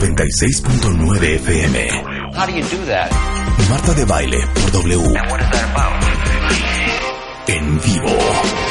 W96.9 FM. How do you do that? Marta de Baile por W. What is that about? En vivo.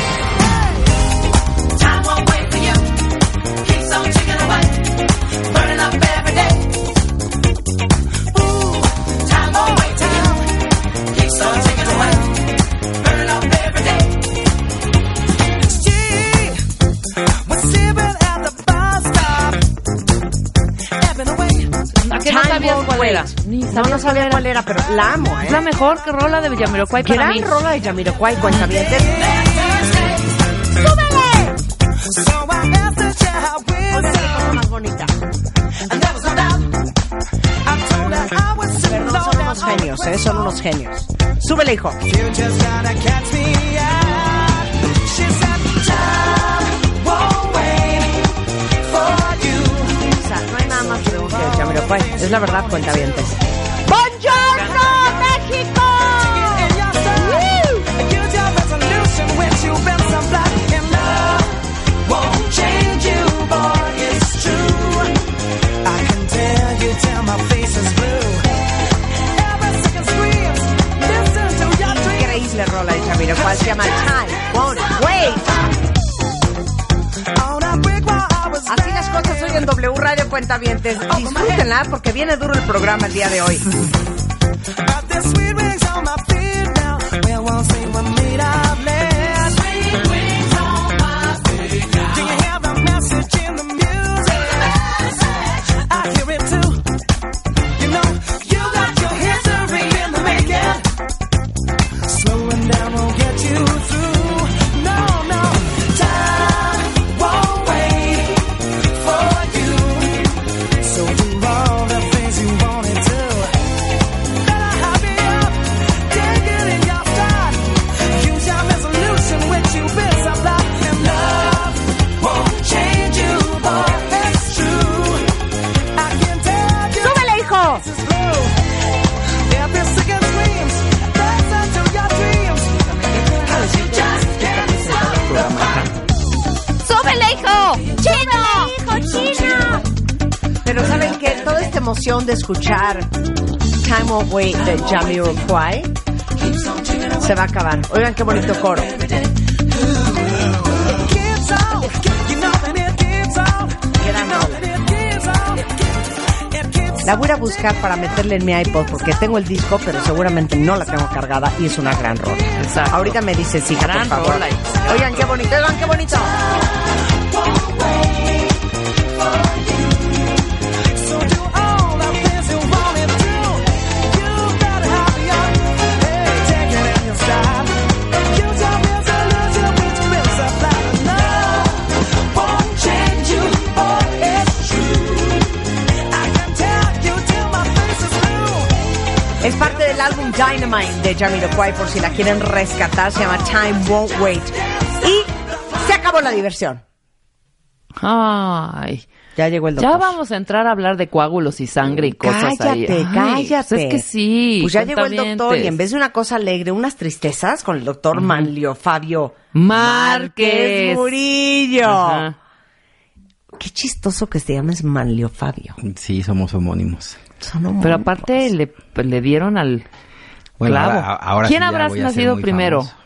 Era? No, no sabía cuál era, pero la amo, ¿eh? Es la mejor que rola de Yamiroquai para Gran mí. rola de Jamiroquai, cuentavientes. Cosa más bonita. Perdón, son unos genios, ¿eh? Son unos genios. Súbele, hijo. Every second screams, listen to your dreams. Increíble rola de Jamiroquai. Se llama Time Won't Wait. En W Radio Cuentavientes. Disfrútenla porque viene duro el programa el día de hoy. Emoción de escuchar Time Wait de Jamiroquai se va a acabar. Oigan qué bonito coro. La voy a buscar para meterle en mi iPod porque tengo el disco, pero seguramente no la tengo cargada y es una gran rola. Ahorita me dices, hija, por Gran favor. rola. Oigan qué bonito, oigan qué bonito. Dynamite de Jamiroquai por si la quieren rescatar. Se llama Time Won't Wait. Y se acabó la diversión. Ay. Ya llegó el doctor. Ya vamos a entrar a hablar de coágulos y sangre y cosas ahí. Cállate, Ay, cállate. pues es que sí. Pues ya llegó el doctor y en vez de una cosa alegre, unas tristezas con el doctor Manlio Fabio Márquez. Murillo. Ajá. Qué chistoso que se llames Manlio Fabio. Sí, somos homónimos. Son homónimos. Pero aparte le, le dieron al Bueno, clavo. ahora- ahora ¿Quién sí habrás nacido primero? famoso.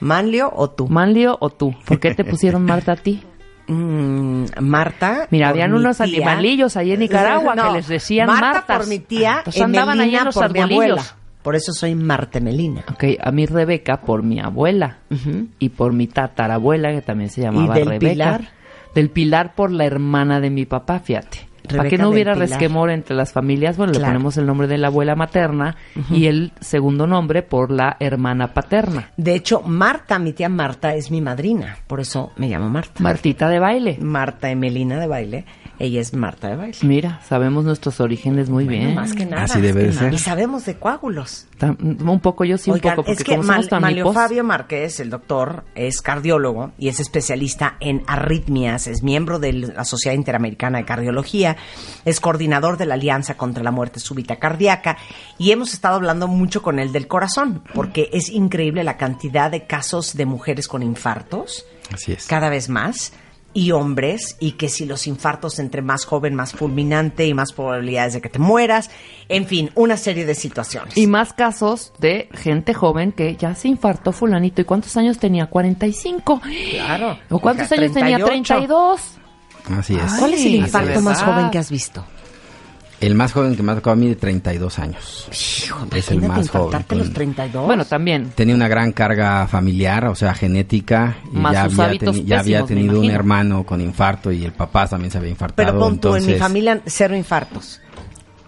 ¿Manlio o tú? ¿Manlio o tú? ¿Por qué te pusieron Marta a ti? Mm, Marta. Mira, habían mi unos tía. animalillos ahí en Nicaragua No, que les decían Marta Martas. por mi tía, Entonces andaban ahí en Emelina los por mi abuela. Por eso soy Marta Melina. Ok, a mí Rebeca por mi abuela y por mi tatarabuela que también se llamaba del Rebeca. Pilar? Del Pilar por la hermana de mi papá, fíjate. Para que no hubiera Pilar. resquemor entre las familias, bueno, Claro. le ponemos el nombre de la abuela materna y el segundo nombre por la hermana paterna. De hecho, Marta, mi tía Marta, es mi madrina. Por eso me llamo Marta. Martita de baile. Marta Emelina de baile Ella es Marta de Baile. Mira, sabemos nuestros orígenes muy bien. Más que nada. Así debe de ser. Y sabemos de coágulos. Un poco yo sí, un poco, porque es que Mal- Fabio Márquez, el doctor, es cardiólogo y es especialista en arritmias, es miembro de la Sociedad Interamericana de Cardiología, es coordinador de la Alianza contra la Muerte Súbita Cardíaca y hemos estado hablando mucho con él del corazón, porque es increíble la cantidad de casos de mujeres con infartos, Así es. cada vez más. Y hombres, y que si los infartos entre más joven, más fulminante y más probabilidades de que te mueras. En fin, una serie de situaciones. Y más casos de gente joven que ya se infartó fulanito. ¿Y cuántos años tenía? 45. Claro. ¿O cuántos años tenía? 38. 32. Así es. ¿Cuál es el infarto más joven que has visto? El más joven que me ha tocado a mí de 32 años. es el más joven. los con- 32. Bueno, también. Tenía una gran carga familiar, o sea, genética. Y Más ya, sus había, teni- ya había pésimos, tenido un hermano con infarto y el papá también se había infartado. pero pon tú, en mi entonces, familia cero infartos.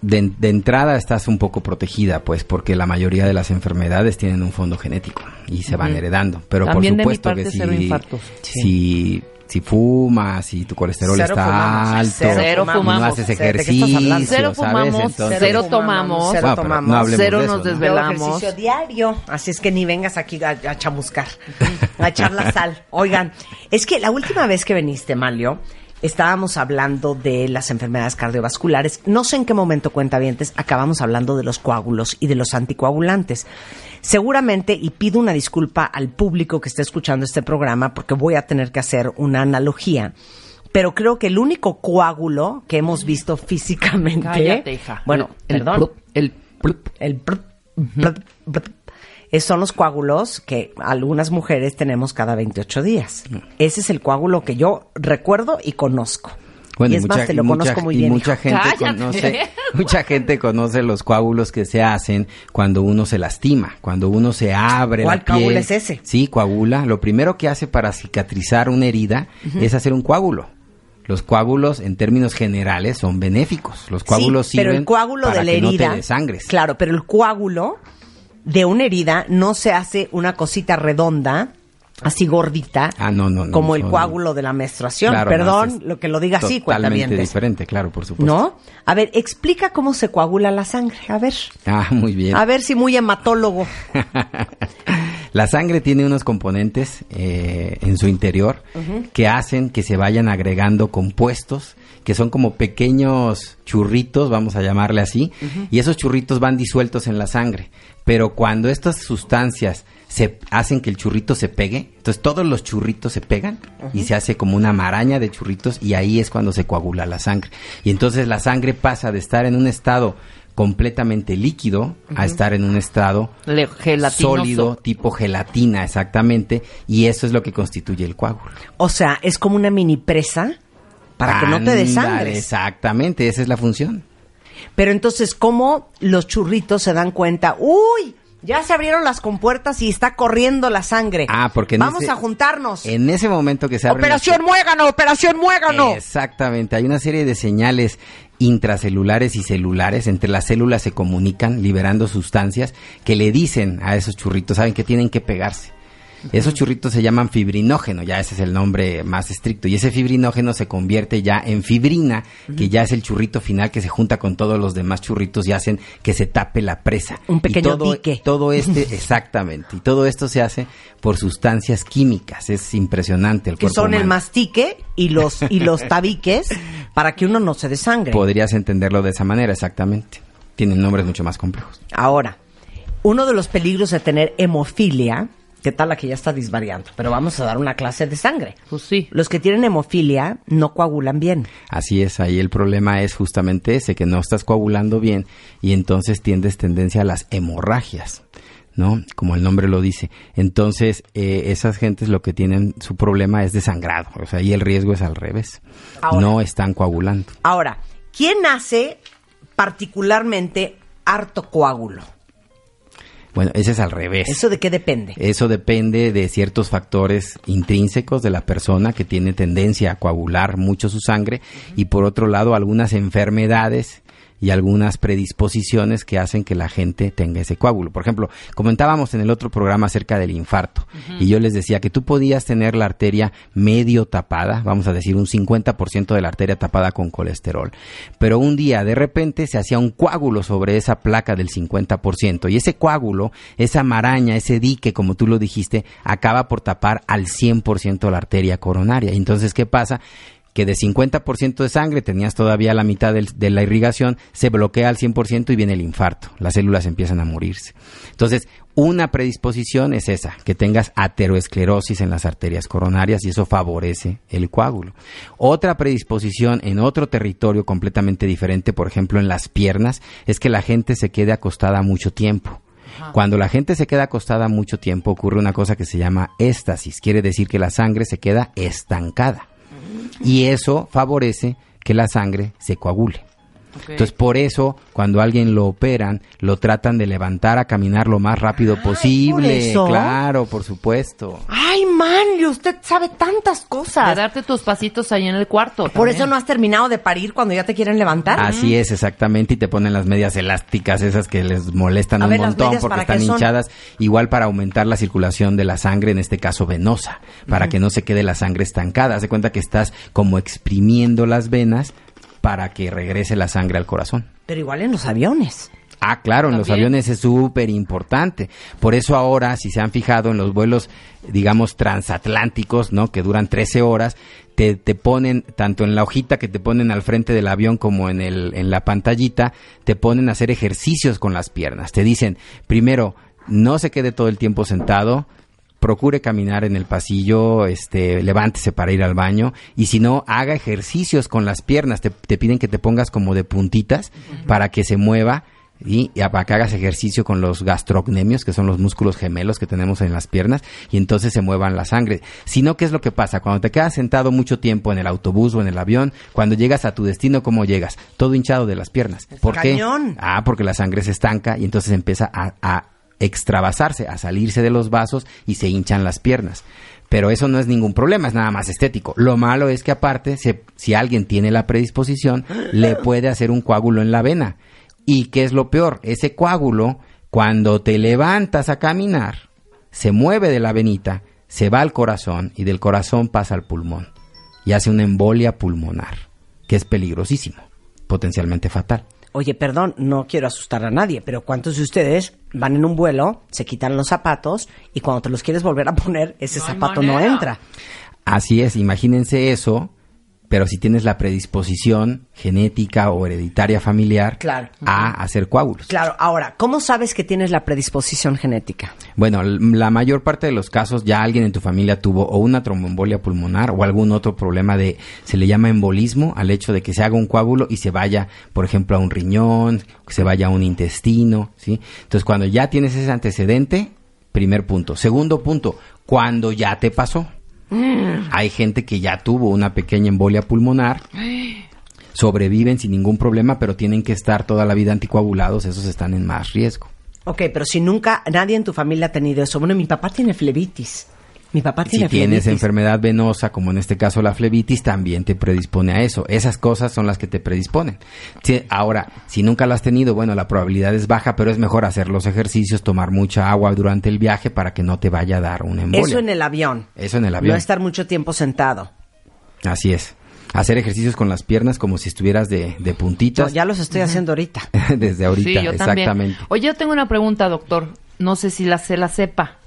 de, de entrada estás un poco protegida, pues, porque la mayoría de las enfermedades tienen un fondo genético y se van heredando. Pero También de por mi supuesto parte que si, cero infartos. si, si fumas, si tu colesterol Cero está fumamos, alto, cero no fumamos. haces ¿De qué estás ejercicio? Cero ¿sabes? fumamos, Entonces- cero tomamos, cero Bueno, tomamos. no hablemos Cero de eso, nos ¿no? Desvelamos. ejercicio diario, así es que ni vengas aquí a, a chamuscar, a echar la sal. Oigan, es que la última vez que viniste, Malio, estábamos hablando de las enfermedades cardiovasculares. No sé en qué momento, cuentavientes, acabamos hablando de los coágulos y de los anticoagulantes. Seguramente, y pido una disculpa al público que esté escuchando este programa, porque voy a tener que hacer una analogía. Pero creo que el único coágulo que hemos visto físicamente. Cállate, hija. Bueno, el, perdón. plup, el plup. El es- son los coágulos que algunas mujeres tenemos cada 28 días. Ese es el coágulo que yo recuerdo y conozco. Bueno, y es mucha, más, te lo conozco muy y bien. mucha gente Cállate. conoce, mucha gente conoce los coágulos que se hacen cuando uno se lastima, cuando uno se abre ¿Cuál la piel. coágulo es ese? Sí, coagula. Lo primero que hace para cicatrizar una herida es hacer un coágulo. Los coágulos, en términos generales, son benéficos. Los coágulos sí, pero el coágulo para de la que herida. no te desangres. Claro, pero el coágulo de una herida no se hace una cosita redonda, así gordita, Ah, no, no, no, como el coágulo de la menstruación. Claro, Perdón, lo que lo diga así, Totalmente cuentavientes. diferente, claro, por supuesto. ¿No? A ver, explica cómo se coagula la sangre. A ver. Ah, muy bien. A ver si muy hematólogo. La sangre tiene unos componentes eh, en su interior que hacen que se vayan agregando compuestos que son como pequeños churritos, vamos a llamarle así, y esos churritos van disueltos en la sangre. Pero cuando estas sustancias se hacen que el churrito se pegue, entonces todos los churritos se pegan y se hace como una maraña de churritos y ahí es cuando se coagula la sangre. Y entonces la sangre pasa de estar en un estado completamente líquido a estar en un estado Le- sólido, tipo gelatina, exactamente, y eso es lo que constituye el coágulo. O sea, es como una mini presa para que no te desangres. Exactamente, esa es la función. Pero entonces, ¿cómo los churritos se dan cuenta? ¡Uy! Ya se abrieron las compuertas y está corriendo la sangre. Ah, porque en Vamos ese- a juntarnos. En ese momento que se abre Operación Muégano, Operación Muégano. Exactamente, hay una serie de señales intracelulares y celulares, entre las células se comunican liberando sustancias que le dicen a esos churritos, saben que tienen que pegarse. Esos churritos se llaman fibrinógeno, ya ese es el nombre más estricto, y ese fibrinógeno se convierte ya en fibrina, que ya es el churrito final que se junta con todos los demás churritos y hacen que se tape la presa. Un Y pequeño todo, dique. Todo este, exactamente, y todo esto se hace por sustancias químicas, es impresionante el que cuerpo son el mastique y los, y los tabiques para que uno no se desangre. Podrías entenderlo de esa manera, exactamente. Tienen nombres mucho más complejos. Ahora, uno de los peligros de tener hemofilia, ¿qué tal la que ya está disvariando? Pero vamos a dar una clase de sangre. Pues sí. Los que tienen hemofilia no coagulan bien. Así es, ahí el problema es justamente ese, que no estás coagulando bien y entonces tiendes tendencia a las hemorragias, ¿no? Como el nombre lo dice. Entonces, eh, esas gentes lo que tienen, su problema es desangrado, o sea, ahí el riesgo es al revés. Ahora. No están coagulando. Ahora, ¿quién hace particularmente harto coágulo? Bueno, ese es al revés. ¿Eso de qué depende? Eso depende de ciertos factores intrínsecos de la persona que tiene tendencia a coagular mucho su sangre y por otro lado algunas enfermedades y algunas predisposiciones que hacen que la gente tenga ese coágulo. Por ejemplo, comentábamos en el otro programa acerca del infarto y yo les decía que tú podías tener la arteria medio tapada, vamos a decir un 50% de la arteria tapada con colesterol, pero un día de repente se hacía un coágulo sobre esa placa del 50% y ese coágulo, esa maraña, ese dique, como tú lo dijiste, acaba por tapar al 100% la arteria coronaria. Entonces, ¿qué pasa? Que de 50% de sangre tenías todavía la mitad del- de la irrigación, se bloquea al 100% y viene el infarto. Las células empiezan a morirse. Entonces, una predisposición es esa, que tengas ateroesclerosis en las arterias coronarias y eso favorece el coágulo. Otra predisposición en otro territorio completamente diferente, por ejemplo en las piernas, es que la gente se quede acostada mucho tiempo. Cuando la gente se queda acostada mucho tiempo ocurre una cosa que se llama éstasis, quiere decir que la sangre se queda estancada y eso favorece que la sangre se coagule. Entonces, por eso, cuando a alguien lo operan, lo tratan de levantar a caminar lo más rápido posible. eso? Claro, por supuesto. Ay, Manlio, usted sabe tantas De cosas. darte tus pasitos ahí en el cuarto. Por también. eso no has terminado de parir cuando ya te quieren levantar. Así es, exactamente, y te ponen las medias elásticas, esas que les molestan A un ver, ¿las montón porque están hinchadas, igual para aumentar la circulación de la sangre, en este caso venosa, para que no se quede la sangre estancada. Haz de cuenta que estás como exprimiendo las venas para que regrese la sangre al corazón. Pero igual en los aviones. Ah, claro, en los aviones es súper importante. Por eso ahora, si se han fijado en los vuelos, digamos, transatlánticos, ¿no? Que duran 13 horas, te, te ponen, tanto en la hojita que te ponen al frente del avión como en, el, en la pantallita, te ponen a hacer ejercicios con las piernas. Te dicen, primero, no se quede todo el tiempo sentado, procure caminar en el pasillo, este, levántese para ir al baño y si no, haga ejercicios con las piernas. Te, te piden que te pongas como de puntitas para que se mueva y, y para que hagas ejercicio con los gastrocnemios, que son los músculos gemelos que tenemos en las piernas, y entonces se muevan la sangre. Si no, ¿qué es lo que pasa? Cuando te quedas sentado mucho tiempo en el autobús o en el avión, cuando llegas a tu destino, ¿cómo llegas? Todo hinchado de las piernas. ¿Por qué? Ah, porque la sangre se estanca y entonces empieza a, a extravasarse, a salirse de los vasos y se hinchan las piernas. Pero eso no es ningún problema, es nada más estético. Lo malo es que aparte, se- si alguien tiene la predisposición, le puede hacer un coágulo en la vena. ¿Y qué es lo peor? Ese coágulo, cuando te levantas a caminar, se mueve de la venita, se va al corazón y del corazón pasa al pulmón y hace una embolia pulmonar, que es peligrosísimo, potencialmente fatal. Oye, perdón, no quiero asustar a nadie, pero ¿cuántos de ustedes van en un vuelo, se quitan los zapatos y cuando te los quieres volver a poner, ese No zapato no entra? Así es, imagínense eso, pero si tienes la predisposición genética o hereditaria familiar Claro. a hacer coágulos. Claro, ahora, ¿cómo sabes que tienes la predisposición genética? Bueno, la mayor parte de los casos ya alguien en tu familia tuvo o una tromboembolia pulmonar o algún otro problema de, se le llama embolismo, al hecho de que se haga un coágulo y se vaya, por ejemplo, a un riñón, que se vaya a un intestino, ¿sí? Entonces, cuando ya tienes ese antecedente, primer punto. Segundo punto, cuando ya te pasó. Hay gente que ya tuvo una pequeña embolia pulmonar, sobreviven sin ningún problema, pero tienen que estar toda la vida anticoagulados, esos están en más riesgo. Ok, pero si nunca nadie en tu familia ha tenido eso. Bueno, mi papá tiene flebitis. Mi papá Si tiene tienes flebitis. enfermedad venosa, como en este caso la flebitis, también te predispone a eso. Esas cosas son las que te predisponen. Si- ahora, si nunca lo has tenido, bueno, la probabilidad es baja, pero es mejor hacer los ejercicios, tomar mucha agua durante el viaje para que no te vaya a dar una embolia. Eso en el avión. Eso en el avión. No estar mucho tiempo sentado. Así es. Hacer ejercicios con las piernas como si estuvieras de, de Yo puntitas ya los estoy haciendo ahorita. desde ahorita. Sí, yo Exactamente. también. Oye, yo tengo una pregunta, doctor. No sé si la se la sepa.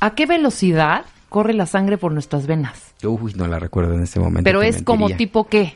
¿A qué velocidad corre la sangre por nuestras venas? Uy, no la recuerdo en este momento. Pero es como tipo qué?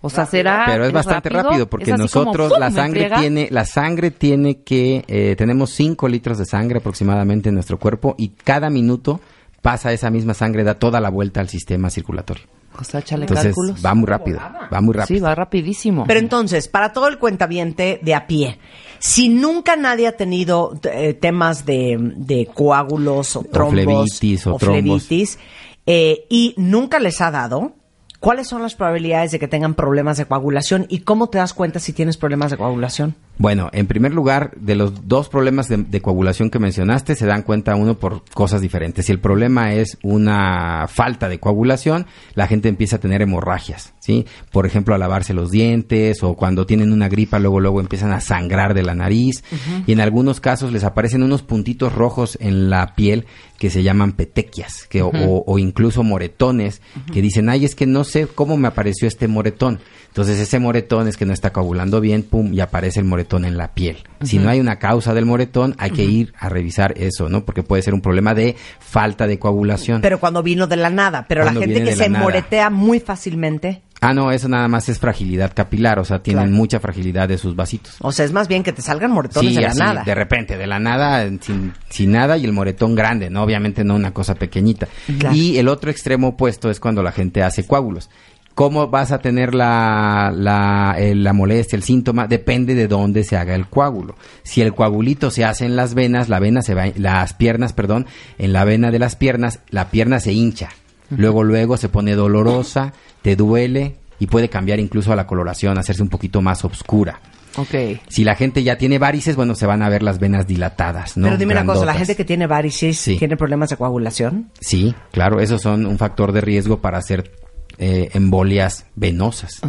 O sea, será Pero es bastante rápido, porque ¿Es así como, nosotros la sangre tiene, la sangre tiene que, eh, tenemos 5 litros de sangre aproximadamente en nuestro cuerpo y cada minuto pasa esa misma sangre, da toda la vuelta al sistema circulatorio. O sea, échale Entonces cálculos. va muy rápido, va muy rápido. Sí, va rapidísimo. Pero entonces, para todo el cuentaviente de a pie, si nunca nadie ha tenido eh, temas de, de coágulos o trombos flebitis o trombos. flebitis, eh, y nunca les ha dado, ¿cuáles son las probabilidades de que tengan problemas de coagulación y cómo te das cuenta si tienes problemas de coagulación? Bueno, en primer lugar, de los dos problemas de, de coagulación que mencionaste, se dan cuenta uno por cosas diferentes. Si el problema es una falta de coagulación, la gente empieza a tener hemorragias, ¿sí? Por ejemplo, a lavarse los dientes o cuando tienen una gripa, luego luego empiezan a sangrar de la nariz y en algunos casos les aparecen unos puntitos rojos en la piel que se llaman petequias, que, o, o incluso moretones, que dicen, ay, es que no sé cómo me apareció este moretón. Entonces ese moretón es que no está coagulando bien, pum, y aparece el moretón en la piel. Si no hay una causa del moretón, hay que ir a revisar eso, ¿no? Porque puede ser un problema de falta de coagulación. Pero cuando vino de la nada. Pero Cuando la gente que se nada. moretea muy fácilmente. ah, no, eso nada más es fragilidad capilar, o sea, tienen Claro. mucha fragilidad de sus vasitos. O sea, es más bien que te salgan moretones de la así, nada. de repente, de la nada, sin, sin nada y el moretón grande, ¿no? Obviamente no una cosa pequeñita. Claro. Y el otro extremo opuesto es cuando la gente hace coágulos. ¿Cómo vas a tener la, la, eh, la molestia, el síntoma? Depende de dónde se haga el coágulo. Si el coagulito se hace en las venas, la vena se va, las piernas, perdón, en la vena de las piernas, la pierna se hincha. Luego, luego se pone dolorosa, te duele y puede cambiar incluso a la coloración, hacerse un poquito más oscura. Ok. Si la gente ya tiene varices, bueno, se van a ver las venas dilatadas, ¿no? Pero dime una cosa, la gente que tiene varices Sí. tiene problemas de coagulación. Sí, claro, esos son un factor de riesgo para hacer eh, embolias venosas,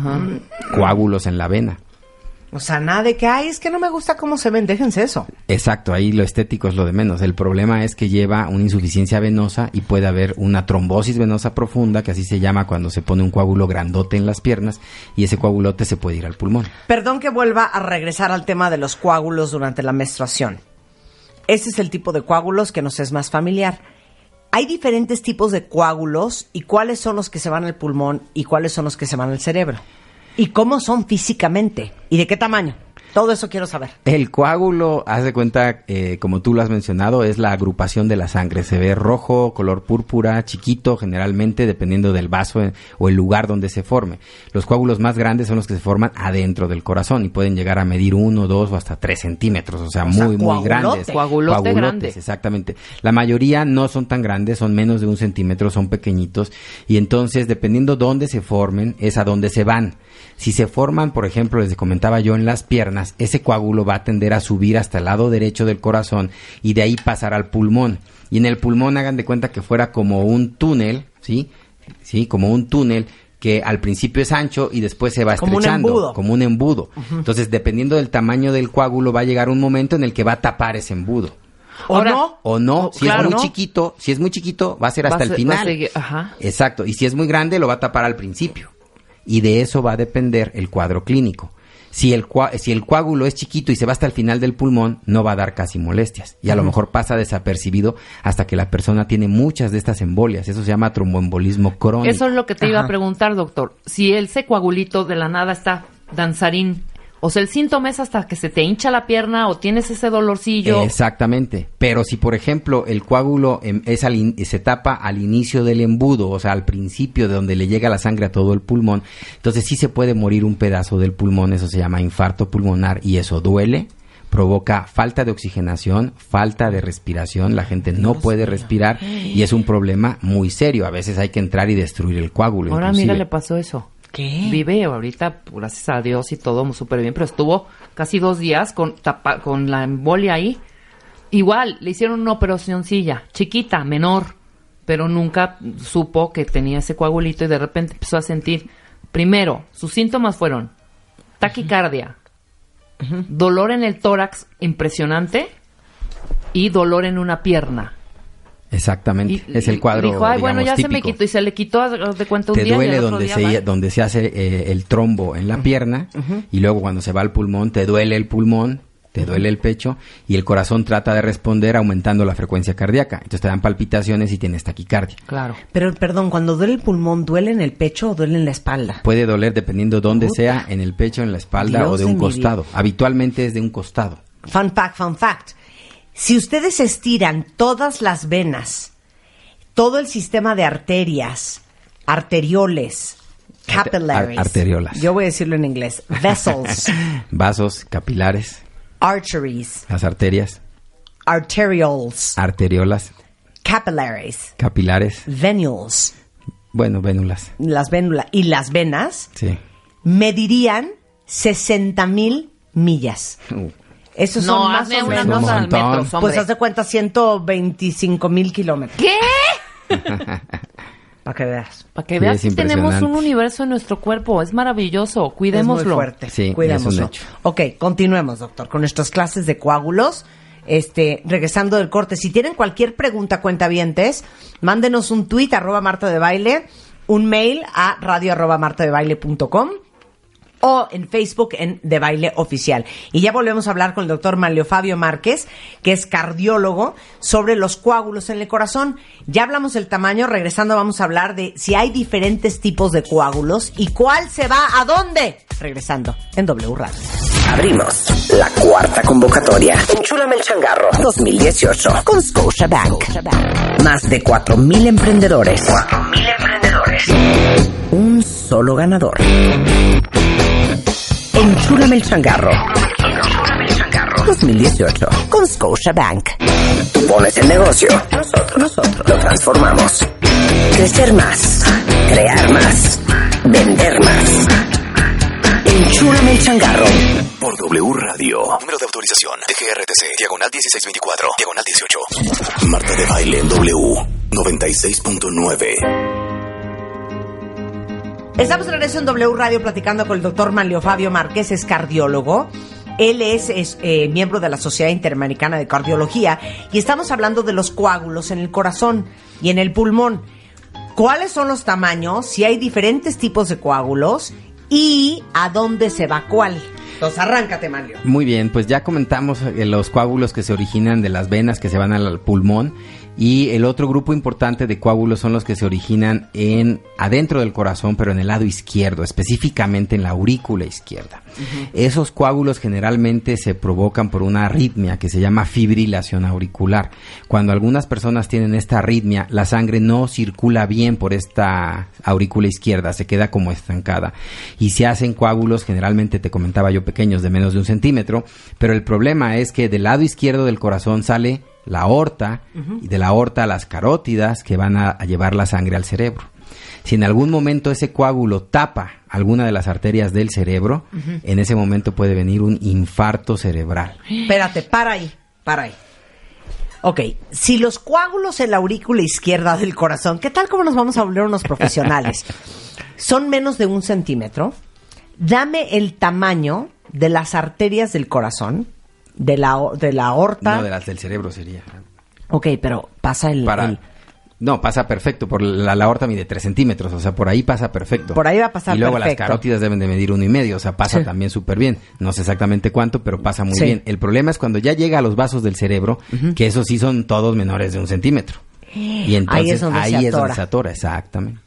coágulos en la vena. O sea, nada de que, ay, es que no me gusta cómo se ven, déjense eso. Exacto, ahí lo estético es lo de menos. El problema es que lleva una insuficiencia venosa y puede haber una trombosis venosa profunda, que así se llama cuando se pone un coágulo grandote en las piernas y ese coagulote se puede ir al pulmón. Perdón que vuelva a regresar al tema de los coágulos durante la menstruación. Ese es el tipo de coágulos que nos es más familiar. Hay diferentes tipos de coágulos y cuáles son los que se van al pulmón y cuáles son los que se van al cerebro. Y cómo son físicamente y de qué tamaño. Todo eso quiero saber. El coágulo, haz de cuenta, eh, como tú lo has mencionado, es la agrupación de la sangre. Se ve rojo, color púrpura, chiquito, generalmente, dependiendo del vaso eh, o el lugar donde se forme. Los coágulos más grandes son los que se forman adentro del corazón y pueden llegar a medir uno, dos o hasta tres centímetros. O sea, O sea, muy, muy coagulote. grandes. Coagulote grande. Exactamente. La mayoría no son tan grandes, son menos de un centímetro, son pequeñitos. Y entonces, dependiendo dónde se formen, es a dónde se van. Si se forman, por ejemplo, les comentaba yo, en las piernas, ese coágulo va a tender a subir hasta el lado derecho del corazón y de ahí pasar al pulmón. Y en el pulmón hagan de cuenta que fuera como un túnel, ¿sí? Sí, como un túnel que al principio es ancho y después se va Como un estrechando, embudo. como un embudo. Entonces, dependiendo del tamaño del coágulo, va a llegar un momento en el que va a tapar ese embudo. ¿O no? O no, si claro, es muy ¿no? chiquito, si es muy chiquito, va a ser hasta a el ser- final. ajá. Exacto, y si es muy grande, lo va a tapar al principio. Y de eso va a depender el cuadro clínico. Si el, si el coágulo es chiquito y se va hasta el final del pulmón, no va a dar casi molestias. Y a lo mejor pasa desapercibido hasta que la persona tiene muchas de estas embolias. Eso se llama tromboembolismo crónico. Eso es lo que te iba a preguntar, doctor. Si ese coagulito de la nada está danzarín, o sea, el síntoma es hasta que se te hincha la pierna o tienes ese dolorcillo. Exactamente. Pero si, por ejemplo, el coágulo em, es al in- se tapa al inicio del embudo, o sea, al principio de donde le llega la sangre a todo el pulmón, entonces sí se puede morir un pedazo del pulmón, eso se llama infarto pulmonar y eso duele, provoca falta de oxigenación, falta de respiración, la gente no puede respirar y es un problema muy serio. A veces hay que entrar y destruir el coágulo. Ahora inclusive. mira, le pasó eso. ¿Qué? Vive ahorita, gracias a Dios y todo súper bien, pero estuvo casi dos días con, tapa- con la embolia ahí. Igual, le hicieron una operacioncilla, chiquita, menor, pero nunca supo que tenía ese coagulito y de repente empezó a sentir, primero, sus síntomas fueron taquicardia, dolor en el tórax impresionante y dolor en una pierna. Exactamente. Y, es el y cuadro. dijo, ay, bueno, ya se me quitó y se le quitó de cuenta un te día y duele el donde día, se, donde se hace eh, el trombo en la pierna y luego cuando se va al pulmón te duele el pulmón, te duele el pecho y el corazón trata de responder aumentando la frecuencia cardíaca. Entonces te dan palpitaciones y tienes taquicardia. Claro. Pero, perdón, cuando duele el pulmón, ¿duele en el pecho o duele en la espalda? Puede doler dependiendo dónde Puta. sea, en el pecho, en la espalda Dios o de un costado. Habitualmente es de un costado. Fun fact, fun fact. Si ustedes estiran todas las venas, todo el sistema de arterias, arterioles, capillaries. ar- arteriolas. Yo voy a decirlo en inglés. Vessels, Vasos capilares, arteries, las arterias, arterioles, arteriolas, capillaries, capilares, venules, bueno, vénulas. las vénulas y las venas Sí. medirían 60 mil millas. Uh, Esos No, son más hazme o una menos. nota al metro, hombre. Pues haz de cuenta 125 mil kilómetros. ¿Qué? Para que veas. Para que Sí, veas que tenemos un universo en nuestro cuerpo. Es maravilloso. Es muy Cuidémoslo. fuerte. Sí, Cuidémoslo. es un hecho. Ok, continuemos, doctor, con nuestras clases de coágulos. Este, regresando del corte, si tienen cualquier pregunta, cuentavientes, mándenos un tweet arroba Marta de Baile, un mail a radio arroba martadebaile.com o en Facebook en De Baile Oficial. Y ya volvemos a hablar con el doctor Manlio Fabio Márquez, que es cardiólogo, sobre los coágulos en el corazón. Ya hablamos del tamaño, regresando vamos a hablar de si hay diferentes tipos de coágulos y cuál se va a dónde. Regresando en W Radio. Abrimos la cuarta convocatoria. Enchúlame el changarro 2018 con Scotia Bank. Más de 4.000 emprendedores. 4.000 emprendedores. Solo ganador. Enchúlame el changarro. 2018 con Scotia Bank. Tú pones el negocio. Nosotros, nosotros lo transformamos. Crecer más. Crear más. Vender más. Enchúlame el changarro. Por W Radio. Número de autorización. TGRTC. Diagonal 1624. Diagonal 18. Marta de baile en W. 96.9. Estamos de regreso en W Radio platicando con el doctor Manlio Fabio Márquez, es cardiólogo. Él es, eh, miembro de la Sociedad Interamericana de Cardiología y estamos hablando de los coágulos en el corazón y en el pulmón. ¿Cuáles son los tamaños? Si hay diferentes tipos de coágulos y a dónde se va cuál. Entonces, arráncate, Manlio. Muy bien, pues ya comentamos eh, los coágulos que se originan de las venas que se van al pulmón y el otro grupo importante de coágulos son los que se originan en adentro del corazón, pero en el lado izquierdo, específicamente en la aurícula izquierda. Esos coágulos generalmente se provocan por una arritmia que se llama fibrilación auricular. Cuando algunas personas tienen esta arritmia, la sangre no circula bien por esta aurícula izquierda, se queda como estancada. Y se hacen coágulos, generalmente te comentaba yo, pequeños de menos de un centímetro, pero el problema es que del lado izquierdo del corazón sale la aorta y de la aorta las carótidas que van a, a llevar la sangre al cerebro. Si en algún momento ese coágulo tapa alguna de las arterias del cerebro, en ese momento puede venir un infarto cerebral. Espérate, para ahí, para ahí. Ok, si los coágulos en la aurícula izquierda del corazón, ¿qué tal como nos vamos a volver unos profesionales? Son menos de un centímetro. Dame el tamaño de las arterias del corazón, de la, de la aorta. No, de las del cerebro sería. Ok, pero pasa el, Para, el- no, pasa perfecto. Por la, la aorta mide 3 centímetros, o sea, por ahí pasa perfecto. Por ahí va a pasar Y luego perfecto. las carótidas deben de medir uno y medio, o sea, pasa Sí. también súper bien. No sé exactamente cuánto, pero pasa muy Sí. bien. El problema es cuando ya llega a los vasos del cerebro, que esos sí son todos menores de un centímetro. Y entonces Ahí es donde se atora. se atora, exactamente.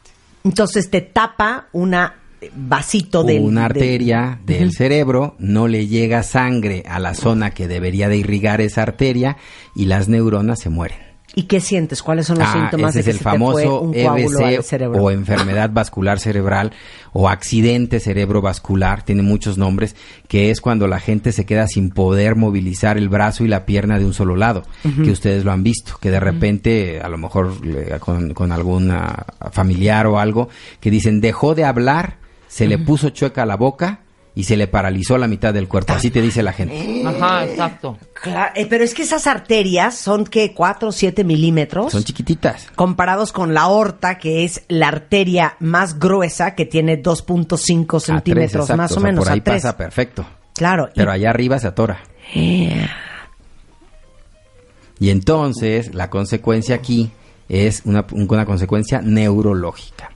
Entonces te tapa una eh, vasito de una arteria del cerebro, no le llega sangre a la zona que debería de irrigar esa arteria y las neuronas se mueren. ¿Y qué sientes? ¿Cuáles son los Ah, síntomas ese de es que el se te fue famoso un EBC cerebro? o enfermedad vascular cerebral o accidente cerebrovascular, tiene muchos nombres, que es cuando la gente se queda sin poder movilizar el brazo y la pierna de un solo lado, que ustedes lo han visto, que de repente, a lo mejor con, con alguna familiar o algo, que dicen dejó de hablar, se le puso chueca la boca y se le paralizó la mitad del cuerpo, así te dice la gente. Ajá, exacto. Eh, pero es que esas arterias son que 4 o 7 milímetros Son chiquititas. comparados con la aorta, que es la arteria más gruesa, que tiene 2.5 A tres, centímetros, más o, sea, menos. Por ahí a tres. pasa perfecto. Claro. y- Pero allá arriba se atora. Y entonces la consecuencia aquí es una, una consecuencia neurológica.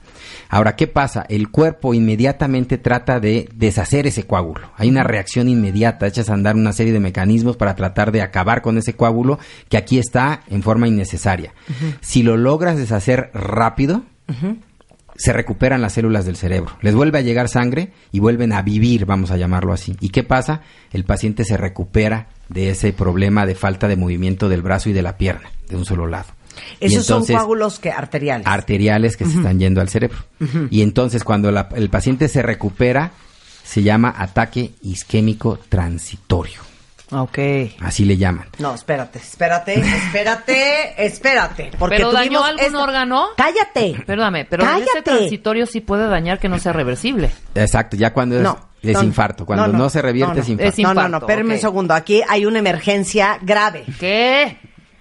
Ahora, ¿qué pasa? El cuerpo inmediatamente trata de deshacer ese coágulo. Hay una reacción inmediata, echas a andar una serie de mecanismos para tratar de acabar con ese coágulo que aquí está en forma innecesaria. Si lo logras deshacer rápido, se recuperan las células del cerebro. Les vuelve a llegar sangre y vuelven a vivir, vamos a llamarlo así. ¿Y qué pasa? El paciente se recupera de ese problema de falta de movimiento del brazo y de la pierna, de un solo lado. Esos son coágulos que arteriales. arteriales que se están yendo al cerebro. Y entonces cuando la- el paciente se recupera, se llama ataque isquémico transitorio. ok. Así le llaman. No, espérate, espérate, espérate, espérate. Porque ¿Pero dañó algún esta- órgano? Cállate. Perdóname, pero ese Cállate. transitorio sí puede dañar que no sea reversible. Exacto, ya cuando es No. Es No, no. infarto. Cuando no, se revierte no, es infarto. Es No, no, no, ok. un segundo. Aquí hay una emergencia grave. ¿Qué?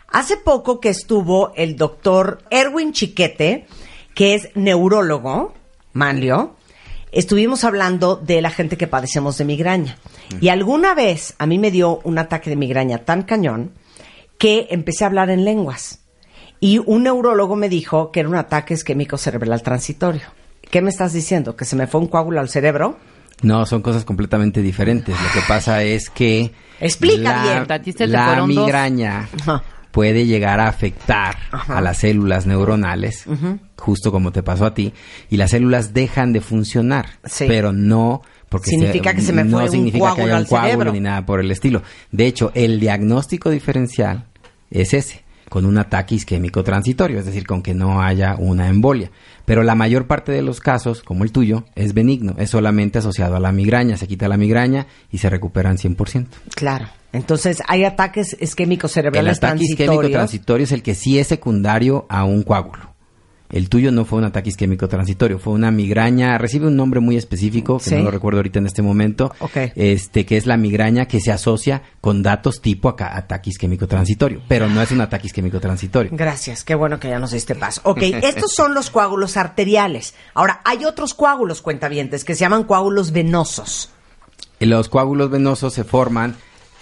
Hace poco que estuvo el doctor Erwin Chiquete, que es neurólogo, Manlio, estuvimos hablando de la gente que padecemos de migraña. Y alguna vez a mí me dio un ataque de migraña tan cañón que empecé a hablar en lenguas. Y un neurólogo me dijo que era un ataque isquémico cerebral transitorio. ¿Qué me estás diciendo? ¿Que se me fue un coágulo al cerebro? No, son cosas completamente diferentes. Lo que pasa es que Explica bien. La dos. Puede llegar a afectar Ajá. a las células neuronales, justo como te pasó a ti, y las células dejan de funcionar, Sí. pero no porque Significa que se me no fue un significa que haya al un coágulo cerebro. ni nada por el estilo. De hecho, el diagnóstico diferencial es ese, con un ataque isquémico transitorio, es decir, con que no haya una embolia. Pero la mayor parte de los casos, como el tuyo, es benigno, es solamente asociado a la migraña, se quita la migraña y se recuperan 100%. Claro. Entonces, hay ataques isquémicos El cerebrales ataque isquémico transitorios. transitorio es el que sí es secundario a un coágulo. El tuyo no fue un ataque isquémico transitorio, fue una migraña, recibe un nombre muy específico, que Sí. no lo recuerdo ahorita en este momento, Ok. este que es la migraña que se asocia con datos tipo aca- ataque isquémico transitorio, pero no es un ataque isquémico transitorio. Gracias, qué bueno que ya nos diste paso. Ok, estos son los coágulos arteriales. Ahora, hay otros coágulos, cuentavientes, que se llaman coágulos venosos. Los coágulos venosos se forman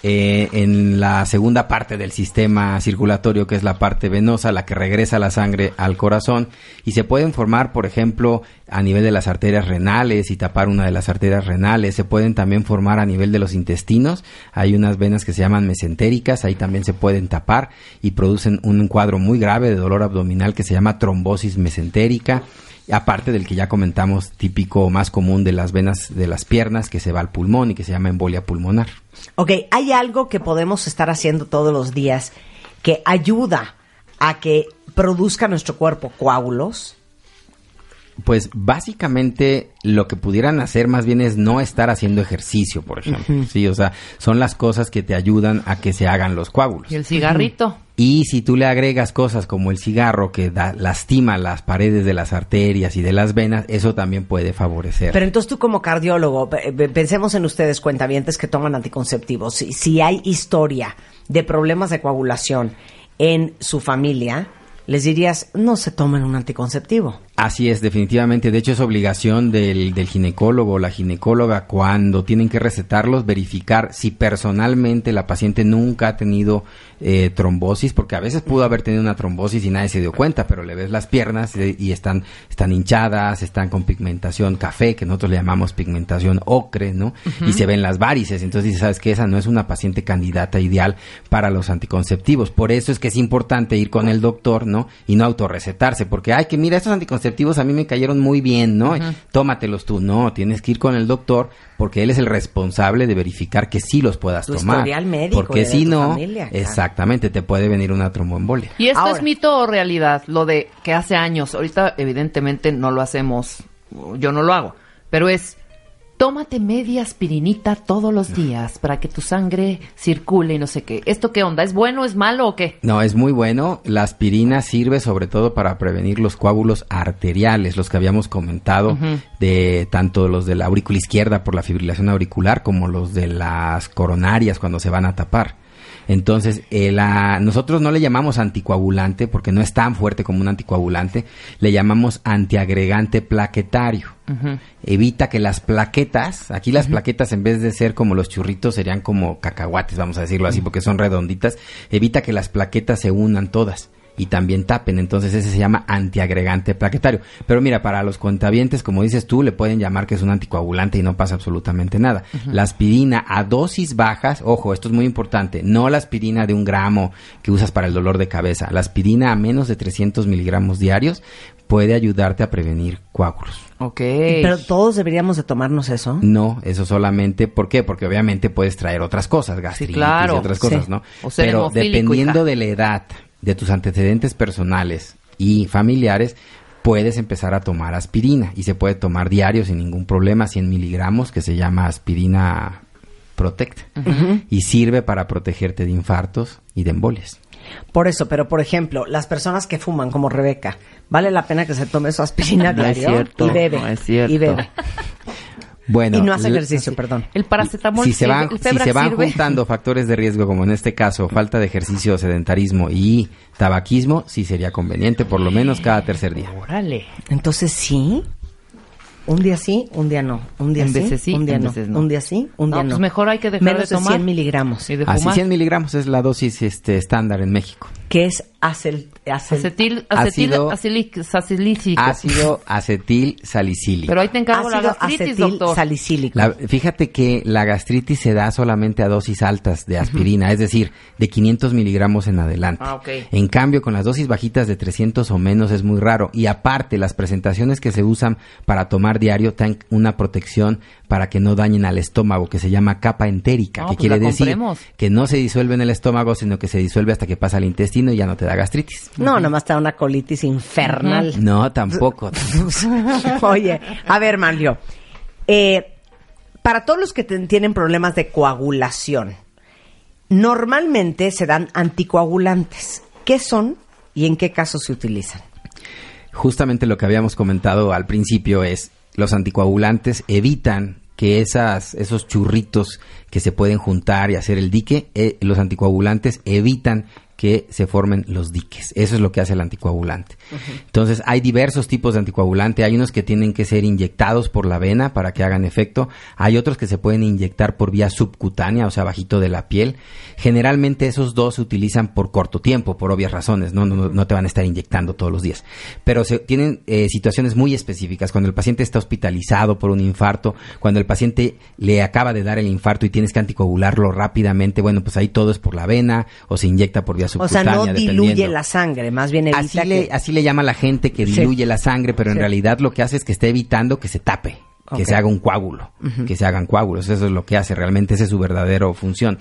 eh, en la segunda parte del sistema circulatorio, que es la parte venosa, la que regresa la sangre al corazón, y se pueden formar, por ejemplo, a nivel de las arterias renales y tapar una de las arterias renales. Se pueden también formar a nivel de los intestinos. Hay unas venas que se llaman mesentéricas, ahí también se pueden tapar y producen un cuadro muy grave de dolor abdominal que se llama trombosis mesentérica. Aparte del que ya comentamos, típico o más común de las venas de las piernas, que se va al pulmón y que se llama embolia pulmonar. Ok, hay algo que podemos estar haciendo todos los días que ayuda a que produzca nuestro cuerpo coágulos. Pues básicamente lo que pudieran hacer más bien es no estar haciendo ejercicio, por ejemplo. Sí, o sea, son las cosas que te ayudan a que se hagan los coágulos. Y el cigarrito. Y si tú le agregas cosas como el cigarro que da- lastima las paredes de las arterias y de las venas, eso también puede favorecer. Pero entonces tú como cardiólogo, pe- pe- pensemos en ustedes cuentavientes que toman anticonceptivos. Si, si hay historia de problemas de coagulación en su familia, les dirías, no se tomen un anticonceptivo. Así es, definitivamente. De hecho, es obligación del, del ginecólogo o la ginecóloga cuando tienen que recetarlos, verificar si personalmente la paciente nunca ha tenido eh, trombosis, porque a veces pudo haber tenido una trombosis y nadie se dio cuenta, pero le ves las piernas y, y están, están hinchadas, están con pigmentación café, que nosotros le llamamos pigmentación ocre, ¿no? Y se ven las varices. Entonces dices, sabes que esa no es una paciente candidata ideal para los anticonceptivos. Por eso es que es importante ir con el doctor, ¿no? Y no autorrecetarse, porque, ay, que mira, estos anticonceptivos a mí me cayeron muy bien, ¿no? Tómatelos tú. No, tienes que ir con el doctor porque él es el responsable de verificar que sí los puedas Tu tomar. historial médico Porque si no, familia, claro. exactamente, te puede venir una tromboembolia. ¿Y esto Ahora. es mito o realidad? Lo de que hace años, ahorita evidentemente no lo hacemos, yo no lo hago, pero es, tómate media aspirinita todos los días para que tu sangre circule y no sé qué. ¿Esto qué onda? ¿Es bueno, es malo o qué? No, es muy bueno. La aspirina sirve sobre todo para prevenir los coágulos arteriales, los que habíamos comentado, de tanto los de la aurícula izquierda por la fibrilación auricular como los de las coronarias cuando se van a tapar. Entonces, eh, la- nosotros no le llamamos anticoagulante porque no es tan fuerte como un anticoagulante, le llamamos antiagregante plaquetario. Evita que las plaquetas, aquí las plaquetas en vez de ser como los churritos serían como cacahuates, vamos a decirlo así, porque son redonditas, evita que las plaquetas se unan todas y también tapen, entonces ese se llama antiagregante plaquetario. Pero mira, para los cuentavientes, como dices tú, le pueden llamar que es un anticoagulante y no pasa absolutamente nada. La aspirina a dosis bajas, ojo, esto es muy importante, no la aspirina de un gramo que usas para el dolor de cabeza, la aspirina a menos de 300 miligramos diarios puede ayudarte a prevenir coágulos. Ok. Pero todos deberíamos de tomarnos eso. No, eso solamente, ¿por qué? Porque obviamente puedes traer otras cosas, gastritis claro, y otras cosas, sí. ¿no? O ser Pero dependiendo hija. de la edad, de tus antecedentes personales y familiares, puedes empezar a tomar aspirina y se puede tomar diario sin ningún problema, 100 miligramos, que se llama aspirina Protect y sirve para protegerte de infartos y de embolias. Por eso, pero por ejemplo, las personas que fuman, como Rebeca, vale la pena que se tome su aspirina No es diario cierto, y bebe. no es cierto. Y bebe. Bueno, y no hace ejercicio, perdón. El paracetamol si se van, el si se van sirve. juntando factores de riesgo, como en este caso, falta de ejercicio, sedentarismo y tabaquismo, sí sería conveniente, por lo menos cada tercer día. Órale. Entonces sí. Un día sí, un día no. Un día En sí, veces sí, un día en no. veces no. Un día sí, un No, día pues no. mejor hay que dejar Menos de tomar. 100 miligramos. Y de Así fumar. 100 miligramos es la dosis este, estándar en México. Que es acel, acel- Acetil, acetil, Ácido-. Ácido acetil salicílico. Pero ahí te encargo la ácido gastritis, acetil doctor. salicílico. La- fíjate que la gastritis se da solamente a dosis altas de aspirina, es decir, de 500 miligramos en adelante. Ah, ok. En cambio, con las dosis bajitas de 300 o menos es muy raro. Y aparte, las presentaciones que se usan para tomar diario traen una protección para que no dañen al estómago, que se llama capa entérica, No, que pues quiere decir que no se disuelve en el estómago, sino que se disuelve hasta que pasa al intestino y ya no te da gastritis. No, nada más te da una colitis infernal. No, tampoco. Oye, a ver, Manlio. eh, para todos los que ten- tienen problemas de coagulación, normalmente se dan anticoagulantes. ¿Qué son y en qué casos se utilizan? Justamente lo que habíamos comentado al principio es los anticoagulantes evitan que esas, esos churritos que se pueden juntar y hacer el dique, eh, los anticoagulantes evitan que se formen los diques. Eso es lo que hace el anticoagulante. Entonces, hay diversos tipos de anticoagulante. Hay unos que tienen que ser inyectados por la vena para que hagan efecto. Hay otros que se pueden inyectar por vía subcutánea, o sea, bajito de la piel. Generalmente esos dos se utilizan por corto tiempo, por obvias razones. No, no, no- no te van a estar inyectando todos los días. Pero se, tienen eh, situaciones muy específicas. Cuando el paciente está hospitalizado por un infarto, cuando el paciente le acaba de dar el infarto y tienes que anticoagularlo rápidamente, bueno, pues ahí todo es por la vena o se inyecta por vía O sea, no diluye la sangre, más bien evita Así que... le, así le llama la gente que Sí. diluye la sangre, pero en Sí. realidad lo que hace es que está evitando que se tape, que se haga un coágulo, que se hagan coágulos. Eso es lo que hace, realmente esa es su verdadera función.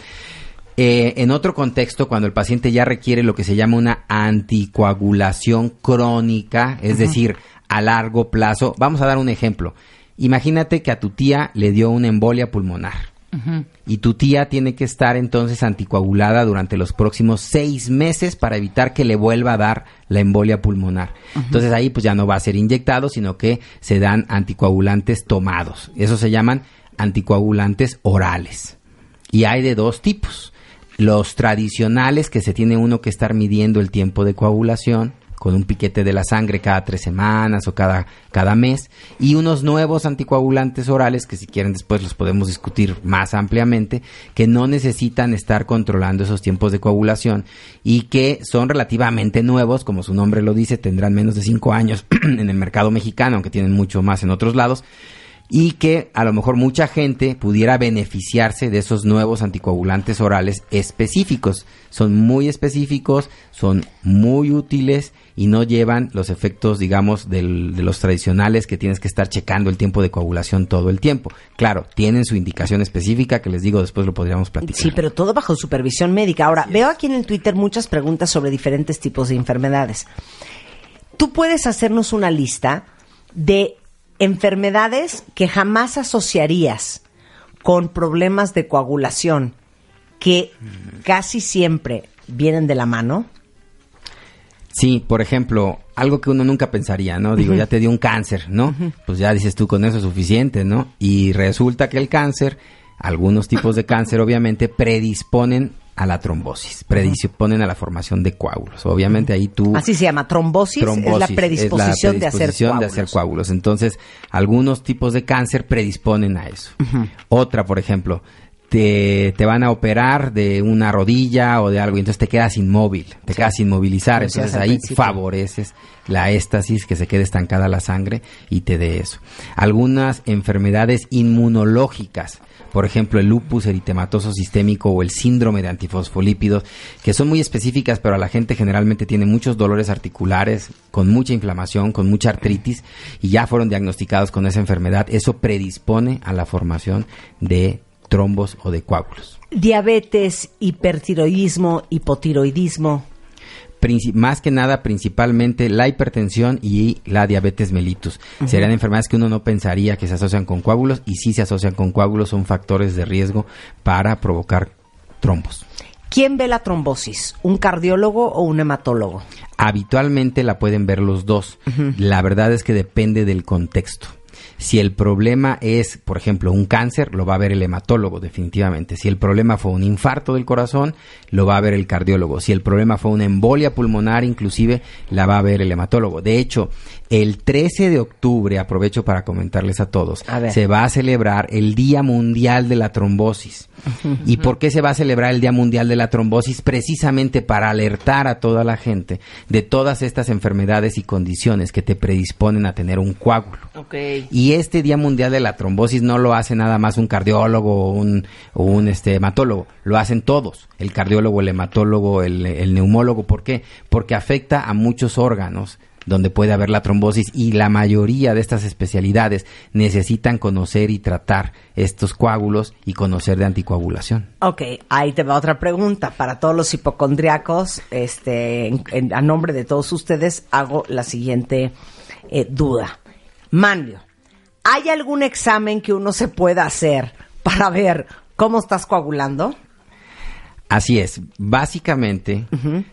Eh, en otro contexto, cuando el paciente ya requiere lo que se llama una anticoagulación crónica, es decir, a largo plazo, vamos a dar un ejemplo. Imagínate que a tu tía le dio una embolia pulmonar. Y tu tía tiene que estar entonces anticoagulada durante los próximos seis meses para evitar que le vuelva a dar la embolia pulmonar. Entonces ahí pues ya no va a ser inyectado, sino que se dan anticoagulantes tomados. Esos se llaman anticoagulantes orales. Y hay de dos tipos. Los tradicionales que se tiene uno que estar midiendo el tiempo de coagulación con un piquete de la sangre cada tres semanas o cada, cada mes, y unos nuevos anticoagulantes orales, que si quieren después los podemos discutir más ampliamente, que no necesitan estar controlando esos tiempos de coagulación y que son relativamente nuevos, como su nombre lo dice, tendrán menos de cinco años en el mercado mexicano, aunque tienen mucho más en otros lados, y que a lo mejor mucha gente pudiera beneficiarse de esos nuevos anticoagulantes orales específicos. Son muy específicos, son muy útiles y no llevan los efectos, digamos, del- de los tradicionales que tienes que estar checando el tiempo de coagulación todo el tiempo. Claro, tienen su indicación específica que les digo, después lo podríamos platicar. Sí, pero todo bajo supervisión médica. Ahora, veo aquí en el Twitter muchas preguntas sobre diferentes tipos de enfermedades. ¿Tú puedes hacernos una lista de enfermedades que jamás asociarías con problemas de coagulación que casi siempre vienen de la mano? Sí, por ejemplo, algo que uno nunca pensaría, ¿no? Digo, ya te dio un cáncer, ¿no? Pues ya dices tú con eso es suficiente, ¿no? Y resulta que el cáncer, algunos tipos de cáncer obviamente predisponen a la trombosis, predisponen a la formación de coágulos. Obviamente ahí tú Así se llama, trombosis, es la predisposición, de hacer coágulos. de hacer coágulos. Entonces, algunos tipos de cáncer predisponen a eso. Otra, por ejemplo, te, te van a operar de una rodilla o de algo y entonces te quedas inmóvil, te quedas inmovilizar. Entonces al ahí principio. favoreces la éstasis, que se quede estancada la sangre y te dé eso. Algunas enfermedades inmunológicas, por ejemplo el lupus eritematoso sistémico o el síndrome de antifosfolípidos, que son muy específicas, pero a la gente generalmente tiene muchos dolores articulares, con mucha inflamación, con mucha artritis, y ya fueron diagnosticados con esa enfermedad. Eso predispone a la formación de trombos o de coágulos. Diabetes, hipertiroidismo, hipotiroidismo. Más que nada principalmente la hipertensión y la diabetes mellitus. Serían enfermedades que uno no pensaría que se asocian con coágulos y sí se asocian con coágulos, son factores de riesgo para provocar trombos. ¿Quién ve la trombosis? ¿Un cardiólogo o un hematólogo? Habitualmente la pueden ver los dos. La verdad es que depende del contexto. Si el problema es, por ejemplo, un cáncer, lo va a ver el hematólogo definitivamente. Si el problema fue un infarto del corazón, lo va a ver el cardiólogo. Si el problema fue una embolia pulmonar, inclusive, la va a ver el hematólogo. De hecho, el 13 de octubre, aprovecho para comentarles a todos, A se va a celebrar el Día Mundial de la Trombosis. ¿Y por qué se va a celebrar el Día Mundial de la Trombosis? Precisamente para alertar a toda la gente de todas estas enfermedades y condiciones que te predisponen a tener un coágulo. Y este Día Mundial de la Trombosis no lo hace nada más un cardiólogo o un, o un este, hematólogo, lo hacen todos, el cardiólogo, el hematólogo, el, el neumólogo. ¿Por qué? Porque afecta a muchos órganos donde puede haber la trombosis y la mayoría de estas especialidades necesitan conocer y tratar estos coágulos y conocer de anticoagulación. Ok, ahí te va otra pregunta. Para todos los hipocondriacos, este, en- a nombre de todos ustedes, hago la siguiente eh, duda. Manlio, ¿hay algún examen que uno se pueda hacer para ver cómo estás coagulando? Así es, básicamente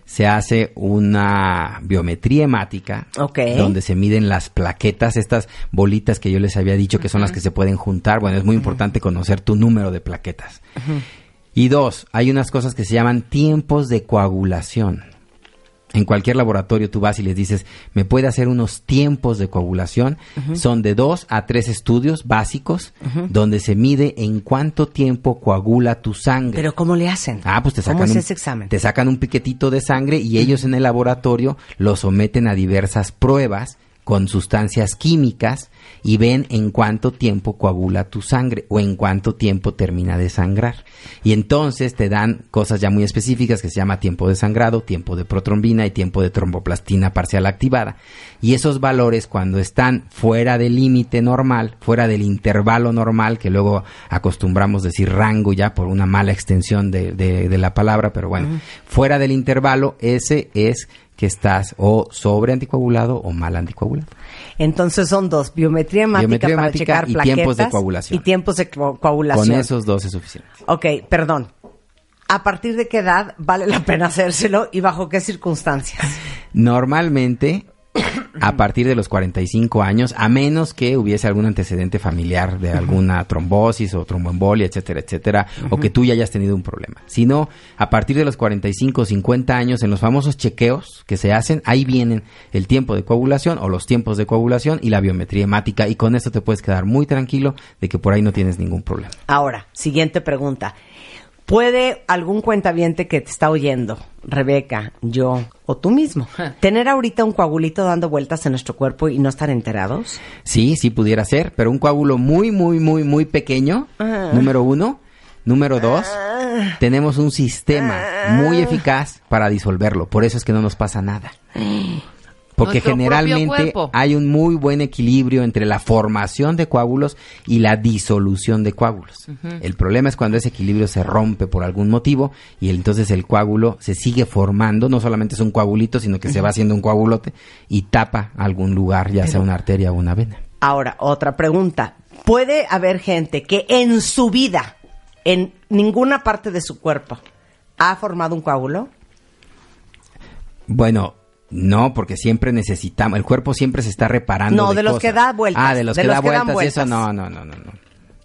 se hace una biometría hemática donde se miden las plaquetas, estas bolitas que yo les había dicho que son las que se pueden juntar. Bueno, es muy importante conocer tu número de plaquetas. Y dos, hay unas cosas que se llaman tiempos de coagulación. En cualquier laboratorio tú vas y les dices, ¿me puede hacer unos tiempos de coagulación? Son de dos a tres estudios básicos donde se mide en cuánto tiempo coagula tu sangre. Pero ¿cómo le hacen? Ah, pues te ¿Cómo sacan es un, ese examen? Te sacan un piquetito de sangre y ellos en el laboratorio lo someten a diversas pruebas con sustancias químicas y ven en cuánto tiempo coagula tu sangre o en cuánto tiempo termina de sangrar. Y entonces te dan cosas ya muy específicas que se llama tiempo de sangrado, tiempo de protrombina y tiempo de tromboplastina parcial activada. Y esos valores cuando están fuera del límite normal, fuera del intervalo normal, que luego acostumbramos decir rango ya por una mala extensión de, de- de la palabra, pero bueno, fuera del intervalo, ese es que estás o sobre anticoagulado o mal anticoagulado. Entonces son dos, biometría hemática Biometría para hemática checar y plaquetas tiempos de coagulación. y tiempos de co- coagulación. Con esos dos es suficiente. Ok, perdón. ¿A partir de qué edad vale la pena hacérselo y bajo qué circunstancias? Normalmente, a partir de los 45 años, a menos que hubiese algún antecedente familiar de alguna trombosis o tromboembolia, etcétera, etcétera, o que tú ya hayas tenido un problema. Si no, a partir de los 45 o 50 años, en los famosos chequeos que se hacen, ahí vienen el tiempo de coagulación o los tiempos de coagulación y la biometría hemática, y con eso te puedes quedar muy tranquilo de que por ahí no tienes ningún problema. Ahora, siguiente pregunta. ¿Puede algún cuentaviente que te está oyendo, Rebeca, yo o tú mismo, tener ahorita un coagulito dando vueltas en nuestro cuerpo y no estar enterados? Sí, sí pudiera ser, pero un coágulo muy, muy, muy, muy pequeño, número uno. Número dos, tenemos un sistema muy eficaz para disolverlo. Por eso es que no nos pasa nada. Porque generalmente hay un muy buen equilibrio entre la formación de coágulos y la disolución de coágulos. El problema es cuando ese equilibrio se rompe por algún motivo y entonces el coágulo se sigue formando, no solamente es un coagulito, sino que se va haciendo un coagulote y tapa algún lugar, ya sea una arteria o una vena. Ahora, otra pregunta. ¿Puede haber gente que en su vida, en ninguna parte de su cuerpo, ha formado un coágulo? Bueno, no, porque siempre necesitamos, el cuerpo siempre se está reparando. No, de los cosas. que da vueltas, Ah, de los de que los da que dan vueltas, y eso no, no, no, no, no.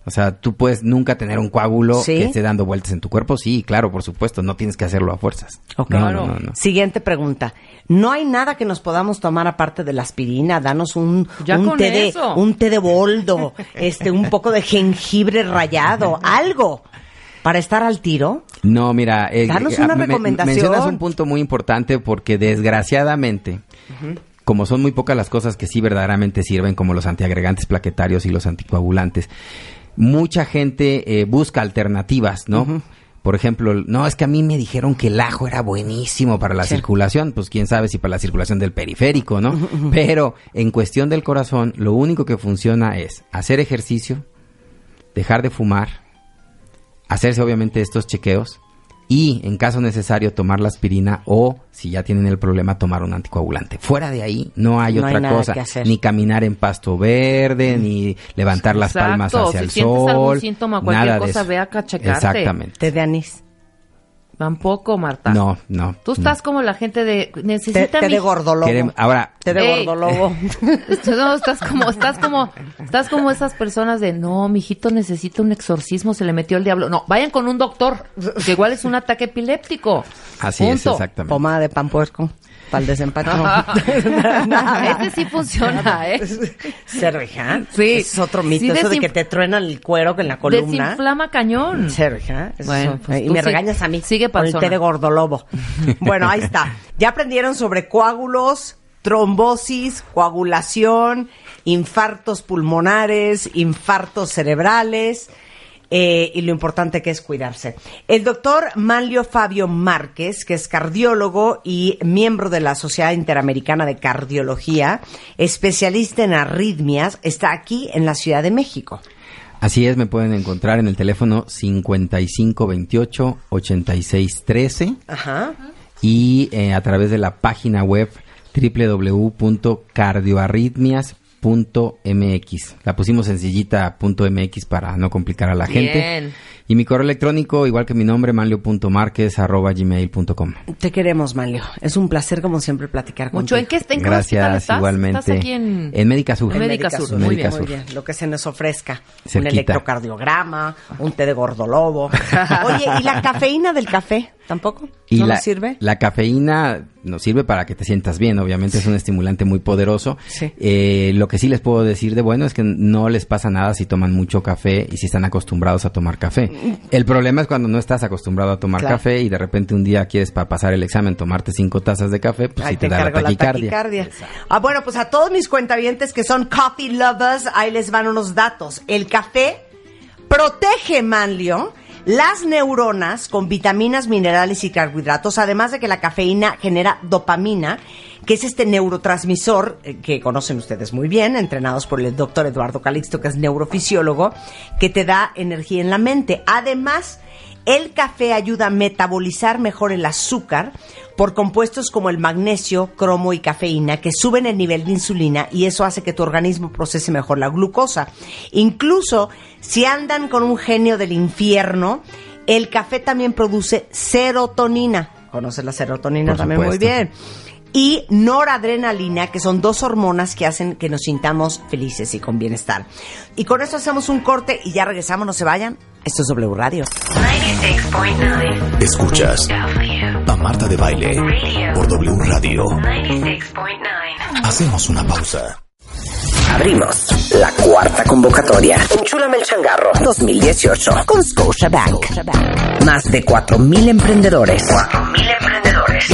O sea, tú puedes nunca tener un coágulo ¿Sí? que esté dando vueltas en tu cuerpo. Sí, claro, por supuesto, no tienes que hacerlo a fuerzas. Ok. No, no, no, no. Siguiente pregunta. ¿No hay nada que nos podamos tomar aparte de la aspirina? Danos un, un té de un té de boldo, este, un poco de jengibre rayado, algo para estar al tiro. No, mira, eh, eh, una me- recomendación. mencionas un punto muy importante porque desgraciadamente, como son muy pocas las cosas que sí verdaderamente sirven, como los antiagregantes plaquetarios y los anticoagulantes, mucha gente eh, busca alternativas, ¿no? Por ejemplo, no, es que a mí me dijeron que el ajo era buenísimo para la circulación, pues quién sabe si para la circulación del periférico, ¿no? Pero en cuestión del corazón, lo único que funciona es hacer ejercicio, dejar de fumar, hacerse obviamente estos chequeos y en caso necesario tomar la aspirina o si ya tienen el problema tomar un anticoagulante. Fuera de ahí no hay No otra cosa, ni caminar en pasto verde, ni levantar las palmas hacia si el sientes sol. algún síntoma, cualquier nada de cosa, eso. ve acá a. Exactamente. Té de anís. Tampoco, Marta. No, no. Tú estás como la gente de necesita te mi de gordolobo. Queremos- ahora, Te de Ey. gordolobo. No, estás como, estás como, estás como esas personas de no, mijito necesita un exorcismo, se le metió el diablo. No, vayan con un doctor, que igual es un ataque epiléptico. así es, exactamente. Pomada de pan puerco. Para el desempate. Este sí funciona, ¿eh? Servija. Sí. Es otro mito, Sí, eso de que te truenan el cuero en la columna. Desinflama cañón. Servija. eso Bueno, pues y me sí- regañas a mí. sigue con el té de gordolobo. bueno, ahí está. Ya aprendieron sobre coágulos, trombosis, coagulación, infartos pulmonares, infartos cerebrales. Eh, y lo importante que es cuidarse. El doctor Manlio Fabio Márquez, que es cardiólogo y miembro de la Sociedad Interamericana de Cardiología, especialista en arritmias, está aquí en la Ciudad de México. Así es, me pueden encontrar en el teléfono 5528-8613 Ajá. y eh, a través de la página web www.cardioarritmias.mx. La pusimos sencillita .mx para no complicar a la gente. Y mi correo electrónico, igual que mi nombre, manlio.marquez.gmail.com. Te queremos, Manlio. Es un placer, como siempre, platicar Mucho. contigo. ¿En qué, en qué hospital Gracias, estás? igualmente. ¿Estás aquí en...? Médica Sur. En Médica Sur, En muy Médica bien, Sur. Muy bien, lo que se nos ofrezca. Un electrocardiograma, un té de gordolobo. Oye, ¿y la cafeína del café? ¿Tampoco? Y ¿No la, nos sirve? La cafeína nos sirve para que te sientas bien, obviamente es un estimulante muy poderoso. Sí. Eh, lo que sí les puedo decir de bueno es que no les pasa nada si toman mucho café y si están acostumbrados a tomar café. El problema es cuando no estás acostumbrado a tomar Claro. café y de repente un día quieres para pasar el examen tomarte cinco tazas de café, pues Ahí sí te, da la taquicardia. taquicardia. Ah, bueno, pues a todos mis cuentavientes que son coffee lovers, ahí les van unos datos. El café protege, Manlio, las neuronas con vitaminas, minerales y carbohidratos, además de que la cafeína genera dopamina, que es este neurotransmisor eh, que conocen ustedes muy bien, entrenados por el doctor Eduardo Calixto, que es neurofisiólogo, que te da energía en la mente. Además, el café ayuda a metabolizar mejor el azúcar por compuestos como el magnesio, cromo y cafeína que suben el nivel de insulina y eso hace que tu organismo procese mejor la glucosa. Incluso si andan con un genio del infierno, el café también produce serotonina. ¿Conoces la serotonina Por también muy bien? Y noradrenalina, que son dos hormonas que hacen que nos sintamos felices y con bienestar. Y con esto hacemos un corte y ya regresamos, no se vayan. Esto es W Radio. 96.9 Escuchas a Marta de Baile por W Radio. 96.9. Hacemos una pausa. Abrimos la cuarta convocatoria. Enchúlame el changarro 2018 con Scotiabank. Más de 4.000 emprendedores. 4.000 emprendedores.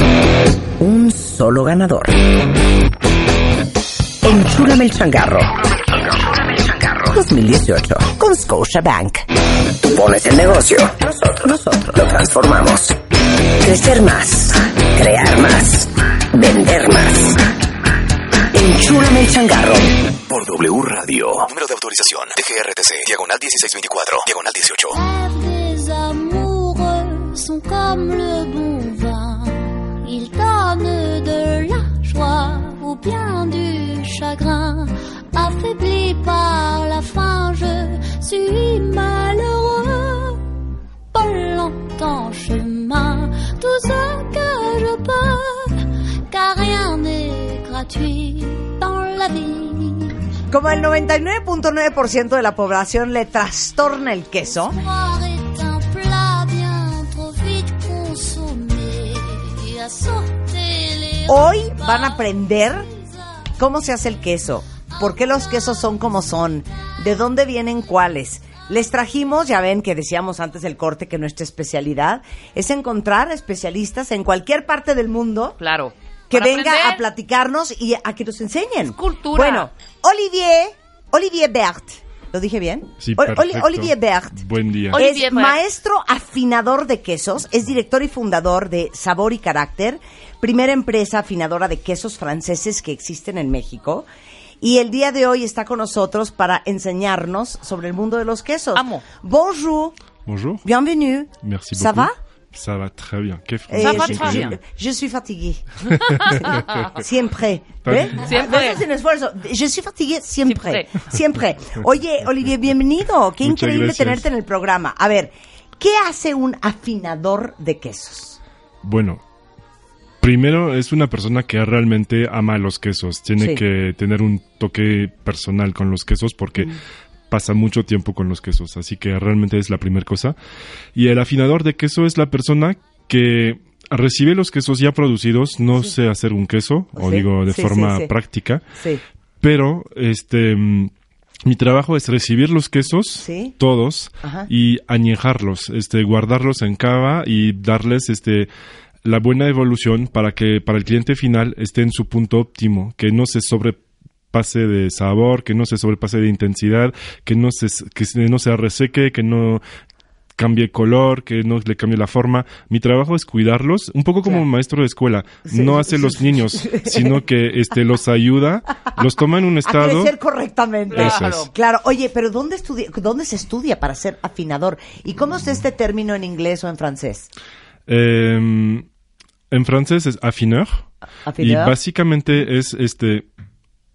Solo ganador. Enchúlame el changarro 2018 con Scotiabank. Tú pones el negocio. Nosotros, nosotros lo transformamos. Crecer más. Crear más. Vender más. Enchúlame el changarro. Por W Radio. Número de autorización. DGRTC. Diagonal 1624. Diagonal 18. Rêves des amoureux sont comme le bon vin. Ils donnent bien du chagrin. Affaibli par la faim, je suis malheureux. Pas longtemps chemin, tout ce que je peux, car rien n'est gratuit dans la vie. Como el 99.9% de la población le trastorna el queso, est un plat bien trop vite consommé. Hoy van a aprender cómo se hace el queso, por qué los quesos son como son, de dónde vienen cuáles. Les trajimos, ya ven que decíamos antes del corte que nuestra especialidad es encontrar especialistas en cualquier parte del mundo Claro. que Para venga aprender. a platicarnos y a que nos enseñen. Es cultura. Bueno, Olivier, Olivier Bert, ¿lo dije bien? Sí, perfecto. Olivier Bert. Buen día. Es maestro afinador de quesos, es director y fundador de Sabor y Carácter, primera empresa afinadora de quesos franceses que existen en México. Y el día de hoy está con nosotros para enseñarnos sobre el mundo de los quesos. Amo. Bonjour, Bonjour. bienvenue. Merci Ça beaucoup. va? Ça va très bien. Qué Eh, Ça va je, très bien. je suis fatiguée. siempre. ¿Eh? bien. Siempre. No es un esfuerzo. Je suis fatiguée siempre. Siempre. Siempre. Oye, Olivier, bienvenido. Qué Muchas increíble gracias. tenerte en el programa. A ver, ¿Qué hace un afinador de quesos? Bueno, primero es una persona que realmente ama los quesos. Tiene Sí. que tener un toque personal con los quesos porque pasa mucho tiempo con los quesos. Así que realmente es la primera cosa. Y el afinador de queso es la persona que recibe los quesos ya producidos. No sé hacer un queso, o Sí, digo de sí, forma sí, sí. práctica. Sí. Pero este mm, mi trabajo es recibir los quesos Sí. todos Ajá. y añejarlos, este guardarlos en cava y darles este la buena evolución para que para el cliente final esté en su punto óptimo, que no se sobrepase de sabor, que no se sobrepase de intensidad, que no se que no se reseque, que no cambie color, que no le cambie la forma. Mi trabajo es cuidarlos, un poco como un maestro de escuela. Sí. No hace los niños, sino que este los ayuda, los toma en un A estado. crecer correctamente. Es. Claro. Oye, pero ¿dónde, estudia, ¿dónde se estudia para ser afinador? ¿Y cómo es este término en inglés o en francés? Eh, en francés es affineur. Y básicamente es este.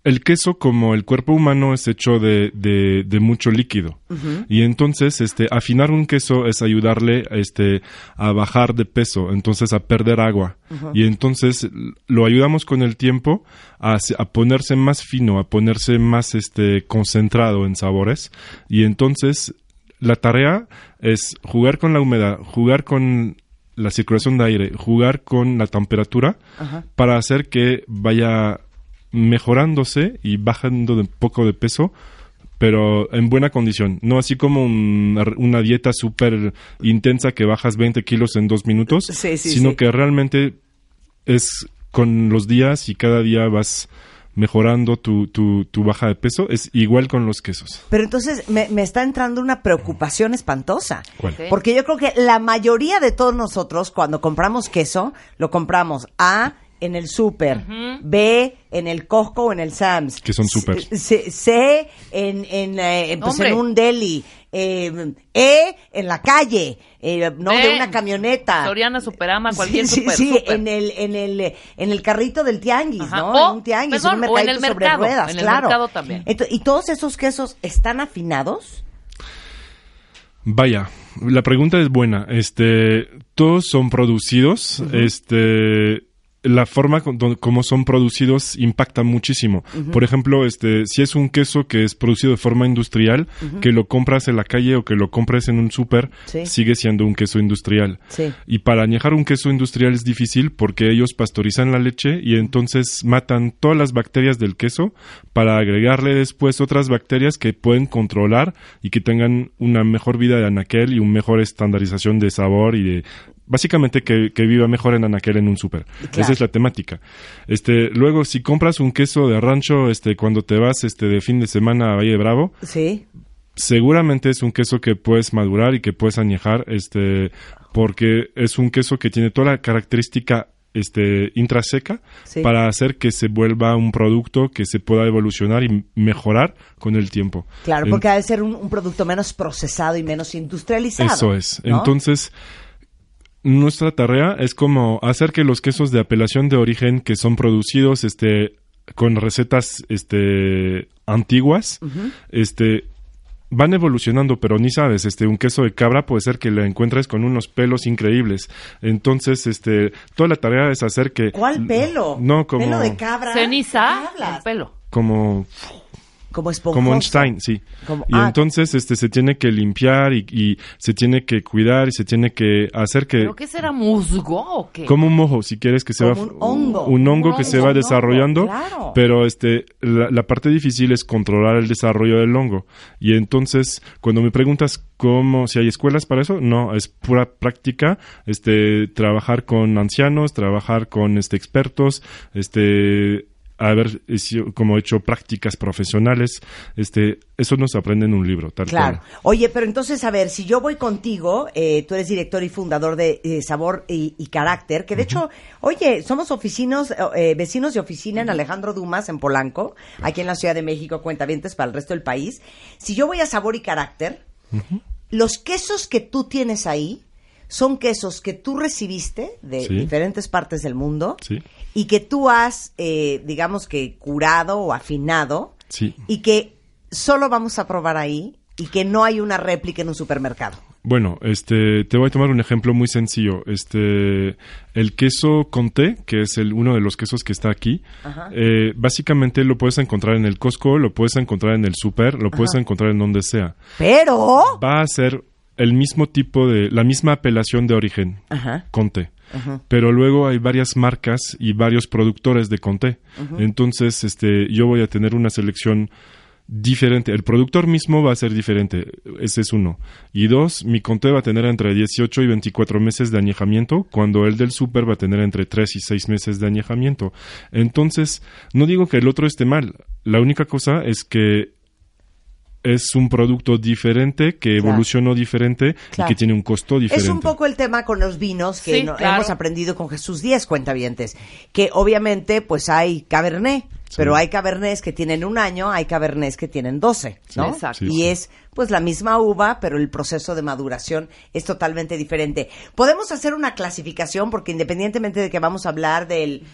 El queso, como el cuerpo humano, es hecho de, de, de mucho líquido. Y entonces, este, afinar un queso es ayudarle este, a bajar de peso, entonces a perder agua. Y entonces lo ayudamos con el tiempo a, a ponerse más fino, a ponerse más este, concentrado en sabores. Y entonces la tarea es jugar con la humedad, jugar con la circulación de aire, jugar con la temperatura para hacer que vaya mejorándose y bajando de poco de peso, pero en buena condición. No así como un- una dieta súper intensa que bajas 20 kilos en dos minutos, Sí, sí, sino sí. que realmente es con los días y cada día vas mejorando tu, tu, tu baja de peso. Es igual con los quesos. Pero entonces me, me está entrando una preocupación espantosa. ¿Cuál? Porque yo creo que la mayoría de todos nosotros, cuando compramos queso, lo compramos A en el súper, B en el Costco o en el Sam's. Que son súper. C, C en, en, eh, pues, en un deli. eh, e en la calle, eh, no de una camioneta. Soriana, Superama, cualquier sí, sí, super, sí, super. en el en el en el carrito del tianguis, Ajá. ¿no? O, en un tianguis, perdón, en un o en el sobre mercado, ruedas, en el claro. mercado también. Y todos esos quesos están afinados. Vaya, la pregunta es buena. Este, todos son producidos. Este, la forma con- como son producidos impacta muchísimo. Por ejemplo, este, si es un queso que es producido de forma industrial, que lo compras en la calle o que lo compras en un súper, Sí. sigue siendo un queso industrial. Sí. Y para añejar un queso industrial es difícil porque ellos pastorizan la leche y entonces matan todas las bacterias del queso para agregarle después otras bacterias que pueden controlar y que tengan una mejor vida de anaquel y una mejor estandarización de sabor y de básicamente que, que viva mejor en anaquel en un súper. Claro. Esa es la temática. Este, luego si compras un queso de rancho este cuando te vas este de fin de semana a Valle Bravo, Sí. seguramente es un queso que puedes madurar y que puedes añejar, este, porque es un queso que tiene toda la característica este intraseca Sí. para hacer que se vuelva un producto que se pueda evolucionar y mejorar con el tiempo. Claro, porque ha de ser un, un producto menos procesado y menos industrializado. eso es. ¿no? Entonces, nuestra tarea es como hacer que los quesos de apelación de origen que son producidos este con recetas este antiguas, este van evolucionando, pero ni sabes, este un queso de cabra puede ser que lo encuentres con unos pelos increíbles. Entonces, este toda la tarea es hacer que ¿Cuál pelo? No, como ¿Pelo de cabra? Ceniza, ¿De qué hablas? el pelo. como Como esponjoso. como Einstein, sí. Como- y ah. entonces este se tiene que limpiar y, y se tiene que cuidar y se tiene que hacer que ¿Pero qué será musgo o qué? como un mojo, si quieres que se Como va un hongo. un hongo Un que se va hongo, desarrollando, claro. pero este la, la parte difícil es controlar el desarrollo del hongo. Y entonces, cuando me preguntas cómo si hay escuelas para eso, no, es pura práctica, este trabajar con ancianos, trabajar con este expertos, este haber hecho- como hecho prácticas profesionales, este eso no se aprende en un libro, tal Claro. cual. Oye, pero entonces, a ver, si yo voy contigo, eh, tú eres director y fundador de eh, Sabor y, y Carácter, que de hecho, oye, somos oficinos, eh, vecinos de oficina en Alejandro Dumas, en Polanco, aquí en la Ciudad de México, cuentavientes para el resto del país. Si yo voy a Sabor y Carácter, los quesos que tú tienes ahí son quesos que tú recibiste de Sí. diferentes partes del mundo Sí. y que tú has, eh, digamos que, curado o afinado Sí. y que solo vamos a probar ahí y que no hay una réplica en un supermercado. Bueno, este, te voy a tomar un ejemplo muy sencillo. Este, el queso Conté, que es el, uno de los quesos que está aquí, eh, básicamente lo puedes encontrar en el Costco, lo puedes encontrar en el super, lo puedes encontrar en donde sea. Pero... Va a ser el mismo tipo de, la misma apelación de origen, Ajá. Conté. Pero luego hay varias marcas y varios productores de Conté. Entonces, este, yo voy a tener una selección diferente. El productor mismo va a ser diferente. Ese es uno. Y dos, mi Conté va a tener entre 18 y 24 meses de añejamiento, cuando el del super va a tener entre 3 y 6 meses de añejamiento. Entonces, no digo que el otro esté mal. La única cosa es que es un producto diferente, que Claro. evolucionó diferente Claro. y que tiene un costo diferente. Es un poco el tema con los vinos que Sí, no- claro. hemos aprendido con Jesús Díaz, cuentavientes. Que obviamente, pues hay Cabernet, pero hay Cabernets que tienen un año, hay Cabernets que tienen 12, ¿no? Sí, exacto. Y es pues la misma uva, pero el proceso de maduración es totalmente diferente. Podemos hacer una clasificación porque independientemente de que vamos a hablar del,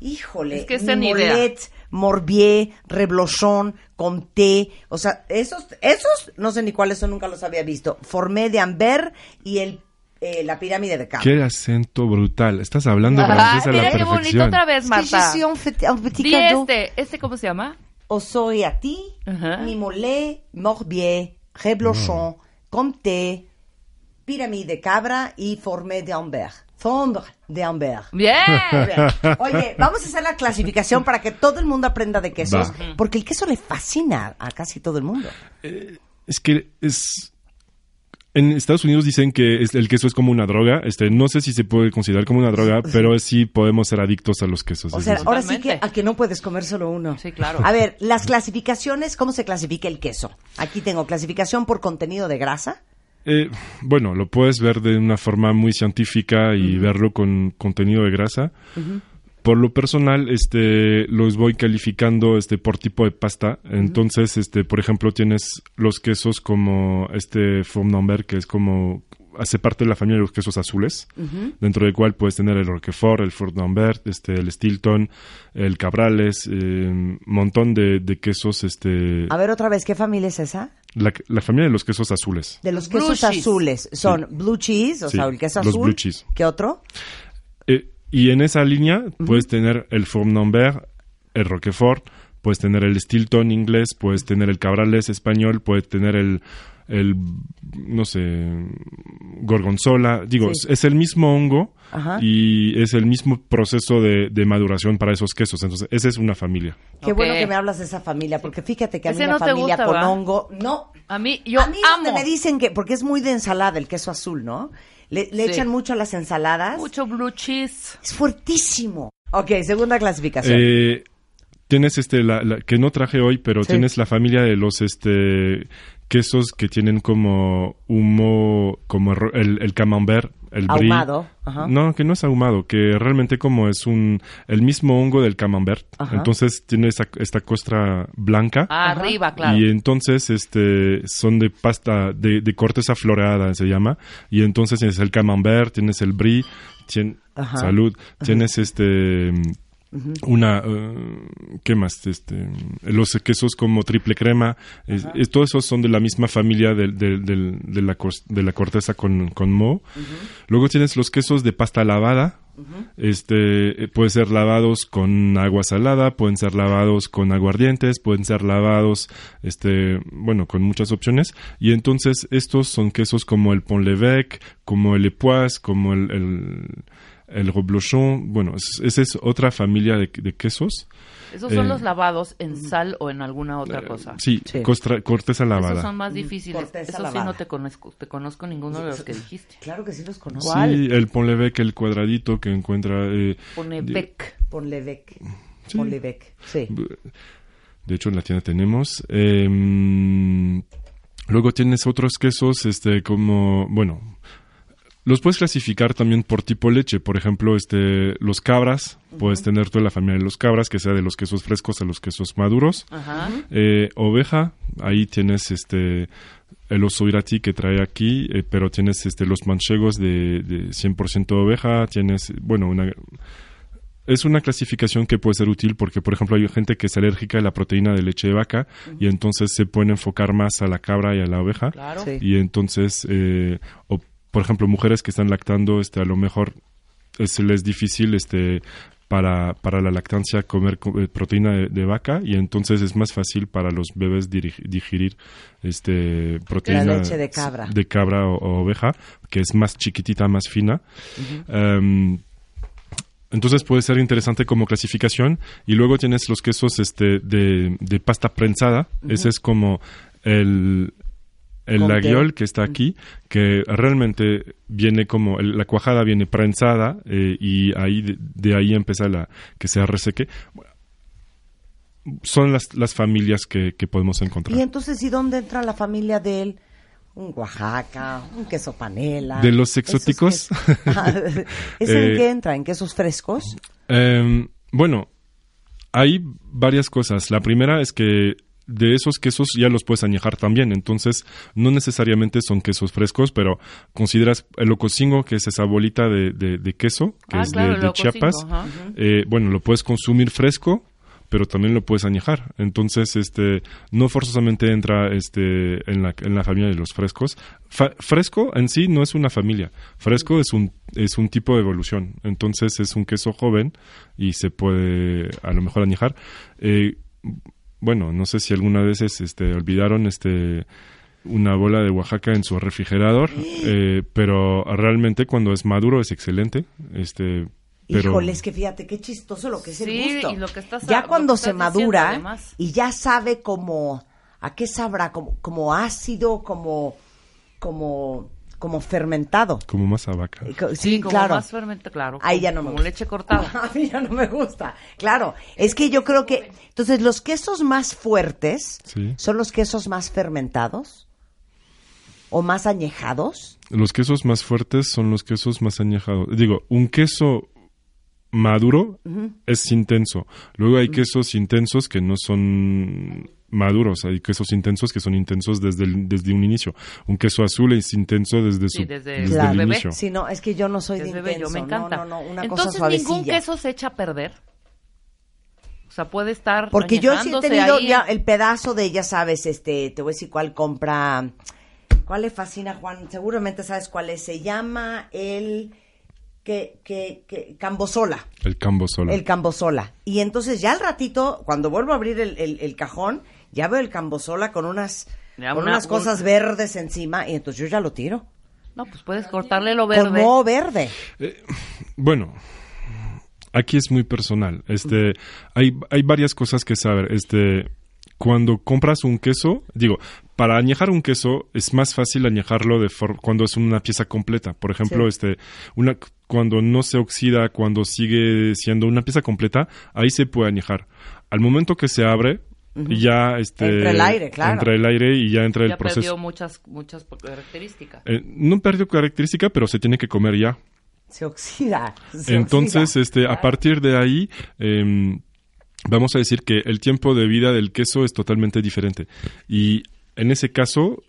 híjole, Es que idea. Mimolet, Morbier, Reblochon, Comté, o sea, esos, esos no sé ni cuáles son, nunca los había visto. Formé de Amber y el, eh, la pirámide de Cabo. Qué acento brutal. Estás hablando francés a la mira qué bonito perfección. otra vez, Marta. Di cadeau. este, ¿este cómo se llama? Osoy a ti, Ajá. Mimolet, Morbier, Reblochon, Comté, Pirámide de Cabra y Formé de Amber. Fondre de Amber. Bien. Bien. Oye, vamos a hacer la clasificación para que todo el mundo aprenda de quesos, Va. porque el queso le fascina a casi todo el mundo. Es que es... En Estados Unidos dicen que el queso es como una droga. Este, no sé si se puede considerar como una droga, pero sí podemos ser adictos a los quesos. O sea, ahora sí que a que no puedes comer solo uno. Sí, claro. A ver, las clasificaciones, ¿cómo se clasifica el queso? Aquí tengo clasificación por contenido de grasa. Eh, bueno, lo puedes ver de una forma muy científica y verlo con contenido de grasa. Por lo personal, este, los voy calificando, este, por tipo de pasta. Entonces, este, por ejemplo, tienes los quesos como este Fondambert, que es como hace parte de la familia de los quesos azules, dentro del cual puedes tener el Roquefort, el Fondambert, este, el Stilton, el Cabrales, un montón de, de quesos, este, A ver otra vez, ¿qué familia es esa? la, la familia de los quesos azules. De los Blue quesos cheese. azules. Son Sí. blue cheese, o Sí, sea, el queso los azul. blue cheese. ¿Qué otro? Eh, y en esa línea puedes tener el Fournambert, el Roquefort, puedes tener el Stilton inglés, puedes tener el Cabrales español, puedes tener el, el no sé, Gorgonzola. Digo, Sí. es, el mismo hongo Ajá. y es el mismo proceso de, de maduración para esos quesos. Entonces, esa es una familia. Qué bueno que me hablas de esa familia, porque fíjate que a mí Ese una no te familia gusta, con hongo, no. A mí, yo a mí amo me dicen que, porque es muy de ensalada el queso azul, ¿no? Le, le Sí. echan mucho a las ensaladas. mucho blue cheese. Es fuertísimo. Ok, segunda clasificación. Eh, tienes este la, la- que no traje hoy, pero Sí. tienes la familia de los este quesos que tienen como humo, como el camembert, el brie. Ahumado, ajá. No, que no es ahumado, que realmente como es un el mismo hongo del camembert. Ajá. Entonces tiene esa- esta costra blanca. Arriba, claro. Y entonces este son de pasta de, de corteza floreada se llama y entonces tienes el camembert, tienes el brie, tien- salud, tienes este una eh, qué más este los quesos como triple crema es- es- todos esos son de la misma familia del- del- del- de, la cos- de la corteza con, con moho luego tienes los quesos de pasta lavada. Este eh, puede ser lavados con agua salada pueden ser lavados con aguardientes pueden ser lavados este bueno con muchas opciones. Y entonces estos son quesos como el pont l'évêque como el époisse como el, el el reblochon, bueno, es- esa es otra familia de, de quesos. Esos son Eh, los lavados en sal o en alguna otra cosa. Sí, Sí. costra- corteza lavada. Esos son más difíciles. Corteza Esos sí no te conozco, te conozco ninguno de los que dijiste. Claro que sí los conozco. Sí, el l'évêque, el cuadradito que encuentra... eh, Pone de- Beck. Ponle bec. Sí. Ponle bec. Sí. De hecho, en la tienda tenemos. Em, luego tienes otros quesos, este, como, bueno, los puedes clasificar también por tipo leche. Por ejemplo, este, los cabras, puedes tener toda la familia de los cabras, que sea de los quesos frescos a los quesos maduros. Ajá. Eh, oveja, ahí tienes este el oso irati que trae aquí, eh, pero tienes este los manchegos de, de 100% oveja, tienes, bueno, una, es una clasificación que puede ser útil porque, por ejemplo, hay gente que es alérgica a la proteína de leche de vaca y entonces se pueden enfocar más a la cabra y a la oveja. Claro. Sí. Y entonces, eh, por ejemplo, mujeres que están lactando, este, a lo mejor se les es difícil, este, para, para la lactancia comer co- eh, proteína de, de vaca y entonces es más fácil para los bebés digerir este proteína leche de cabra. de cabra o, o oveja que es más chiquitita más fina. Em, entonces puede ser interesante como clasificación y luego tienes los quesos este de, de pasta prensada. Ese es como el el laguiol que está aquí, que realmente viene como, la cuajada viene prensada eh, y ahí de, de ahí empieza la que se reseque. Son las, las familias que, que podemos encontrar. Y entonces, ¿y dónde entra la familia de él? Un Oaxaca, un queso panela. ¿De los exóticos? Ajá. ¿Eso en Eh, qué entra? ¿En quesos frescos? Em, bueno, hay varias cosas. La primera es que de esos quesos ya los puedes añejar también. Entonces, no necesariamente son quesos frescos, pero consideras el lococingo, que es esa bolita de, de- de queso, que Ah, es claro, de, Chiapas. Eh, bueno, lo puedes consumir fresco, pero también lo puedes añejar. Entonces, este, no forzosamente entra este, en, la, en la familia de los frescos. Fa- fresco en sí no es una familia. Fresco es un, es un tipo de evolución. Entonces, es un queso joven y se puede a lo mejor añejar. Eh, bueno, no sé si alguna vez este, olvidaron este una bola de Oaxaca en su refrigerador, eh, pero realmente cuando es maduro es excelente. Este, pero Híjole, es que fíjate qué chistoso lo que es Sí, el gusto. y lo que estás- ya lo cuando que se diciendo, madura y ya sabe como a qué sabrá, como, como ácido, como como como fermentado. como más a vaca. Sí, Sí, como claro. más fermento, claro. Ahí como- ya no me Como gusta. leche cortada. A mí ya no me gusta. Claro, es que yo creo que entonces los quesos más fuertes Sí. son los quesos más fermentados o más añejados. Los quesos más fuertes son los quesos más añejados. Digo, un queso maduro es intenso. Luego hay quesos intensos que no son maduros. Hay quesos intensos que son intensos desde, el- desde un inicio. Un queso azul es intenso desde, Sí, su, desde- desde Claro. el bebé. inicio. Sí, no, es que yo no soy de Es bebé, intenso. yo me encanta. No, no, no, una Entonces, cosa ningún queso se echa a perder. O sea, puede estar Porque yo sí he tenido ahí. ya el pedazo de, ya sabes, este, te voy a decir cuál compra, cuál le fascina Juan, seguramente sabes cuál es, se llama el que, que, que, Cambosola, El cambo solo. el Cambosola. Y entonces ya al ratito, cuando vuelvo a abrir el, el- el cajón, ya veo el Cambosola con unas, con una- unas cosas verdes encima, y entonces yo ya lo tiro. No, pues puedes cortarle lo verde. Con moho verde. Bueno, aquí es muy personal. Este, hay, hay varias cosas que saber. Este, cuando compras un queso, digo, para añejar un queso es más fácil añejarlo de for- cuando es una pieza completa. Por ejemplo, Sí. este, una cuando no se oxida, cuando sigue siendo una pieza completa, ahí se puede añejar. Al momento que se abre, ya este Entra el aire, claro. entra el aire y ya entra ya el proceso. perdió muchas, muchas características. Eh, no perdió característica, pero se tiene que comer ya. Se oxida. se Entonces, oxida. este, a partir de ahí, em, vamos a decir que el tiempo de vida del queso es totalmente diferente. Y en ese caso,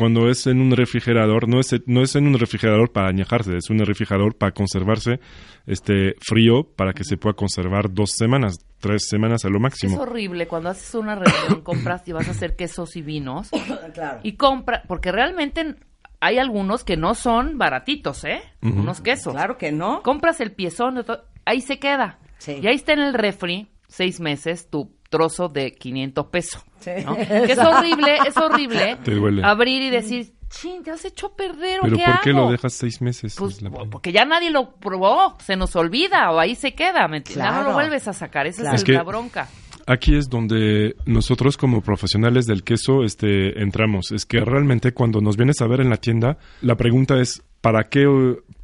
cuando es en un refrigerador, no es, no es en un refrigerador para añejarse, es un refrigerador para conservarse este frío para que se pueda conservar dos semanas, tres semanas a lo Es máximo. horrible cuando haces una reunión, compras y vas a hacer quesos y vinos Claro. y compra, porque realmente hay algunos que no son baratitos, ¿eh? Unos quesos. Claro que no. Compras el piezón, ahí se queda. Sí. Y ahí está en el refri, seis meses, tu trozo de 500 pesos. Sí. ¿no? Que es horrible, es horrible Te duele. abrir y decir, chin, te has hecho a perder, ¿o Pero qué ¿por qué hago?". lo dejas seis meses? Pues Es la- porque ya nadie lo probó, se nos olvida o ahí se queda, ¿me entiendes? Ya no Claro. lo vuelves a sacar, esa Claro. es, Es que- la bronca. Aquí es donde nosotros como profesionales del queso este, entramos. Es que realmente cuando nos vienes a ver en la tienda, la pregunta es ¿para qué,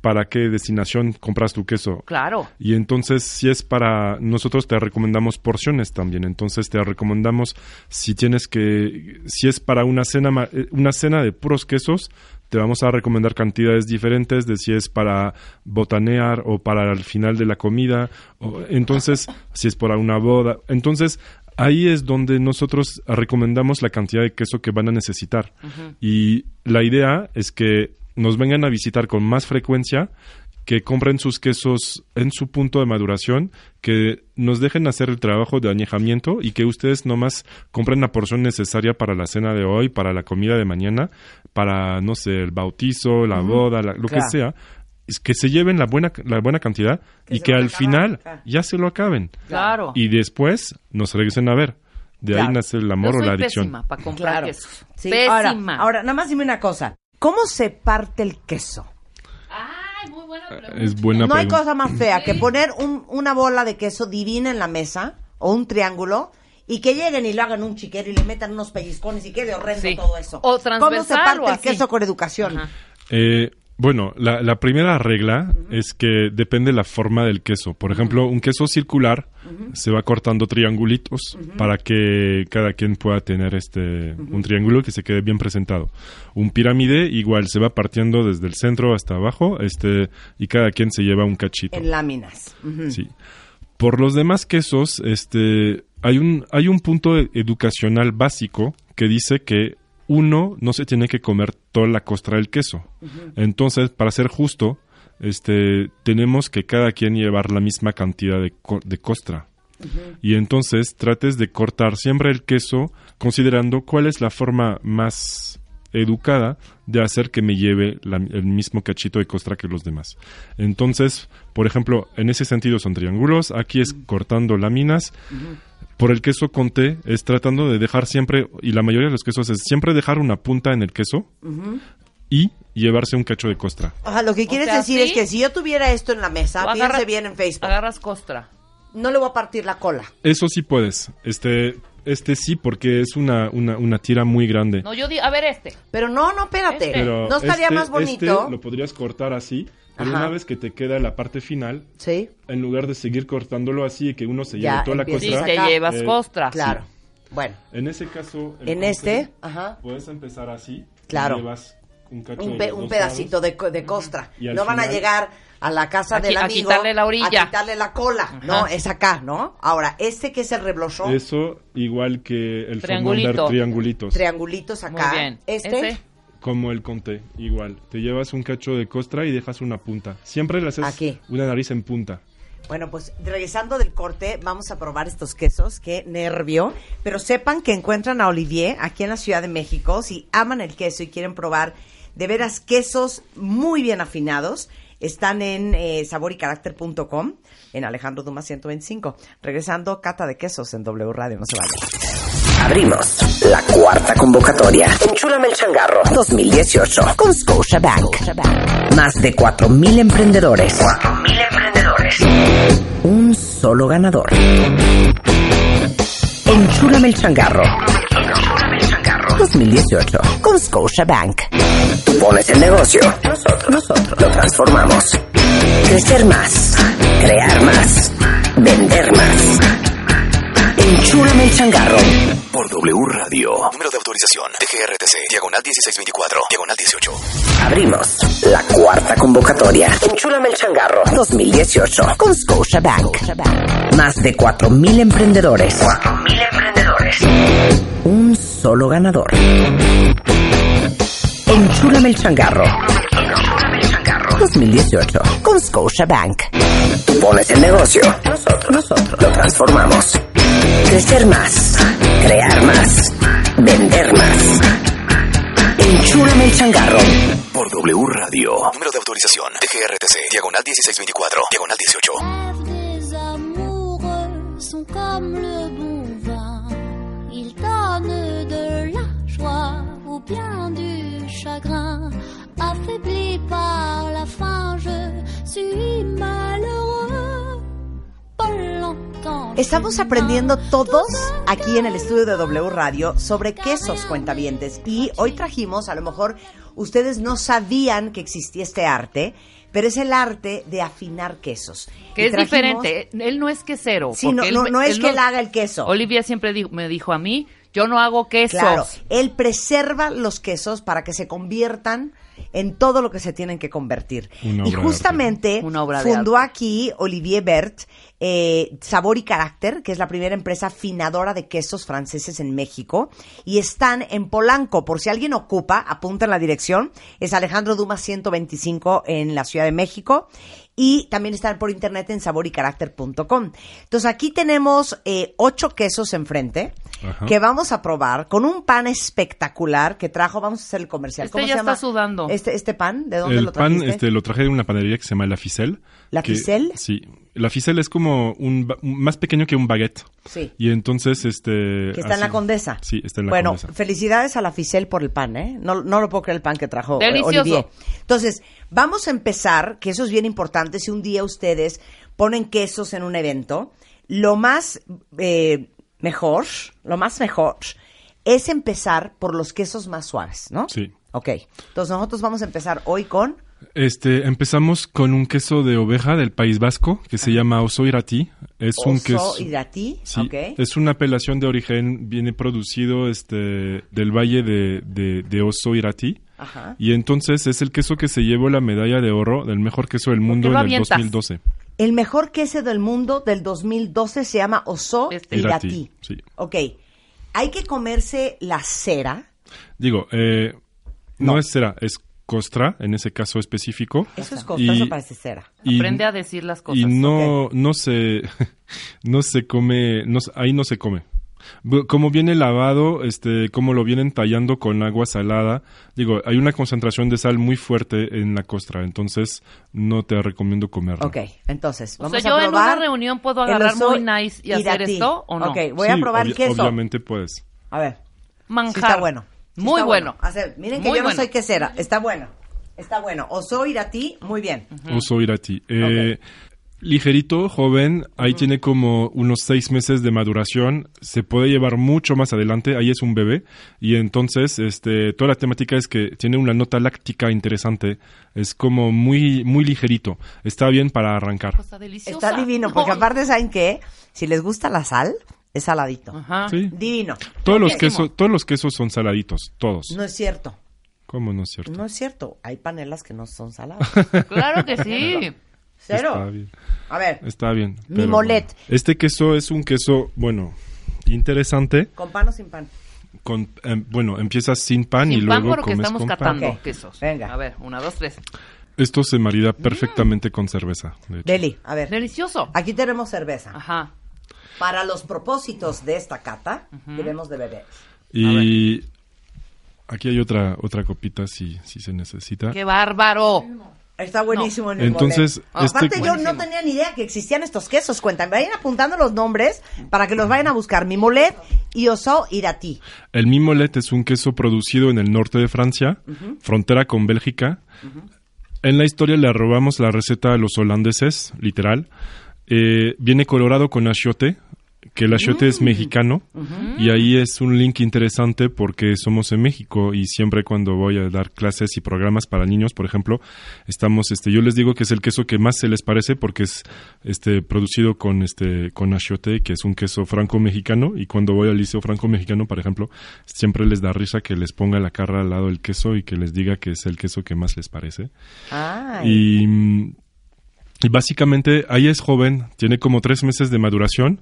para qué destinación compras tu queso? Claro. Y entonces, si es para nosotros, te recomendamos porciones también. Entonces, te recomendamos si tienes que, si es para una cena, eh, una cena de puros quesos, te vamos a recomendar cantidades diferentes de si es para botanear o para el final de la comida. O, entonces, si es para una boda. Entonces, ahí es donde nosotros recomendamos la cantidad de queso que van a necesitar. Y la idea es que nos vengan a visitar con más frecuencia que compren sus quesos en su punto de maduración, que nos dejen hacer el trabajo de añejamiento y que ustedes nomás compren la porción necesaria para la cena de hoy, para la comida de mañana, para, no sé, el bautizo, la boda, la- lo Claro. que sea, es que se lleven la buena, la buena cantidad Que y que al acabar, final ya se lo acaben. Claro. Y después nos regresen a ver. De Claro. ahí nace el Yo amor o la adicción. pésima para comprar Claro. quesos. Sí, ahora, Pésima. ahora, nada más dime una cosa. ¿Cómo se parte el queso? Ay, muy buena pregunta. Es buena no hay pregunta. cosa más fea que poner un- una bola de queso divina en la mesa o un triángulo y que lleguen y lo hagan un chiquero y le metan unos pellizcones y quede horrendo Sí. todo eso. O ¿Cómo se transversal parte o el así. queso con educación? Ajá. Eh, bueno, la, la primera regla es que depende la forma del queso. Por ejemplo, un queso circular se va cortando triangulitos para que cada quien pueda tener este un triángulo que se quede bien presentado. Un pirámide igual se va partiendo desde el centro hasta abajo, este y cada quien se lleva un cachito. En láminas. Sí. Por los demás quesos, este, hay un, hay un punto educacional básico que dice que uno no se tiene que comer toda la costra del queso. Entonces, para ser justo, este, tenemos que cada quien llevar la misma cantidad de, co- de costra. Y entonces trates de cortar siempre el queso considerando cuál es la forma más educada de hacer que me lleve la- el mismo cachito de costra que los demás. Entonces, por ejemplo, en ese sentido son triángulos, aquí es cortando láminas. Por el queso conté es tratando de dejar siempre, y la mayoría de los quesos es siempre dejar una punta en el queso y llevarse un cacho de costra. O sea, lo que quieres sea, decir ¿sí? es que si yo tuviera esto en la mesa, fíjense agarras- bien en Facebook, Agarras costra. no le voy a partir la cola. Eso sí puedes. Este, este sí, porque es una, una, una tira muy grande. No, yo digo, a ver este. Pero no, no, espérate. Este. Pero ¿No estaría este- más bonito? este lo podrías cortar así, pero Ajá. una vez que te queda la parte final, Sí, en lugar de seguir cortándolo así y que uno se Ya, lleve toda la empiezas Sí, costra, te llevas Eh, costra. claro. Bueno, en ese caso... en este, ajá, Puedes empezar así. y Claro. Llevas un cacho un, de pe- los un dos pedacito de, co- de costra. Y No van a llegar a la casa del qui- a amigo quitarle la orilla. a quitarle la cola. Ajá. No, es acá, ¿no? Ahora, este que es el reblochón, Eso igual que el Triangulito. triangulitos. triangulitos acá. Muy bien. Este, Ese. Como el conté, igual. Te llevas un cacho de costra y dejas una punta. Siempre le haces Aquí. una nariz en punta. Bueno, pues regresando del corte, vamos a probar estos quesos. Qué nervio. Pero sepan que encuentran a Olivier aquí en la Ciudad de México. Si aman el queso y quieren probar de veras quesos muy bien afinados, están en eh, en Alejandro Dumas 125. Regresando, cata de quesos en W Radio. No se vayan. Abrimos la cuarta convocatoria. Enchúlame el changarro 2018 con Scotiabank. Más de 4.000 emprendedores. 4.000 emprendedores. Un solo ganador. Enchúlame el changarro. 2018 con Scotiabank. Pones el negocio. Nosotros, nosotros lo transformamos. Crecer más. Crear más. Vender más. Enchúlame el changarro. Por W Radio. Número de autorización. TGRTC. Diagonal 1624. Diagonal 18. Abrimos la cuarta convocatoria. Enchúlame el changarro 2018 con Scotiabank. Más de 4.000 emprendedores. 4.000 emprendedores. Un solo ganador. Enchúlame el changarro. 2018 con Scotiabank. Pones el negocio. Nosotros, nosotros lo transformamos. Crecer más. Crear más. Vender más. Enchúlame el changarro. Por W Radio. Número de autorización. TGRTC. Diagonal 1624. Diagonal 18. Du chagrin. Affaibli par la faim, je suis malheureux. Estamos aprendiendo todos aquí en el estudio de W Radio sobre quesos cuentavientes y hoy trajimos, a lo mejor ustedes no sabían que existía este arte, pero es el arte de afinar quesos. Que Y es trajimos- diferente. Él no es quesero. Sí, no, él no, me- no es él que él haga el queso. Olivia siempre dijo- me dijo a mí, Yo no hago quesos. Claro, él preserva los quesos para que se conviertan en todo lo que se tienen que convertir. Una y justamente Una obra de fundó aquí Olivier Bert eh, Sabor y Carácter, que es la primera empresa finadora de quesos franceses en México, y están en Polanco. Por si alguien ocupa, apunta en la dirección. Es Alejandro Dumas 125 en la Ciudad de México. Y también están por internet en saborycaracter.com. Entonces aquí tenemos eh, ocho quesos enfrente Ajá. que vamos a probar con un pan espectacular que trajo. Vamos a hacer el comercial. Este ¿Cómo ya se está llama? sudando. Este, este pan, ¿de dónde El lo pan trajiste? este, lo traje de una panadería que se llama La Ficelle. ¿La que- Ficelle? Sí. La Ficelle es como un, más pequeño que un baguette. Sí. Y entonces, este... Que está en la Condesa. Sí, está en la bueno, Condesa. felicidades a la Ficel por el pan, ¿eh? No, no lo puedo creer el pan que trajo eh, Delicioso. Olivier. Entonces, vamos a empezar, que eso es bien importante, si un día ustedes ponen quesos en un evento, lo más eh, mejor, lo más mejor es empezar por los quesos más suaves, ¿no? Sí. Ok, entonces nosotros vamos a empezar hoy con... Este, empezamos con un queso de oveja del País Vasco que se llama Oso Irati. Es un queso... Irati, Sí, ok. es una apelación de origen, viene producido este, del valle de, de, de Oso Irati. Ajá. Y entonces es el queso que se llevó la medalla de oro del mejor queso del mundo en el avientas? 2012. El mejor queso del mundo del 2012 se llama Oso Este. Irati. Irati, sí. Ok, hay que comerse la cera. Digo, eh, no. No. es cera, es costra en ese caso específico. Eso es costoso, Y- parece cera. y- Aprende a decir las cosas. Y no, no se, no se come, no, se- ahí no se come. Como viene lavado, este, como lo vienen tallando con agua salada, digo, hay una concentración de sal muy fuerte en la costra, entonces no te recomiendo comerlo. Ok, entonces, O vamos sea, yo a en probar. una reunión puedo agarrar muy nice y hacer esto, ¿o no? Ok, voy a probar queso. Obviamente puedes. A ver, Manjar. sí está bueno. Sí Muy está bueno. Hacer- miren que Muy yo no bueno. soy quesera. Está bueno. Está bueno. Oso Irati, muy bien. Oso Irati. Eh, Ligerito, joven, ahí tiene como unos seis meses de maduración, se puede llevar mucho más adelante, ahí es un bebé, y entonces este, toda la temática es que tiene una nota láctica interesante, es como muy, muy ligerito, está bien para arrancar. Deliciosa. Está divino, porque No. aparte, ¿saben qué? Si les gusta la sal, es saladito. Ajá. Sí. Divino. Todos los, quesos, todos los quesos son saladitos, todos. No es cierto. ¿Cómo no es cierto? No es cierto. Hay panelas que no son saladas. Claro que sí. Cero. Está bien. A ver, Está bien. Mi molet. bueno. Este queso es un queso, bueno, interesante. ¿con pan o sin pan? Con, em, bueno, empiezas sin pan y Sin pan luego porque comes estamos con pan. catando Ok. quesos. Venga. A ver, una, dos, tres. Esto se marida perfectamente con cerveza. de hecho. Deli, a ver. Delicioso. Aquí tenemos cerveza. Ajá. Para los propósitos de esta cata, debemos de beber. Y aquí hay otra otra copita si, si se necesita. ¡Qué bárbaro! Está buenísimo en el Entonces, molet. este- Aparte, yo no tenía ni idea que existían estos quesos. Cuentan, vayan apuntando los nombres para que los vayan a buscar. Mi molet y oso irati. El Mimolet es un queso producido en el norte de Francia, frontera con Bélgica. En la historia le robamos la receta a los holandeses, literal. Eh, viene colorado con achiote, que el achiote es mexicano. Y ahí es un link interesante porque somos en México y siempre cuando voy a dar clases y programas para niños, por ejemplo, estamos, este, yo les digo que es el queso que más se les parece porque es, este, producido con, este, con achiote, que es un queso franco-mexicano. Y cuando voy al liceo franco-mexicano, por ejemplo, siempre les da risa que les ponga la cara al lado del queso y que les diga que es el queso que más les parece. Ay. Y, mm, y básicamente ahí es joven, tiene como tres meses de maduración,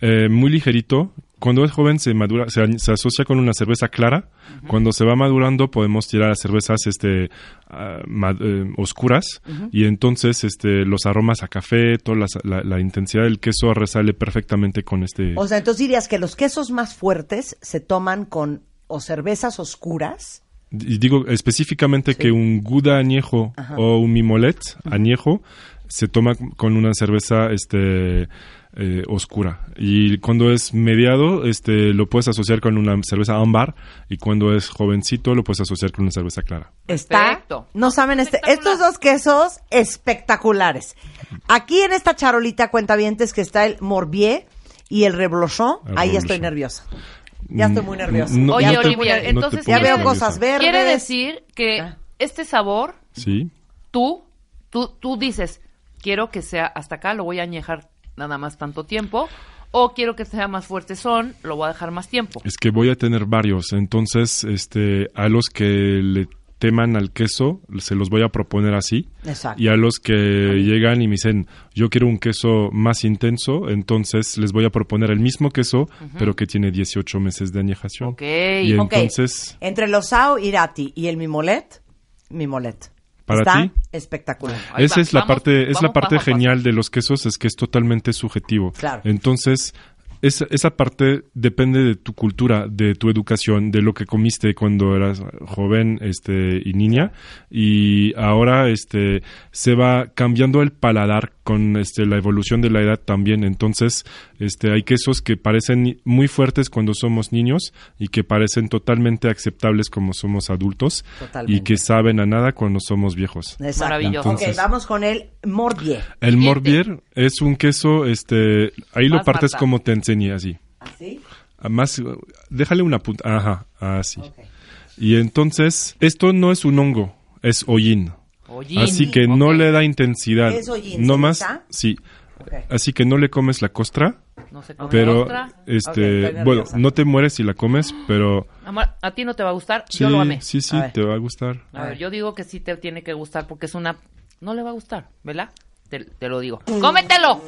eh, muy ligerito. Cuando es joven se madura, se, asocia con una cerveza clara. Cuando se va madurando podemos tirar a cervezas este ah, eh, oscuras y entonces este los aromas a café, toda la, la- la intensidad del queso resale perfectamente con este. O sea, entonces dirías que los quesos más fuertes se toman con o cervezas oscuras. Y digo específicamente que un Gouda añejo o un Mimolet añejo se toma con una cerveza este eh, oscura y cuando es mediado este lo puedes asociar con una cerveza ámbar y cuando es jovencito lo puedes asociar con una cerveza clara. Está. Perfecto. No saben, este, estos dos quesos espectaculares. Aquí en esta charolita cuentavientes que está el Morbier y el Reblochon. El Ahí Reblochon. estoy nerviosa. Ya estoy muy nerviosa. No- Oye, no te- Olivia, no te entonces Ya veo quiere- nerviosa. cosas verdes. Quiere decir que Ah. este sabor, Sí. tú, tú, tú dices, quiero que sea hasta acá, lo voy a añejar nada más tanto tiempo. O quiero que sea más fuerte son, lo voy a dejar más tiempo. Es que voy a tener varios, entonces este a los que le teman al queso se los voy a proponer así Exacto. y a los que llegan y me dicen yo quiero un queso más intenso, entonces les voy a proponer el mismo queso pero que tiene 18 meses de añejación. Ok. Y Ok. entonces Entre los Sao Irati y el Mimolet, Mimolet. ¿Para Está ti? espectacular. Ahí Esa va, es la vamos- parte, es la parte genial de los quesos, es que es totalmente subjetivo. Claro. Entonces, esa, esa parte depende de tu cultura, de tu educación, de lo que comiste cuando eras joven este, y niña. Y ahora este, se va cambiando el paladar con este, la evolución de la edad también. Entonces, este, hay quesos que parecen muy fuertes cuando somos niños y que parecen totalmente aceptables como somos adultos y que saben a nada cuando somos viejos. Exacto. Maravilloso. Ok, vamos con el Morbier. El morbier es un queso, este, ahí lo partes Marta. como te enseñé, así. ¿Así? Ah, Más, uh, déjale una punta, ajá, así. Y entonces, esto no es un hongo, es hollín. Hollín. Así que no le da intensidad. ¿Es hollín, No más, sí. Así que no le comes la costra, No sé cómo pero, otra. Ok, este, bueno, no te mueres si la comes, pero Amor, a ti no te va a gustar, sí, yo lo amé. sí, sí, te va a gustar. A ver, yo digo que sí te tiene que gustar porque es una... No le va a gustar, ¿verdad? Te, te lo digo. Mm. ¡Cómetelo!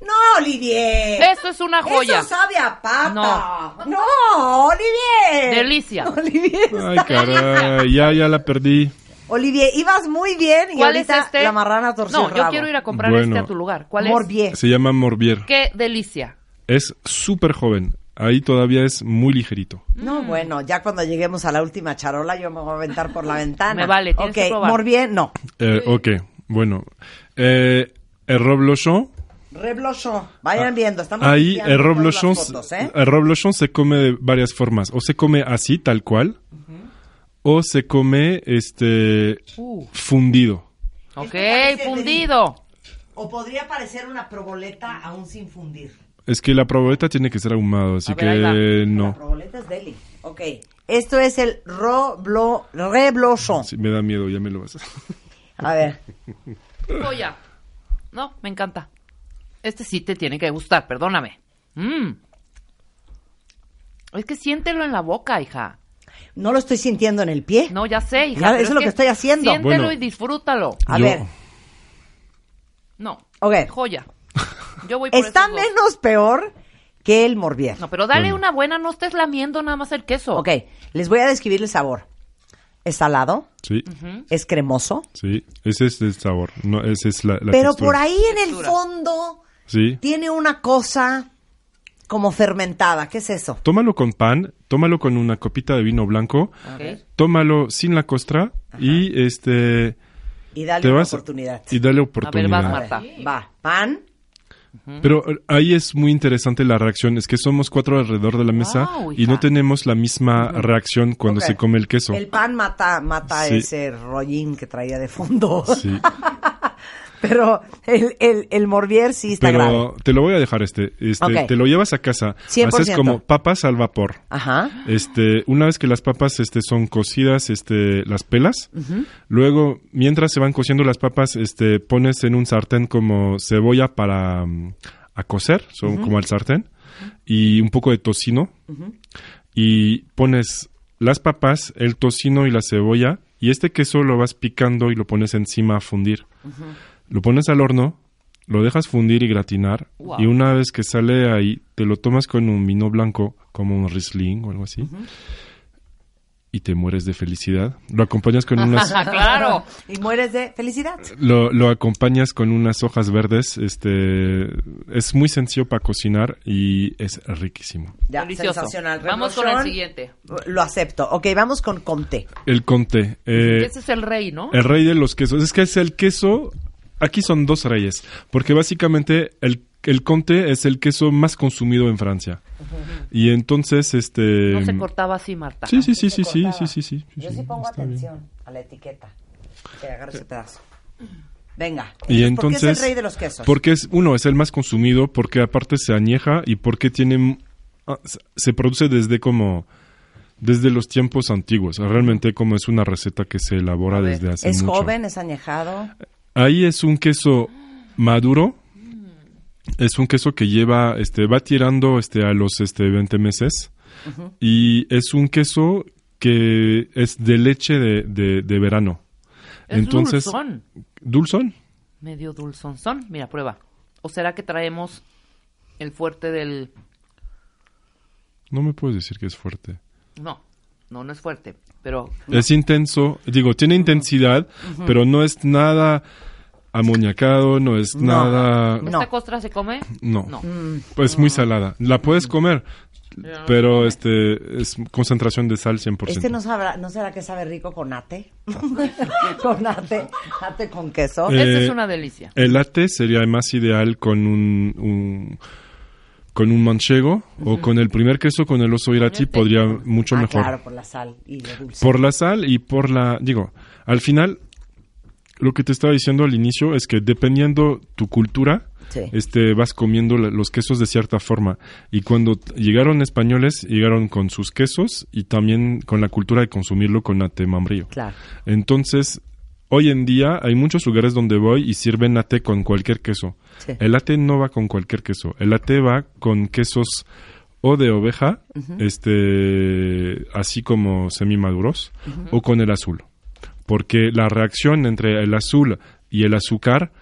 No, Olivier. Eso es una joya. Eso sabe a pata. No. No, Olivier. Delicia. Olivier. Ay, caray, ya, ya la perdí. Olivier, ibas muy bien y ¿Cuál es ahorita este? la marrana torció No, el yo rabo. quiero ir a comprar Bueno. este a tu lugar. ¿Cuál es? Morbier. Se llama morbier. ¡Qué delicia! Es súper joven. Ahí todavía es muy ligerito. No, bueno, ya cuando lleguemos a la última charola yo me voy a aventar por la ventana. Me vale, tienes Ok, que probar. Morbier, no. Eh, ok, bueno. Eh, el roblochon, Reblochon. Vayan viendo, estamos Ah, ahí el roblochon, las fotos, ¿eh? el roblochon se come de varias formas. O se come así, tal cual, o se come este Uh. fundido. Ok, fundido. O podría parecer una proboleta aún sin fundir. Es que la proboleta tiene que ser ahumado, así ver, que La no. proboleta es deli. Ok. Esto es el roblo, reblochon. Sí, me da miedo, ya me lo vas a... A ver. Joya. No, me encanta. Este sí te tiene que gustar, perdóname. Mm. Es que siéntelo en la boca, hija. No lo estoy sintiendo en el pie. No, ya sé, hija. Ya, eso es lo que estoy haciendo. Siéntelo Bueno. y disfrútalo. A Yo- ver. No, Ok. joya. Yo voy por Está menos peor que el morbier. No, pero dale Bueno. una buena, no estés lamiendo nada más el queso. Ok, les voy a describir el sabor. Es salado, Sí, es cremoso, sí, ese es el sabor, no, esa es la, la pero textura. por ahí en el fondo Sí, tiene una cosa como fermentada. ¿Qué es eso? tómalo con pan, tómalo con una copita de vino blanco, Ok. tómalo sin la costra y este Y dale te una vas oportunidad. y dale A ver, oportunidad. vas, A Marta. ver, va, pan. Pero eh, ahí es muy interesante la reacción, es que somos cuatro alrededor de la mesa Guau, y no tenemos la misma reacción cuando Ok. se come el queso. El pan mata, mata Sí. ese rollín que traía de fondo. Sí. Pero el, el, el morbier sí está grave. Pero te lo voy a dejar este, este te lo llevas a casa, 100%. haces como papas al vapor. Ajá. Este, una vez que las papas este son cocidas, este las pelas. Luego, mientras se van cociendo las papas, este pones en un sartén como cebolla para mm, a cocer, son como al sartén y un poco de tocino. Y pones las papas, el tocino y la cebolla y este queso lo vas picando y lo pones encima a fundir. Lo pones al horno, lo dejas fundir y gratinar Wow. y una vez que sale ahí te lo tomas con un vino blanco como un Riesling o algo así y te mueres de felicidad. Lo acompañas con unas claro. Y mueres de felicidad. lo, lo acompañas con unas hojas verdes, este es muy sencillo para cocinar y es riquísimo. Ya, Delicioso. sensacional. Vamos con el siguiente. Lo acepto. Ok, vamos con Comté. El conté, eh, Ese es el rey, ¿no? el rey de los quesos, es que es el queso, aquí son dos reyes, porque básicamente el el conté es el queso más consumido en Francia. Y entonces, este... No se cortaba así, Marta. Sí, sí, sí, sí, sí, sí, sí, sí, Yo sí, pongo bien. atención a la etiqueta. Que agarre ese pedazo. Venga. Y ¿Por entonces, qué es el rey de los quesos? porque es uno es el más consumido, porque aparte se añeja y porque tiene ah, se- produce desde como desde los tiempos antiguos. Realmente como es una receta que se elabora desde hace ¿Es mucho. joven? ¿Es añejado? Ahí es un queso maduro Es un queso que lleva, este, va tirando este, a los este, 20 meses. Y es un queso que es de leche de, de, de verano. Es Entonces, dulzón. ¿Dulzón? Medio dulzonzón. Mira, prueba. ¿O será que traemos el fuerte del... No me puedes decir que es fuerte. No, no, no es fuerte, pero... Es intenso, digo, tiene intensidad, pero no es nada amoñacado, no es No. nada... No. ¿Esta costra se come? No. No. Pues muy salada. La puedes comer, pero este es concentración de sal 100%. Este no, sabrá, ¿no será que sabe rico con ate? con ate, ate con queso. Eh, Esta es una delicia. El latte sería más ideal con un, un- con un manchego o con el primer queso con el oso irati podría mucho ah, mejor. claro, por la sal y lo dulce. Por la sal y por la... Digo, al final, lo que te estaba diciendo al inicio es que dependiendo tu cultura, Sí. este, vas comiendo los quesos de cierta forma. Y cuando llegaron españoles, llegaron con sus quesos y también con la cultura de consumirlo con ate membrillo. Claro. Entonces, hoy en día hay muchos lugares donde voy y sirven ate con cualquier queso. Sí. El ate no va con cualquier queso. El ate va con quesos o de oveja, este, así como semimaduros, o con el azul. Porque la reacción entre el azul y el azúcar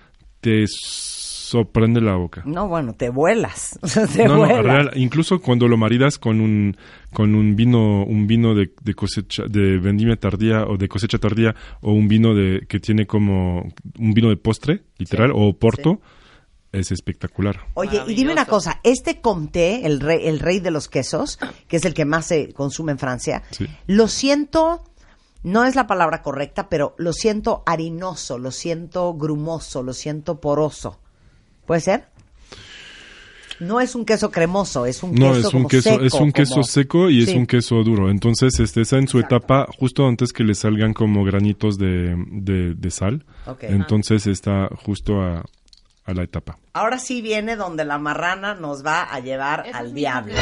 te sorprende la boca. No, bueno, te vuelas. te No, no, vuelas. real, incluso cuando lo maridas con un con un vino un vino de, de cosecha de vendimia tardía o de cosecha tardía o un vino de que tiene como un vino de postre literal o porto es espectacular. Oye, y dime una cosa, este comté, el rey, el rey de los quesos, que es el que más se consume en Francia, Sí. lo siento, no es la palabra correcta, pero lo siento harinoso, lo siento grumoso, lo siento poroso. ¿Puede ser? No es un queso cremoso, es un No, queso es un como queso, seco, es un queso como- seco y es un queso duro. Entonces, este está en su etapa justo antes que le salgan como granitos de, de, de sal. Entonces está justo a, a la etapa. Ahora sí viene donde la marrana nos va a llevar al diablo.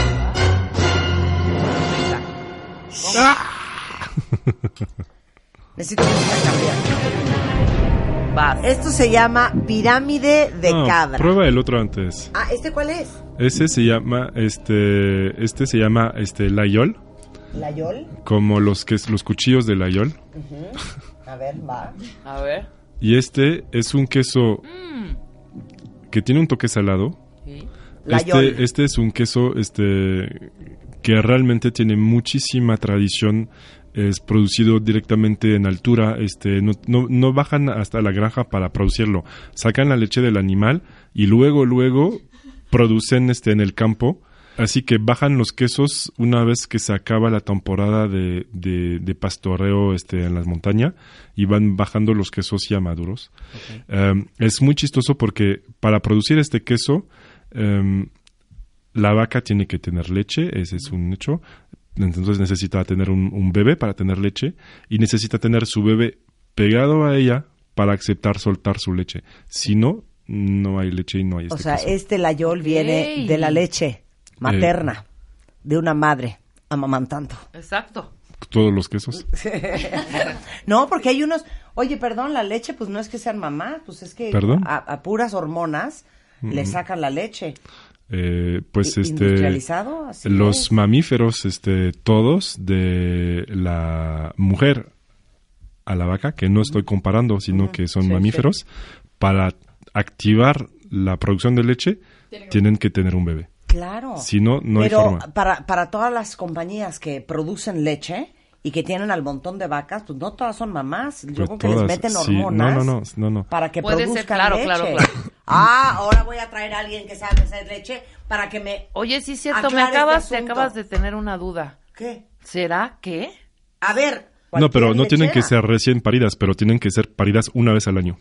Necesito música cambiar. Vas. Esto se llama pirámide de No, cabra. Prueba el otro antes. Ah, ¿este cuál es? Ese se llama, este, este se llama, este, layol, ¿La Yol? como los que los cuchillos de layol. A ver, va. A ver. Y este es un queso que tiene un toque salado. Sí. Este, este es un queso, este, que realmente tiene muchísima tradición. Es producido directamente en altura. Este, no, no, no bajan hasta la granja para producirlo. Sacan la leche del animal y luego, luego producen este en el campo. Así que bajan los quesos una vez que se acaba la temporada de, de, de pastoreo este, en las montañas y van bajando los quesos ya maduros. Um, es muy chistoso porque para producir este queso um, la vaca tiene que tener leche, ese es un hecho. Entonces necesita tener un, un bebé para tener leche y necesita tener su bebé pegado a ella para aceptar soltar su leche. Si no, no hay leche y no hay este O sea, queso. este layol viene de la leche materna de una madre amamantando. Exacto. Todos los quesos. No, porque hay unos, oye, perdón, la leche, pues no es que sean mamás, pues es que ¿Perdón? a, a puras hormonas le sacan la leche. Eh, pues este industrializado, así los es. mamíferos este todos de la mujer a la vaca que no estoy comparando sino que son Sí, mamíferos para activar la producción de leche tienen que tener un bebé Claro. Si no, no hay Pero forma. Para, para todas las compañías que producen leche y que tienen al montón de vacas, pues no todas son mamás. Yo Pues creo que les todas, meten sí. hormonas. No, no, no, no, no. Para que Puede ser, produzcan claro, leche. claro, claro. Ah, ahora voy a traer a alguien que sabe hacer leche para que me... Oye, sí es cierto, me este acabas, te asunto. acabas de tener una duda. ¿Qué? ¿Será que? A ver. No, pero no tienen que lechera. ser recién paridas, pero tienen que ser paridas una vez al año.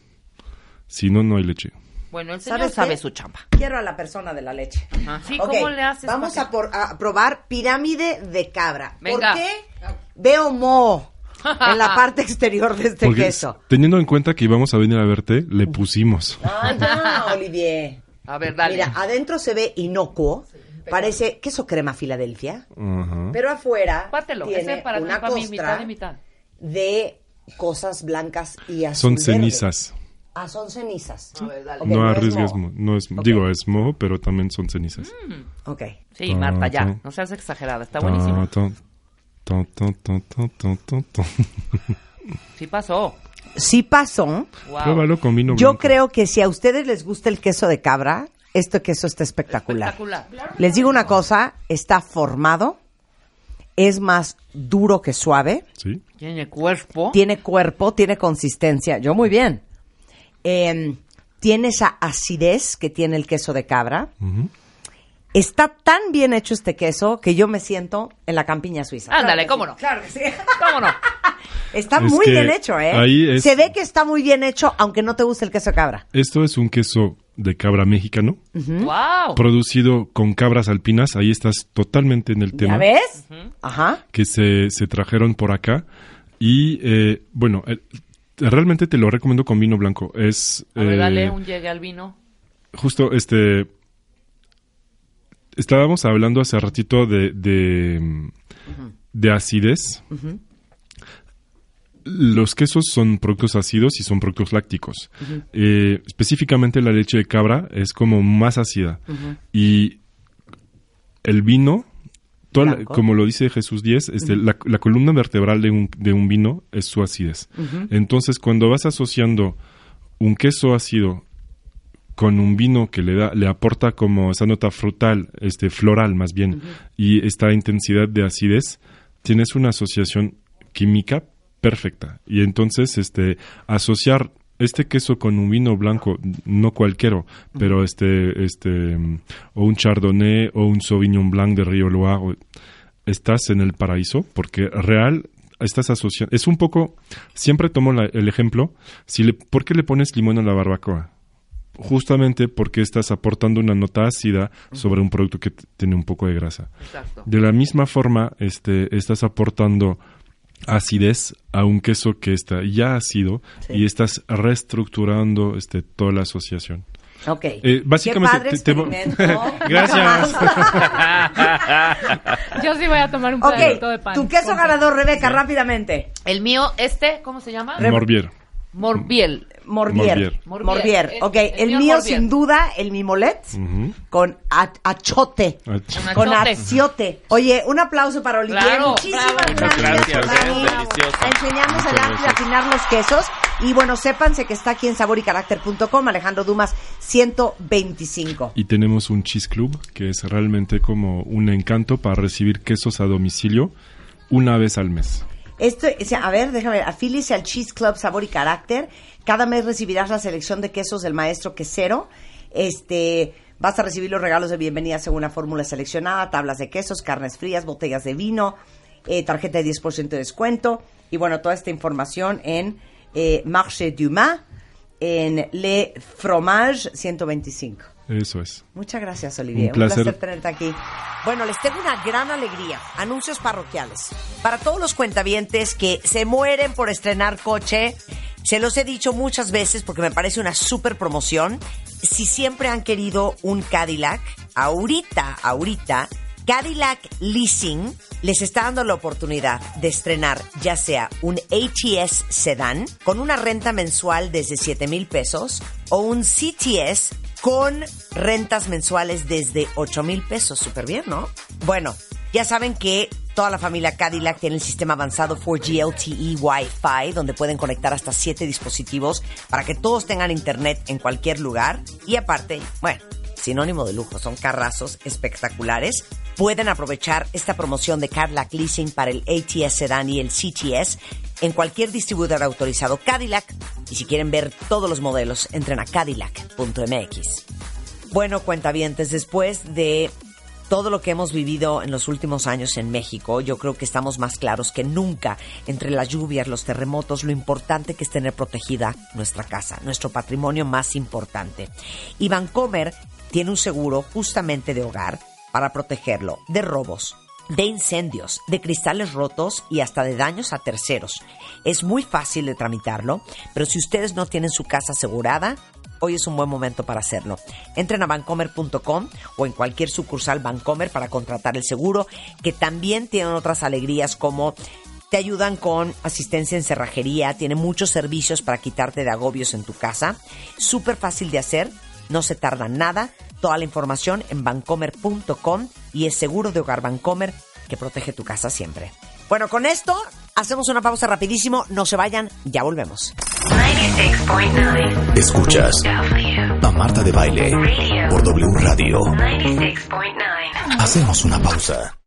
Si no, no hay leche. Bueno, el señor ¿Sabes sabe qué? su chamba. Quiero a la persona de la leche. Ajá. Sí, Ok, ¿cómo le haces? Vamos a, por- a probar pirámide de cabra. Venga. ¿Por qué veo moho en la parte exterior de este Porque queso? teniendo en cuenta que íbamos a venir a verte, le pusimos. Ah, ya, Olivier. A ver, dale. Mira, adentro se ve inocuo. Parece queso crema Filadelfia. Pero afuera Pártelo, tiene ese para una para mí, costra mitad y mitad. de cosas blancas y azul Son verde. cenizas. Ah, son cenizas. A ver, dale. Ok, no no es arriesgues, moho. mo- no es, Ok. digo, es moho, pero también son cenizas. Ok. Sí, Marta, ya. Ta, ta. No seas exagerada. Está buenísimo. Ta, ta, ta, ta, ta, ta, ta, ta. Sí pasó. Sí pasó. Wow. Pruébalo con vino Yo blanco. creo que si a ustedes les gusta el queso de cabra, este queso está espectacular. Espectacular. Les digo una cosa, está formado, es más duro que suave, Sí. Tiene cuerpo. tiene cuerpo, tiene consistencia. Yo muy bien. Eh, tiene esa acidez que tiene el queso de cabra. Está tan bien hecho este queso que yo me siento en la campiña suiza. Ándale, cómo sí, no. Claro que sí. ¿Cómo no? Está Es muy bien hecho, ¿eh? ahí es- Se ve que está muy bien hecho, aunque no te guste el queso de cabra. Esto es un queso de cabra mexicano, Wow. producido con cabras alpinas. Ahí estás totalmente en el tema. ¿Ya ves? Ajá. que se, se trajeron por acá. Y eh, bueno, eh, realmente te lo recomiendo con vino blanco. Es A ver, eh, dale un llegue al vino. justo este. Estábamos hablando hace ratito de, de, mm, de acidez. Los quesos son productos ácidos y son productos lácticos. Eh, específicamente la leche de cabra es como más ácida. Y el vino, toda la- Blanco. como lo dice Jesús 10, este, la, la columna vertebral de un, de un vino es su acidez. Entonces, cuando vas asociando un queso ácido con un vino que le da le aporta como esa nota frutal, este floral más bien, y esta intensidad de acidez, tienes una asociación química perfecta. Y entonces este asociar este queso con un vino blanco, no cualquiera, pero este este o un chardonnay o un sauvignon blanc de Río Loire, estás en el paraíso porque real estás asociando es un poco siempre tomo la- el ejemplo si le ¿por qué le pones limón a la barbacoa? justamente porque estás aportando una nota ácida sobre un producto que tiene un poco de grasa. Exacto. De la misma forma, este, estás aportando acidez a un queso que está ya ácido y estás reestructurando este, toda la asociación. Ok. Eh, básicamente, Qué padre te- te. Gracias. Yo sí voy a tomar un ok, pedacito de pan. tu queso ganador, Rebeca, rápidamente. El mío, este, ¿cómo se llama? Morbier. Morbiel. Morbier. Morbier. Morbier. Morbier. Ok, El- el el, mío sin duda, el mimolet, con achote. Con achote. aciote. Oye, un aplauso para Olivier. Claro, Muchísimas bravo. gracias, gracias, enseñarnos el arte de afinar los quesos. Y bueno, sépanse que está aquí en saborycaracter.com, Alejandro Dumas 125. Y tenemos un cheese club que es realmente como un encanto para recibir quesos a domicilio una vez al mes. Esto, a ver, déjame ver. Afíliese al Cheese Club Sabor y Carácter. Cada mes recibirás la selección de quesos del maestro quesero. Este, vas a recibir los regalos de bienvenida según la fórmula seleccionada, tablas de quesos, carnes frías, botellas de vino, eh, tarjeta de 10% de descuento. Y bueno, toda esta información en eh, Marché Dumas, en Le Fromage 125. Eso es. Muchas gracias, Olivier. Un placer. tenerte aquí. Bueno, les tengo una gran alegría. Anuncios parroquiales. Para todos los cuentavientes que se mueren por estrenar coche, se los he dicho muchas veces porque me parece una súper promoción. Si siempre han querido un Cadillac, ahorita, ahorita, Cadillac Leasing les está dando la oportunidad de estrenar ya sea un ATS Sedan con una renta mensual desde 7 mil pesos o un CTS con rentas mensuales desde 8 mil pesos. Súper bien, ¿no? Bueno, ya saben que toda la familia Cadillac tiene el sistema avanzado 4G LTE Wi-Fi, donde pueden conectar hasta 7 dispositivos para que todos tengan internet en cualquier lugar. Y aparte, bueno, sinónimo de lujo, son carrazos espectaculares. Pueden aprovechar esta promoción de Cadillac Leasing para el ATS Sedan y el CTS en cualquier distribuidor autorizado Cadillac. Y si quieren ver todos los modelos, entren a cadillac.mx. Bueno, cuentavientes, después de todo lo que hemos vivido en los últimos años en México, yo creo que estamos más claros que nunca entre las lluvias, los terremotos, lo importante que es tener protegida nuestra casa, nuestro patrimonio más importante. Y Vancomer tiene un seguro justamente de hogar para protegerlo de robos, de incendios, de cristales rotos y hasta de daños a terceros. Es muy fácil de tramitarlo, pero si ustedes no tienen su casa asegurada, hoy es un buen momento para hacerlo. Entren a bancomer.com o en cualquier sucursal Bancomer para contratar el seguro, que también tienen otras alegrías como Te ayudan con asistencia en cerrajería, tiene muchos servicios para quitarte de agobios en tu casa. Súper fácil de hacer, no se tarda nada. Toda la información en bancomer.com y es seguro de hogar Bancomer que protege tu casa siempre. Bueno, con esto hacemos una pausa rapidísimo. No se vayan, ya volvemos. 96.9 Escuchas a Marta de Baile por W Radio. 96.9 Hacemos una pausa.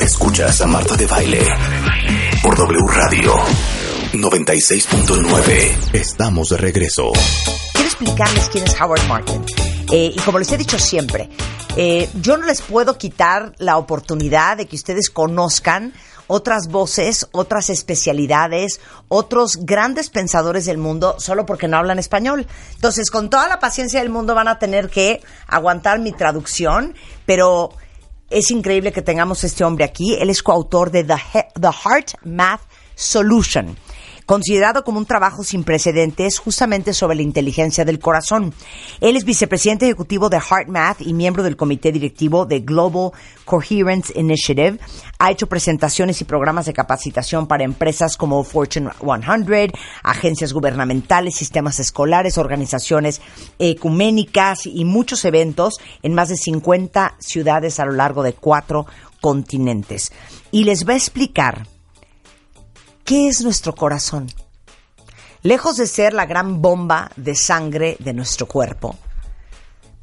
Escuchas a Marta de Baile por W Radio 96.9. Estamos de regreso. quiero explicarles quién es Howard Martin. Eh, y como les he dicho siempre, eh, yo no les puedo quitar la oportunidad de que ustedes conozcan otras voces, otras especialidades, otros grandes pensadores del mundo solo porque no hablan español. Entonces, con toda la paciencia del mundo van a tener que aguantar mi traducción, pero es increíble que tengamos este hombre aquí. Él es coautor de The, He- The Heart Math Solution, considerado como un trabajo sin precedentes justamente sobre la inteligencia del corazón. Él es vicepresidente ejecutivo de Heart Math y miembro del comité directivo de Global Coherence Initiative. Ha hecho presentaciones y programas de capacitación para empresas como Fortune 100, agencias gubernamentales, sistemas escolares, organizaciones ecuménicas y muchos eventos en más de 50 ciudades a lo largo de cuatro continentes. Y les va a explicar ¿Qué es nuestro corazón? Lejos de ser la gran bomba de sangre de nuestro cuerpo,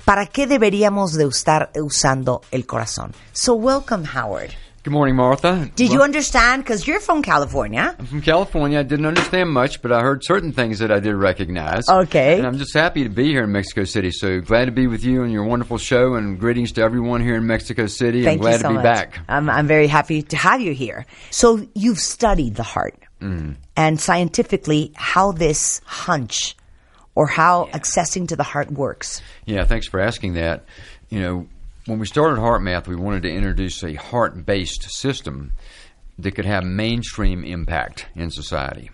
¿para qué deberíamos de estar usando el corazón? So welcome, Howard. Good morning, Martha. Did you understand? Because you're from California. I'm from California. I didn't understand much, but I heard certain things that I did recognize. Okay. And I'm just happy to be here in Mexico City. So glad to be with you and your wonderful show, and greetings to everyone here in Mexico City. Thank I'm glad you so to be much. back. I'm, I'm very happy to have you here. So you've studied the heart mm. and scientifically how this hunch or how accessing to the heart works. Yeah, thanks for asking that. You know, when we started HeartMath, we wanted to introduce a heart based system that could have mainstream impact in society.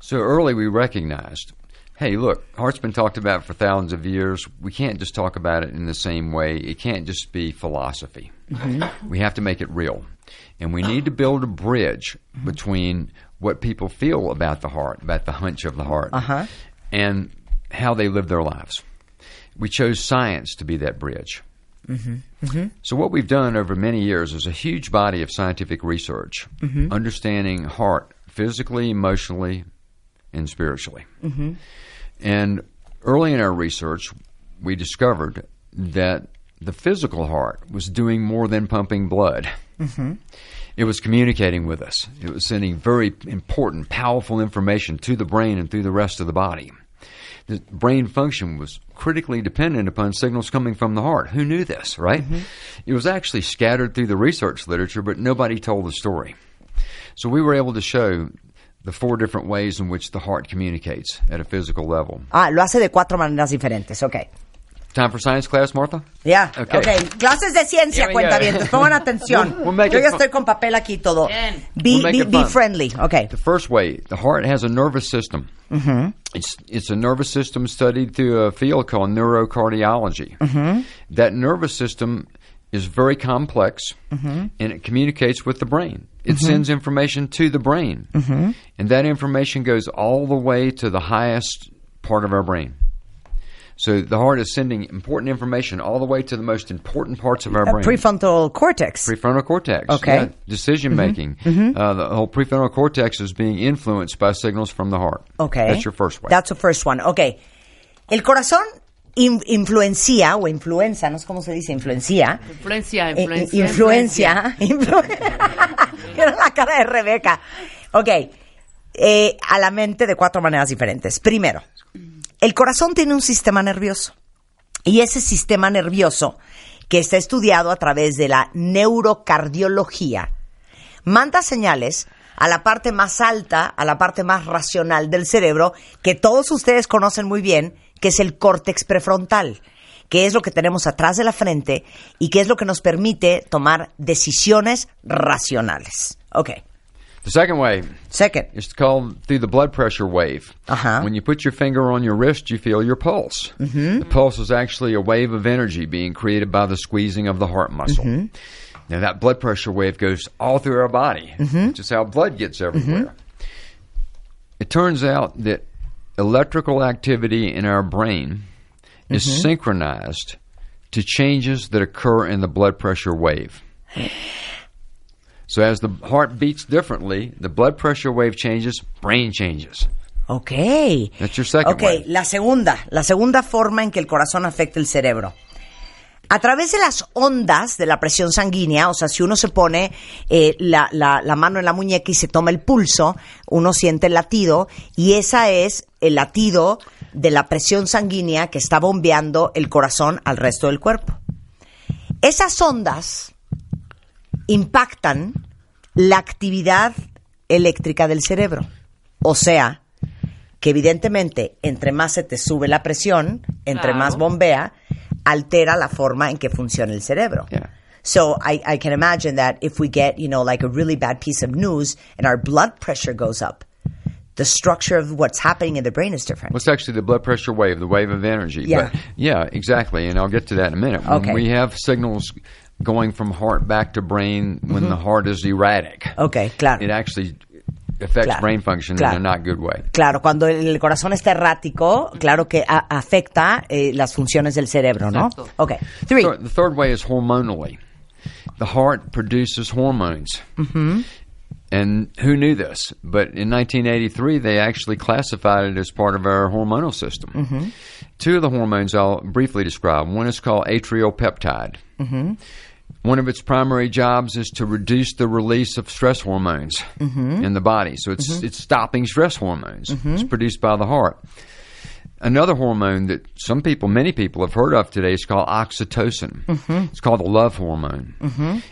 So early we recognized hey, look, heart's been talked about for thousands of years. We can't just talk about it in the same way, it can't just be philosophy. We have to make it real. And we need to build a bridge between what people feel about the heart, about the hunch of the heart, Uh-huh. and how they live their lives. We chose science to be that bridge. Mm-hmm. Mm-hmm. So, what we've done over many years is a huge body of scientific research mm-hmm. understanding heart physically, emotionally, and spiritually. And early in our research, we discovered that the physical heart was doing more than pumping blood. It was communicating with us. It was sending very important, powerful information to the brain and through the rest of the body. The brain function was critically dependent upon signals coming from the heart. Who knew this, right? It was actually scattered through the research literature, but nobody told the story. So we were able to show the four different ways in which the heart communicates at a physical level. Ah, lo hace de cuatro maneras diferentes. Ok. Time for science class, Martha? Yeah. Okay. ok. Clases de ciencia, Here we cuenta bien. Pongan atención. We'll- we'll make Yo it ya fun. estoy con papel aquí todo. Bien. Be, We'll be, be friendly. Ok. The first way, the heart has a nervous system. Mm-hmm. It's it's a nervous system studied through a field called neurocardiology. Mm-hmm. That nervous system is very complex, and it communicates with the brain. It sends information to the brain, and that information goes all the way to the highest part of our brain. So the heart is sending important information all the way to the most important parts of our Uh, brain prefrontal cortex. prefrontal cortex. Okay. yeah, decision making. Uh, the whole prefrontal cortex is being influenced by signals from the heart. Okay. That's your first way. That's the first one. Ok. El corazón in- influencia o influenza, no sé cómo se dice, influencia. Influencia, Eh, influencia. eh, influencia. influ- Mira la cara de Rebeca. Ok. Eh, a la mente de cuatro maneras diferentes. Primero, el corazón tiene un sistema nervioso. Y ese sistema nervioso, que está estudiado a través de la neurocardiología, manda señales a la parte más alta, a la parte más racional del cerebro, que todos ustedes conocen muy bien, que es el córtex prefrontal, que es lo que tenemos atrás de la frente y que es lo que nos permite tomar decisiones racionales. Ok. The second way Second. is called through the blood pressure wave. Uh-huh. When you put your finger on your wrist, you feel your pulse. Mm-hmm. The pulse is actually a wave of energy being created by the squeezing of the heart muscle. Mm-hmm. Now that blood pressure wave goes all through our body, mm-hmm. which is how blood gets everywhere. It turns out that electrical activity in our brain is synchronized to changes that occur in the blood pressure wave. So as the heart beats differently, the blood pressure wave changes, brain changes. Ok. That's your second Ok, wave. la segunda, la segunda forma en que el corazón afecta el cerebro. A través de las ondas de la presión sanguínea, o sea, si uno se pone eh, la, la- la mano en la muñeca y se toma el pulso, uno siente el latido y esa es el latido de la presión sanguínea que está bombeando el corazón al resto del cuerpo. Esas ondas impactan la actividad eléctrica del cerebro. O sea, que evidentemente entre más se te sube la presión, entre Claro. más bombea, altera la forma en que funciona el cerebro. Yeah. So I, I can imagine that if we get, you know, like a really bad piece of news and our blood pressure goes up, the structure of what's happening in the brain is different. Well, it's actually the blood pressure wave, the wave of energy. Yeah. But yeah, exactly. And I'll get to that in a minute. When Okay. we have signals going from heart back to brain when the heart is erratic, Okay, claro. it actually affects Claro. brain function Claro. in a not good way. Claro, cuando el, corazón está errático, claro que a- afecta eh, las funciones del cerebro, ¿no? Exacto. Okay. Three. Third- the third way is hormonally. The heart produces hormones. Mm-hmm. And who knew this? But in 1983, they actually classified it as part of our hormonal system. Mm-hmm. Two of the hormones I'll briefly describe. One is called atriopeptide. Mm-hmm. One of its primary jobs is to reduce the release of stress hormones Mm-hmm. in the body. So it's mm-hmm. it's stopping stress hormones. It's mm-hmm. produced by the heart. Another hormone that some people, many people have heard of today is called oxytocin. Mm-hmm. It's called the love hormone.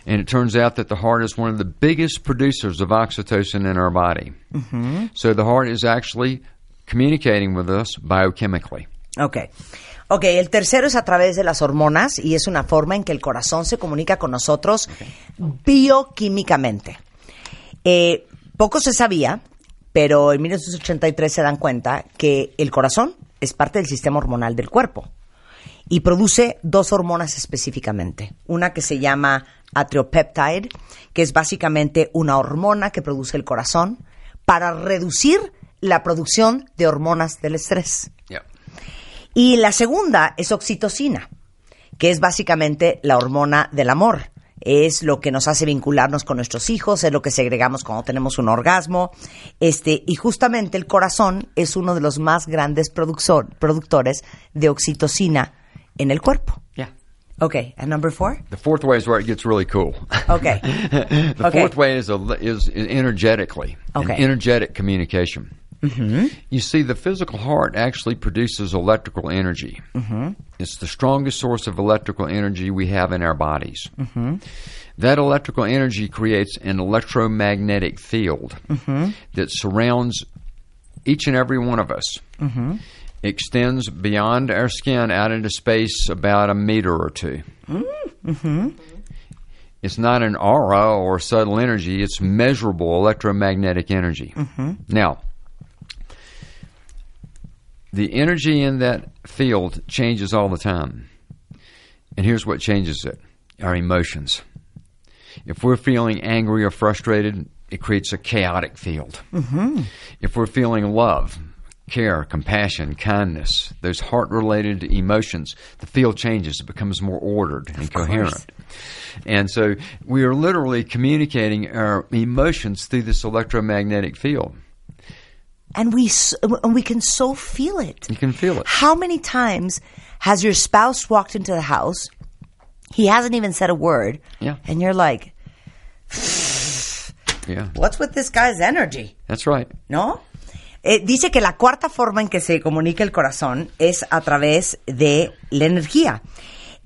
And it turns out that the heart is one of the biggest producers of oxytocin in our body. So the heart is actually communicating with us biochemically. Ok. Ok, el tercero es a través de las hormonas y es una forma en que el corazón se comunica con nosotros bioquímicamente. Eh, poco se sabía, pero en 1983 se dan cuenta que el corazón es parte del sistema hormonal del cuerpo y produce dos hormonas específicamente. Una que se llama atriopeptide, que es básicamente una hormona que produce el corazón para reducir la producción de hormonas del estrés. Y la segunda es oxitocina, que es básicamente la hormona del amor. Es lo que nos hace vincularnos con nuestros hijos, es lo que segregamos cuando tenemos un orgasmo. Este, y justamente el corazón es uno de los más grandes productor- productores de oxitocina en el cuerpo. Yeah. Okay, and number four? The fourth way is where it gets really cool. Okay. the Okay. fourth way is, a, is energetically, an Okay. energetic communication. Mm-hmm. You see, the physical heart actually produces electrical energy. Mm-hmm. It's the strongest source of electrical energy we have in our bodies. Mm-hmm. That electrical energy creates an electromagnetic field that surrounds each and every one of us. Extends beyond our skin out into space about a meter or 2 it's not an aura or subtle energy, it's measurable electromagnetic energy. Now, the energy in that field changes all the time. And here's what changes it our emotions. If we're feeling angry or frustrated, it creates a chaotic field. Mm-hmm. If we're feeling love, care, compassion, kindness, those heart related emotions, the field changes. It becomes more ordered and coherent. Course. And so we are literally communicating our emotions through this electromagnetic field. And we and we can so feel it. You can feel it. How many times has your spouse walked into the house? He hasn't even said a word. Yeah. And you're like, Yeah, what's with this guy's energy? that's right. ¿No? Eh, dice que la cuarta forma en que se comunica el corazón es a través de la energía.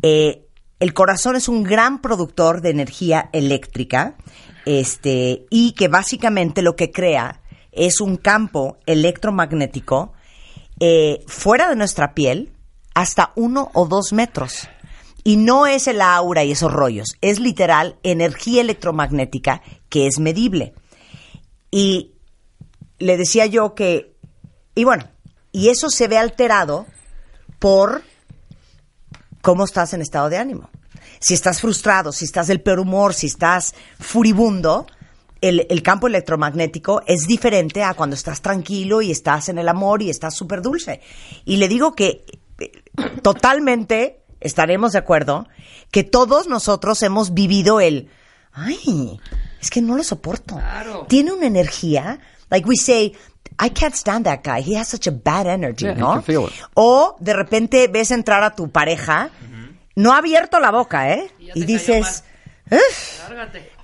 Eh, el corazón es un gran productor de energía eléctrica este, y que básicamente lo que crea es un campo electromagnético eh, fuera de nuestra piel hasta uno o dos metros. Y no es el aura y esos rollos, es literal energía electromagnética que es medible. Y le decía yo que, y bueno, y eso se ve alterado por cómo estás en estado de ánimo. si estás frustrado, si estás del peor humor, si estás furibundo, el, el campo electromagnético es diferente a cuando estás tranquilo y estás en el amor y estás súper dulce. Y le digo que eh, totalmente estaremos de acuerdo que todos nosotros hemos vivido el, ay, es que no lo soporto. Tiene una energía, like we say, I can't stand that guy. He has such a bad energy, Yeah, ¿no? can feel it. O de repente ves entrar a tu pareja, no ha abierto la boca, ¿eh? Y, dices, "Uf,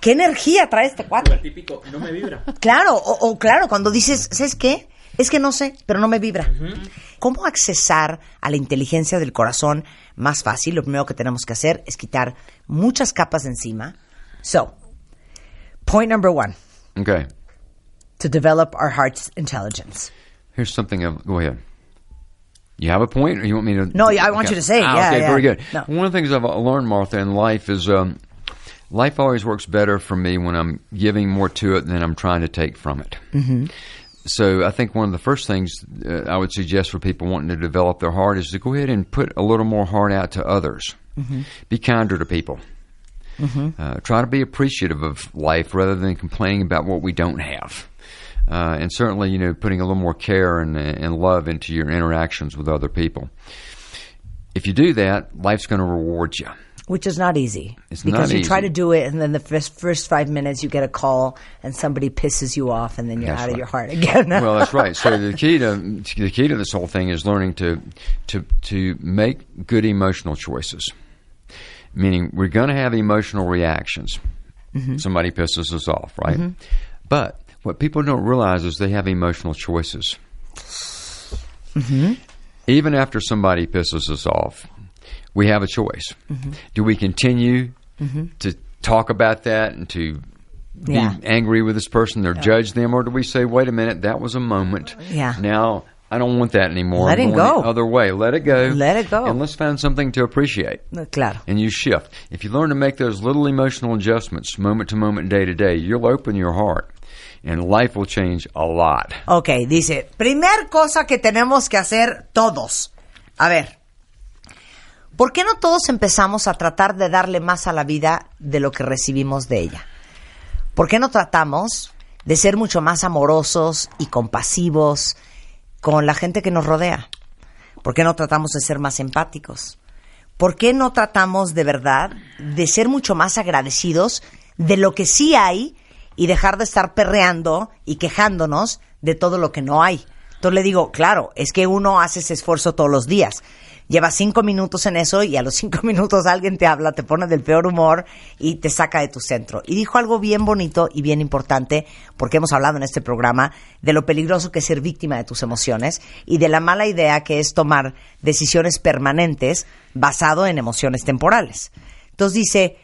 ¿qué energía trae este cuate? Típico, no me vibra. Claro, o, o claro, cuando dices, ¿sabes qué? Es que no sé, pero no me vibra. ¿Cómo accesar a la inteligencia del corazón más fácil? Lo primero que tenemos que hacer es quitar muchas capas de encima. So, point number one, Okay. to develop our heart's intelligence. Here's something. Of, go ahead. You have a point, or you want me to? No, I want you to say it. Ah, Yeah, okay, yeah. very good. No. One of the things I've learned, Martha, in life is um, life always works better for me when I'm giving more to it than I'm trying to take from it. Mm-hmm. So I think one of the first things uh, I would suggest for people wanting to develop their heart is to go ahead and put a little more heart out to others. Mm-hmm. Be kinder to people. Uh, try to be appreciative of life rather than complaining about what we don't have. Uh, and certainly, you know, putting a little more care and, and love into your interactions with other people. If you do that, life's going to reward you. Which is not easy. It's because not you try to do it, and then the first, first five minutes you get a call, and somebody pisses you off, and then you're That's out of your heart again. well, that's right. So the key to the key to this whole thing is learning to to to make good emotional choices. Meaning, we're going to have emotional reactions. Mm-hmm. Somebody pisses us off, right? Mm-hmm. But what people don't realize is they have emotional choices. Mm-hmm. Even after somebody pisses us off, we have a choice. Mm-hmm. Do we continue mm-hmm. to talk about that and to be Yeah. angry with this person or judge them, or do we say, "Wait a minute, that was a moment. Yeah. Now I don't want that anymore. Let I'm it go. the other way. Let it go. Let it go. And let's find something to appreciate." Uh, claro. And you shift. If you learn to make those little emotional adjustments, moment to moment, day to day, you'll open your heart, and life will change a lot. Ok, dice, primer cosa que tenemos que hacer todos. A ver, ¿por qué no todos empezamos a tratar de darle más a la vida de lo que recibimos de ella? ¿Por qué no tratamos de ser mucho más amorosos y compasivos con la gente que nos rodea? ¿Por qué no tratamos de ser más empáticos? ¿Por qué no tratamos de verdad de ser mucho más agradecidos de lo que sí hay y dejar de estar perreando y quejándonos de todo lo que no hay? Entonces le digo, claro, es que uno hace ese esfuerzo todos los días. Lleva cinco minutos en eso y a los cinco minutos alguien te habla, te pone del peor humor y te saca de tu centro. Y dijo algo bien bonito y bien importante, porque hemos hablado en este programa de lo peligroso que es ser víctima de tus emociones y de la mala idea que es tomar decisiones permanentes basado en emociones temporales. Entonces dice,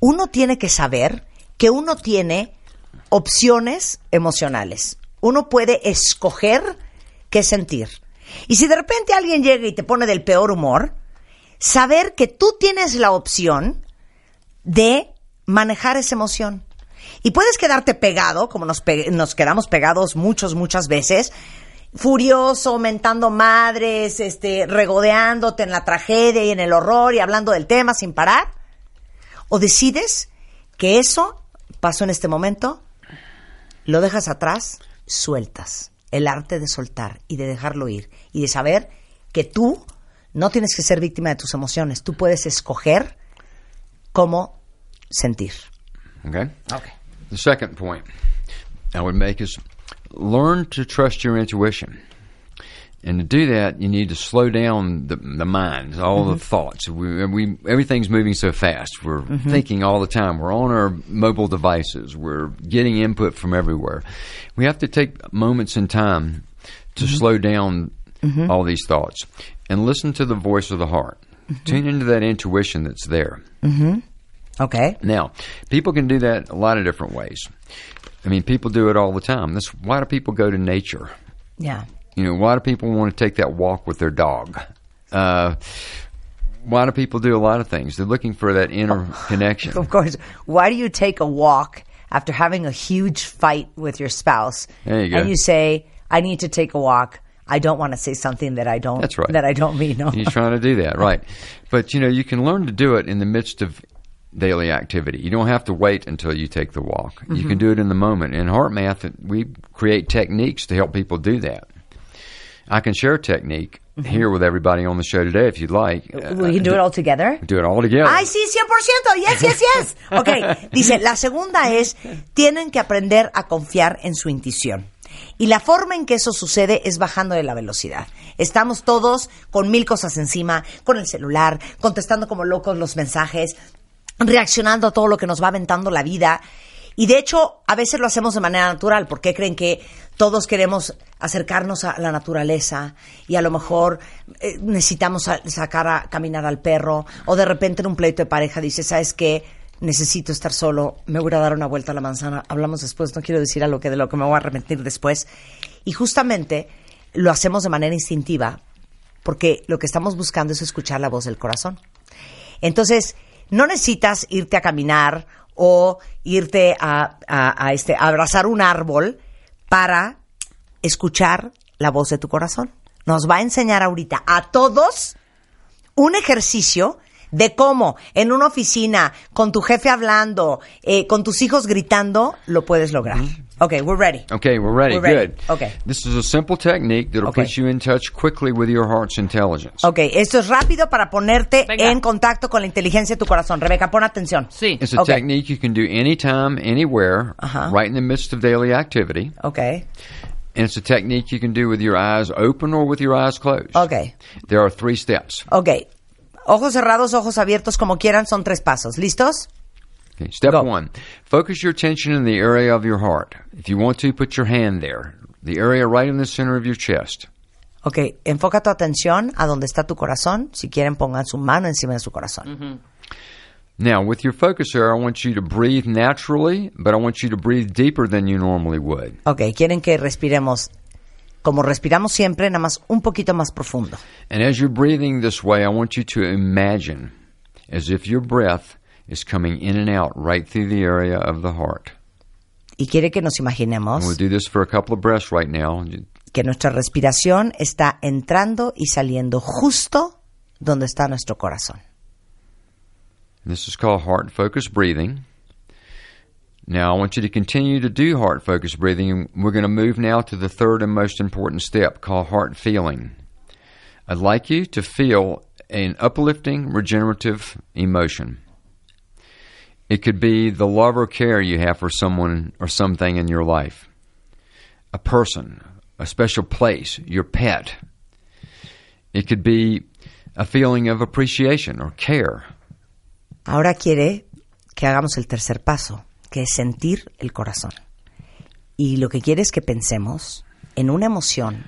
uno tiene que saber que uno tiene opciones emocionales. Uno puede escoger qué sentir. Y si de repente alguien llega y te pone del peor humor, saber que tú tienes la opción de manejar esa emoción. Y puedes quedarte pegado, como nos, nos quedamos pegados muchos, muchas veces, furioso, mentando madres, este, regodeándote en la tragedia y en el horror y hablando del tema sin parar. O decides que eso pasó en este momento, lo dejas atrás, sueltas. El arte de soltar y de dejarlo ir. Y de saber que tú no tienes que ser víctima de tus emociones. Tú puedes escoger cómo sentir. Okay? The second point I would make is learn to trust your intuition. And to do that, you need to slow down the, the mind, all the mm-hmm. thoughts. We, we, everything's moving so fast. We're mm-hmm. thinking all the time. We're on our mobile devices. We're getting input from everywhere. We have to take moments in time to mm-hmm. slow down all these thoughts and listen to the voice of the heart. Tune into that intuition that's there. Mm-hmm. Okay. Now, people can do that a lot of different ways. I mean, people do it all the time. That's why do people go to nature? Yeah. You know, why do people want to take that walk with their dog? Uh, why do people do a lot of things? They're looking for that inner connection. Of course. Why do you take a walk after having a huge fight with your spouse? There you go. And you say, I need to take a walk. I don't want to say something that I don't That's right. that I don't mean. No. You're trying to do that, right? But you know, you can learn to do it in the midst of daily activity. You don't have to wait until you take the walk. You mm-hmm. can do it in the moment. In Heart Math, we create techniques to help people do that. I can share a technique mm-hmm. here with everybody on the show today if you'd like. We uh, can do it all together. Do it all together. Ay, sí, 100%. Yes, yes, yes. Ok, dice, la segunda es, tienen que aprender a confiar en su intuición. Y la forma en que eso sucede es bajando de la velocidad. Estamos todos con mil cosas encima, con el celular, contestando como locos los mensajes, reaccionando a todo lo que nos va aventando la vida. Y de hecho, a veces lo hacemos de manera natural. ¿Por qué creen que todos queremos acercarnos a la naturaleza y a lo mejor eh, necesitamos sacar a caminar al perro? O de repente en un pleito de pareja dices, ¿sabes qué? Necesito estar solo, me voy a dar una vuelta a la manzana. Hablamos después, no quiero decir algo que de lo que me voy a arrepentir después. Y justamente lo hacemos de manera instintiva porque lo que estamos buscando es escuchar la voz del corazón. Entonces, no necesitas irte a caminar o irte a, este, a abrazar un árbol para escuchar la voz de tu corazón. Nos va a enseñar ahorita a todos un ejercicio de cómo en una oficina, con tu jefe hablando, eh, con tus hijos gritando, lo puedes lograr. Ok, we're ready. Okay, we're ready. We're ready. Good. Okay. This is a simple technique that'll Okay. put you in touch quickly with your heart's intelligence. Ok, esto es rápido para ponerte Venga. en contacto con la inteligencia de tu corazón. Rebeca, pon atención. Sí. It's a Okay. technique you can do anytime, anywhere, Uh-huh. right in the midst of daily activity. Ok, And it's a technique you can do with your eyes open or with your eyes closed. ok, There are three steps. ok. Ojos cerrados, ojos abiertos, como quieran, son tres pasos. ¿Listos? Okay, step Go. one focus your attention in the area of your heart. If you want to, put your hand there, the area right in the center of your chest. Ok, enfoca tu atención a donde está tu corazón. Si quieren, pongan su mano encima de su corazón. Now, with your focus there, I want you to breathe naturally, but I want you to breathe deeper than you normally would. Ok, quieren que respiremos como respiramos siempre, nada más un poquito más profundo. And as you're breathing this way, I want you to imagine as if your breath is coming in and out right through the area of the heart. Y quiere que nos And imaginemos we'll do this for a couple of breaths right now. que nuestra respiración está entrando y saliendo justo donde está nuestro corazón. This is called heart focused breathing. Now, I want you to continue to do heart focused breathing, we're going to move now to the third and most important step called heart feeling. I'd like you to feel an uplifting, regenerative emotion. It could be the love or care you have for someone or something in your life, a person, a special place, your pet. It could be a feeling of appreciation or care. Ahora quiere que hagamos el tercer paso, que es sentir el corazón. Y lo que quiere es que pensemos en una emoción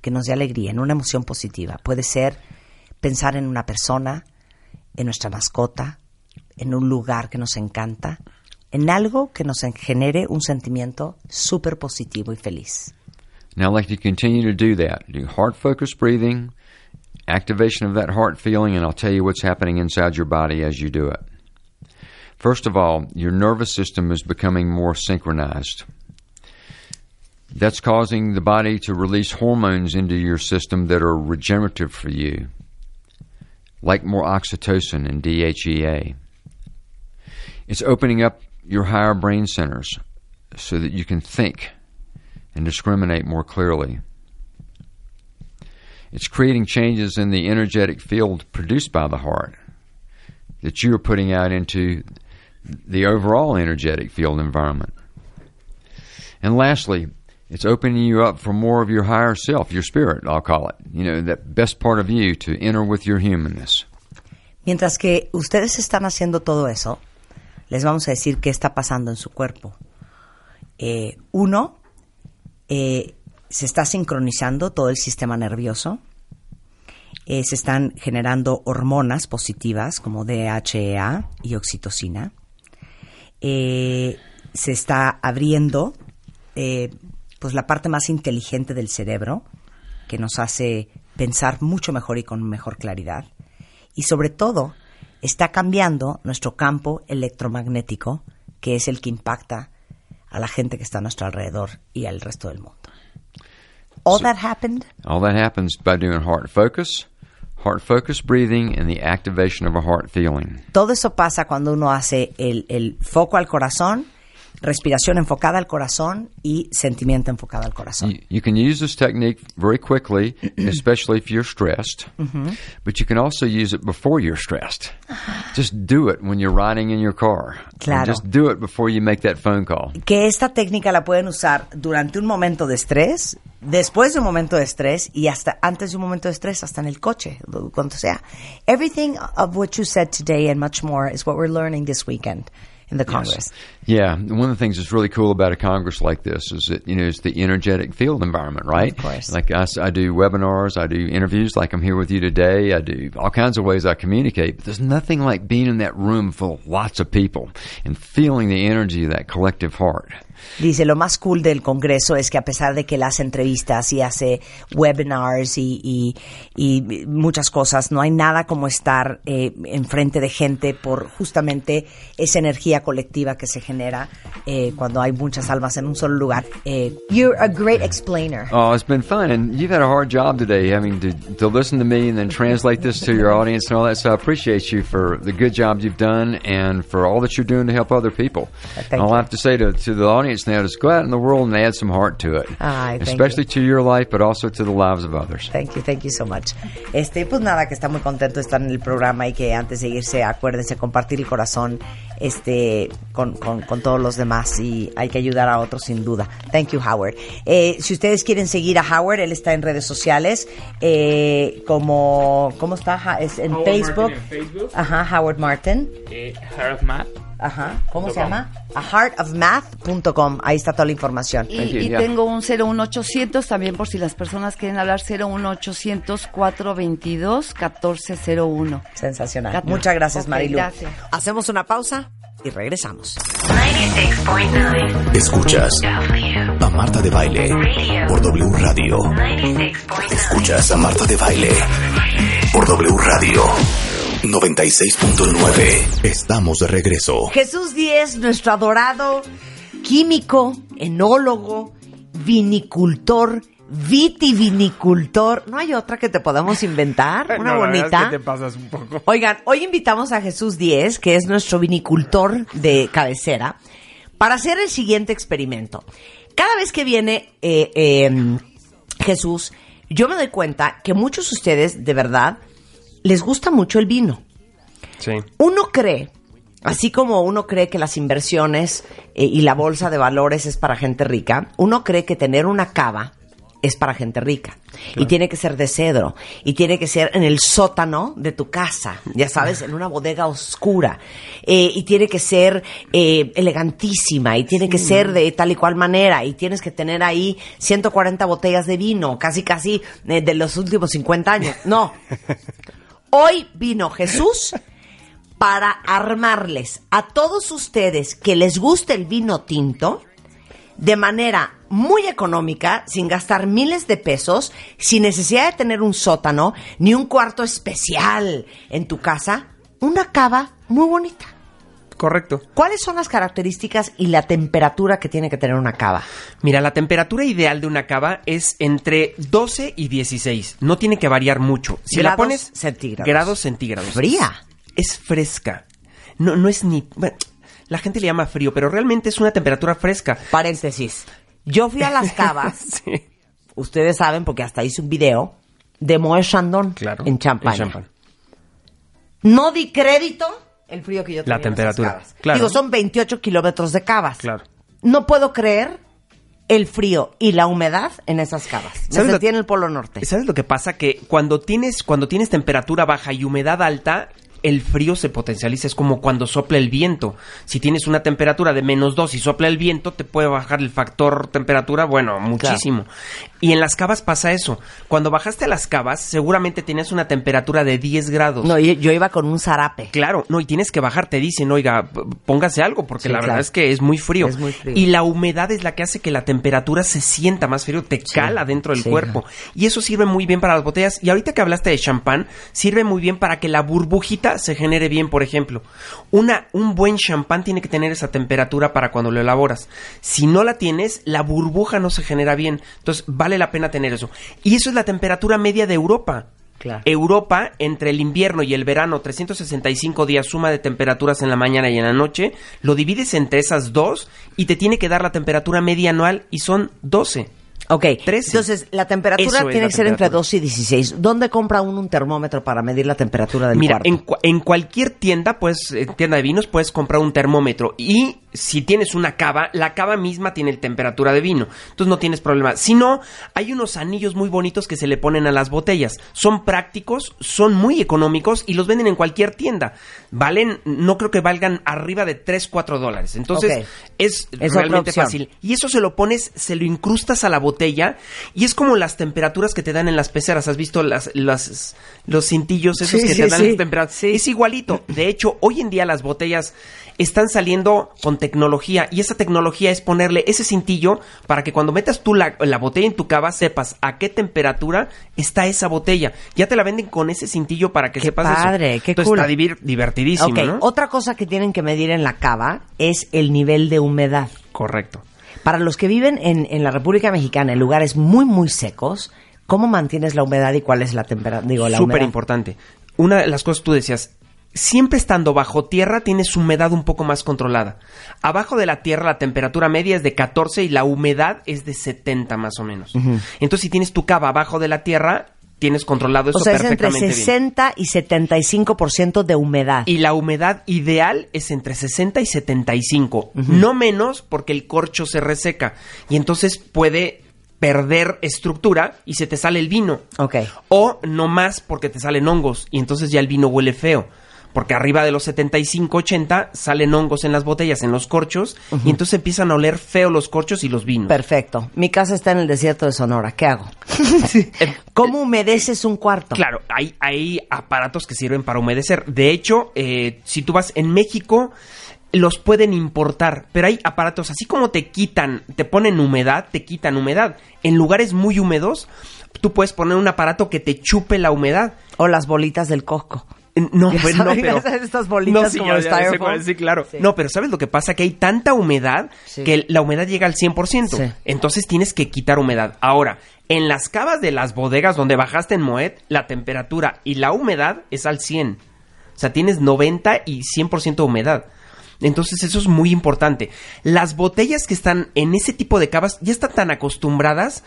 que nos dé alegría, en una emoción positiva. Puede ser pensar en una persona, en nuestra mascota, en un lugar que nos encanta, en algo que nos genere un sentimiento súper positivo y feliz. Now, I'd like to continue to do that. Do heart focused breathing, activation of that heart feeling, and I'll tell you what's happening inside your body as you do it. First of all, your nervous system is becoming more synchronized. That's causing the body to release hormones into your system that are regenerative for you, like more oxytocin and DHEA. It's opening up your higher brain centers so that you can think and discriminate more clearly. It's creating changes in the energetic field produced by the heart that you are putting out into the overall energetic field environment. And lastly, it's opening you up for more of your higher self, your spirit, I'll call it. You know, that best part of you to enter with your humanness. Mientras que ustedes están haciendo todo eso, les vamos a decir qué está pasando en su cuerpo. Eh, uno, eh, se está sincronizando todo el sistema nervioso. Eh, se están generando hormonas positivas como DHEA y oxitocina. Eh, se está abriendo eh, pues la parte más inteligente del cerebro que nos hace pensar mucho mejor y con mejor claridad. Y sobre todo, está cambiando nuestro campo electromagnético, que es el que impacta a la gente que está a nuestro alrededor y al resto del mundo. All that happened All that happens by doing heart focus, heart focused breathing, and the activation of a heart feeling. Todo eso pasa cuando uno hace el, el foco al corazón, respiración enfocada al corazón y sentimiento enfocado al corazón. You, you can use this technique very quickly, especially if you're stressed, but you can also use it before you're stressed. Just do it when you're riding in your car. Claro. Just do it before you make that phone call. que esta técnica la pueden usar durante un momento de estrés, después de un momento de estrés y hasta antes de un momento de estrés, hasta en el coche, cuando sea. Everything of what you said today and much more is what we're learning this weekend in the Congress. Yeah, one of the things that's really cool about a Congress like this is that you know it's the energetic field environment, right? Of course. Like I do webinars, I do interviews, like I'm here with you today. I do all kinds of ways I communicate, but there's nothing like being in that room full of lots of people and feeling the energy of that collective heart. Dice, lo más cool del Congreso es que a pesar de que él hace entrevistas y hace webinars y, y- y muchas cosas, no hay nada como estar eh, enfrente de gente por justamente esa energía colectiva que se genera eh, cuando hay muchas almas en un solo lugar. Eh, you're a great explainer. Oh, it's been fun, and you've had a hard job today, having to, to listen to me and then translate this to your audience and all that. So I appreciate you for the good job you've done and for all that you're doing to help other people. Thank all you. I have to say to, to the audience now is go out in the world and add some heart to it, Ay, thank especially to your life, but also to the lives of others. Thank you, thank you so much. Este, pues nada, que está muy contento de estar en el programa y que antes de irse, acuérdense, compartir el corazón este, con, con, con todos los demás y hay que ayudar a otros sin duda. Thank you, Howard. Eh, si ustedes quieren seguir a Howard, él está en redes sociales, eh, como, ¿cómo está? Es en Howard Facebook. Martin en Facebook. Ajá, Howard Martin. Eh, Heart of Math. Ajá, ¿cómo se .com. llama? A heartofmath.com. Ahí está toda la información. Y, y tengo un 01800 también por si las personas quieren hablar 01800 422 1401. Sensacional. Cat- Muchas gracias, Ok, Marilu. gracias. Hacemos una pausa y regresamos. 96.9. Escuchas a Marta de Baile por W Radio. Escuchas a Marta de Baile por W Radio 96.9. Estamos de regreso. Jesús Díez, nuestro adorado químico, enólogo, vinicultor, vitivinicultor. ¿No hay otra que te podamos inventar? Una No, la verdad es bonita. que te pasas un poco. Oigan, hoy invitamos a Jesús Díez, que es nuestro vinicultor de cabecera, para hacer el siguiente experimento. Cada vez que viene eh, eh, Jesús, yo me doy cuenta que muchos de ustedes, de verdad, les gusta mucho el vino. Sí. Uno cree, así como uno cree que las inversiones eh, y la bolsa de valores es para gente rica, uno cree que tener una cava es para gente rica. Y tiene que ser de cedro. Y tiene que ser en el sótano de tu casa. Ya sabes, en una bodega oscura. Eh, y tiene que ser eh, elegantísima. Y tiene que ser de tal y cual manera. Y tienes que tener ahí 140 botellas de vino. Casi, casi eh, de los últimos 50 años. No. Hoy vino Jesús para armarles a todos ustedes que les guste el vino tinto de manera muy económica, sin gastar miles de pesos, sin necesidad de tener un sótano ni un cuarto especial en tu casa, una cava muy bonita. Correcto. ¿Cuáles son las características y la temperatura que tiene que tener una cava? Mira, la temperatura ideal de una cava es entre 12 y 16. No tiene que variar mucho. Si la Grados pones centígrados. grados centígrados. Fría. Es fresca. No, no es ni. bueno, la gente le llama frío, pero realmente es una temperatura fresca. Paréntesis. Yo fui a las cavas, ustedes saben porque hasta hice un video, de Moët Chandon Claro. en Champaña. En champán. No di crédito el frío que yo tenía La en esas temperatura. cavas. Claro. Digo, son 28 kilómetros de cavas. Claro. No puedo creer el frío y la humedad en esas cavas. Me ¿Sabes lo- sentí en el Polo Norte. ¿Sabes lo que pasa? Que cuando tienes, cuando tienes temperatura baja y humedad alta, el frío se potencializa. Es como cuando sopla el viento. Si tienes una temperatura de menos 2 y sopla el viento, te puede bajar el factor temperatura, bueno, muchísimo. Y en las cavas pasa eso. Cuando bajaste a las cavas, seguramente tenías una temperatura de 10 grados. No, yo, iba con un zarape. Claro, no, y tienes que bajar, te dicen, oiga, póngase algo, porque Sí, la verdad es que es muy frío. Es muy frío. Y la humedad es la que hace que la temperatura se sienta más frío, te cala dentro del sí. cuerpo. Y eso sirve muy bien para las botellas. Y ahorita que hablaste de champán, sirve muy bien para que la burbujita se genere bien, por ejemplo. Una, un buen champán tiene que tener esa temperatura para cuando lo elaboras. Si no la tienes, la burbuja no se genera bien. Entonces, vale la pena tener eso. Y eso es la temperatura media de Europa. Claro. Europa, entre el invierno y el verano, 365 días suma de temperaturas en la mañana y en la noche, lo divides entre esas dos y te tiene que dar la temperatura media anual y son 12. Ok, entonces la temperatura Eso tiene la que ser entre temperatura. 2 y 16. ¿Dónde compra uno un termómetro para medir la temperatura del Mira, cuarto? en, en cualquier tienda, pues, en tienda de vinos, puedes comprar un termómetro. Y si tienes una cava, la cava misma tiene temperatura de vino. Entonces no tienes problema. Si no, hay unos anillos muy bonitos que se le ponen a las botellas. Son prácticos, son muy económicos y los venden en cualquier tienda. Valen, no creo que valgan arriba de 3, 4 dólares. Entonces es, realmente fácil. Y eso se lo pones, se lo incrustas a la botella y es como las temperaturas que te dan en las peceras. ¿Has visto las, las, los cintillos esos Sí, que sí, te dan sí. las temperaturas? Es igualito. De hecho, hoy en día las botellas están saliendo con tecnología y esa tecnología es ponerle ese cintillo para que cuando metas tú la, la botella en tu cava sepas a qué temperatura está esa botella. Ya te la venden con ese cintillo para que Qué sepas eso. padre, qué Entonces cool. está divir- divertidísimo, otra cosa que tienen que medir en la cava es el nivel de humedad. Correcto. Para los que viven en, en la República Mexicana en lugares muy, muy secos, ¿cómo mantienes la humedad y cuál es la temperatura? Digo, la Súper importante. Una de las cosas tú decías, siempre estando bajo tierra tienes humedad un poco más controlada. Abajo de la tierra la temperatura media es de 14 y la humedad es de 70 más o menos. Entonces si tienes tu cava abajo de la tierra, tienes controlado eso O sea, es entre perfectamente bien. 60 y 75% de humedad. Y la humedad ideal es entre 60 y 75. No menos porque el corcho se reseca. Y entonces puede perder estructura y se te sale el vino. Ok. O no más porque te salen hongos y entonces ya el vino huele feo. Porque arriba de los 75, 80 salen hongos en las botellas, en los corchos, y entonces empiezan a oler feo los corchos y los vinos. Perfecto. Mi casa está en el desierto de Sonora. ¿Qué hago? ¿Cómo humedeces un cuarto? Claro, hay, hay aparatos que sirven para humedecer. De hecho, eh, si tú vas en México, los pueden importar, pero hay aparatos, así como te quitan, te ponen humedad, te quitan humedad. En lugares muy húmedos, tú puedes poner un aparato que te chupe la humedad. O las bolitas del coco. No, pues no, pero... estas bolitas sí, como ya- de ya sé styrofoam. cuál, Sí, claro. Sí. No, pero ¿sabes lo que pasa? Que hay tanta humedad Sí. que la humedad llega al 100%. Sí. Entonces tienes que quitar humedad. Ahora, en las cavas de las bodegas donde bajaste en Moet, la temperatura y la humedad es al 100. O sea, tienes 90 y 100% de humedad. Entonces eso es muy importante. Las botellas que están en ese tipo de cavas ya están tan acostumbradas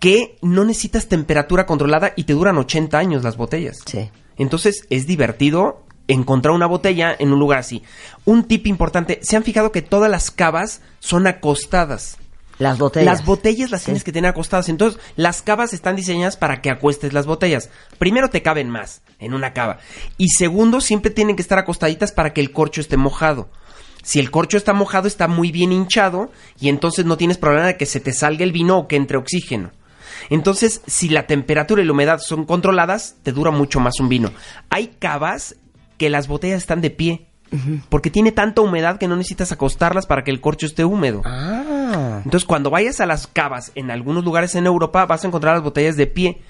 que no necesitas temperatura controlada y te duran 80 años las botellas. Sí. Entonces es divertido encontrar una botella en un lugar así. Un tip importante, ¿se han fijado que todas las cavas son acostadas? Las botellas. Las botellas las tienes que tener acostadas. Entonces, las cavas están diseñadas para que acuestes las botellas. Primero, te caben más en una cava. Y segundo, siempre tienen que estar acostaditas para que el corcho esté mojado. Si el corcho está mojado, está muy bien hinchado y entonces no tienes problema de que se te salga el vino o que entre oxígeno. Entonces, si la temperatura y la humedad son controladas, te dura mucho más un vino. Hay cavas que las botellas están de pie. Porque tiene tanta humedad que no necesitas acostarlas para que el corcho esté húmedo. Ah. Entonces, cuando vayas a las cavas en algunos lugares en Europa, vas a encontrar las botellas de pie.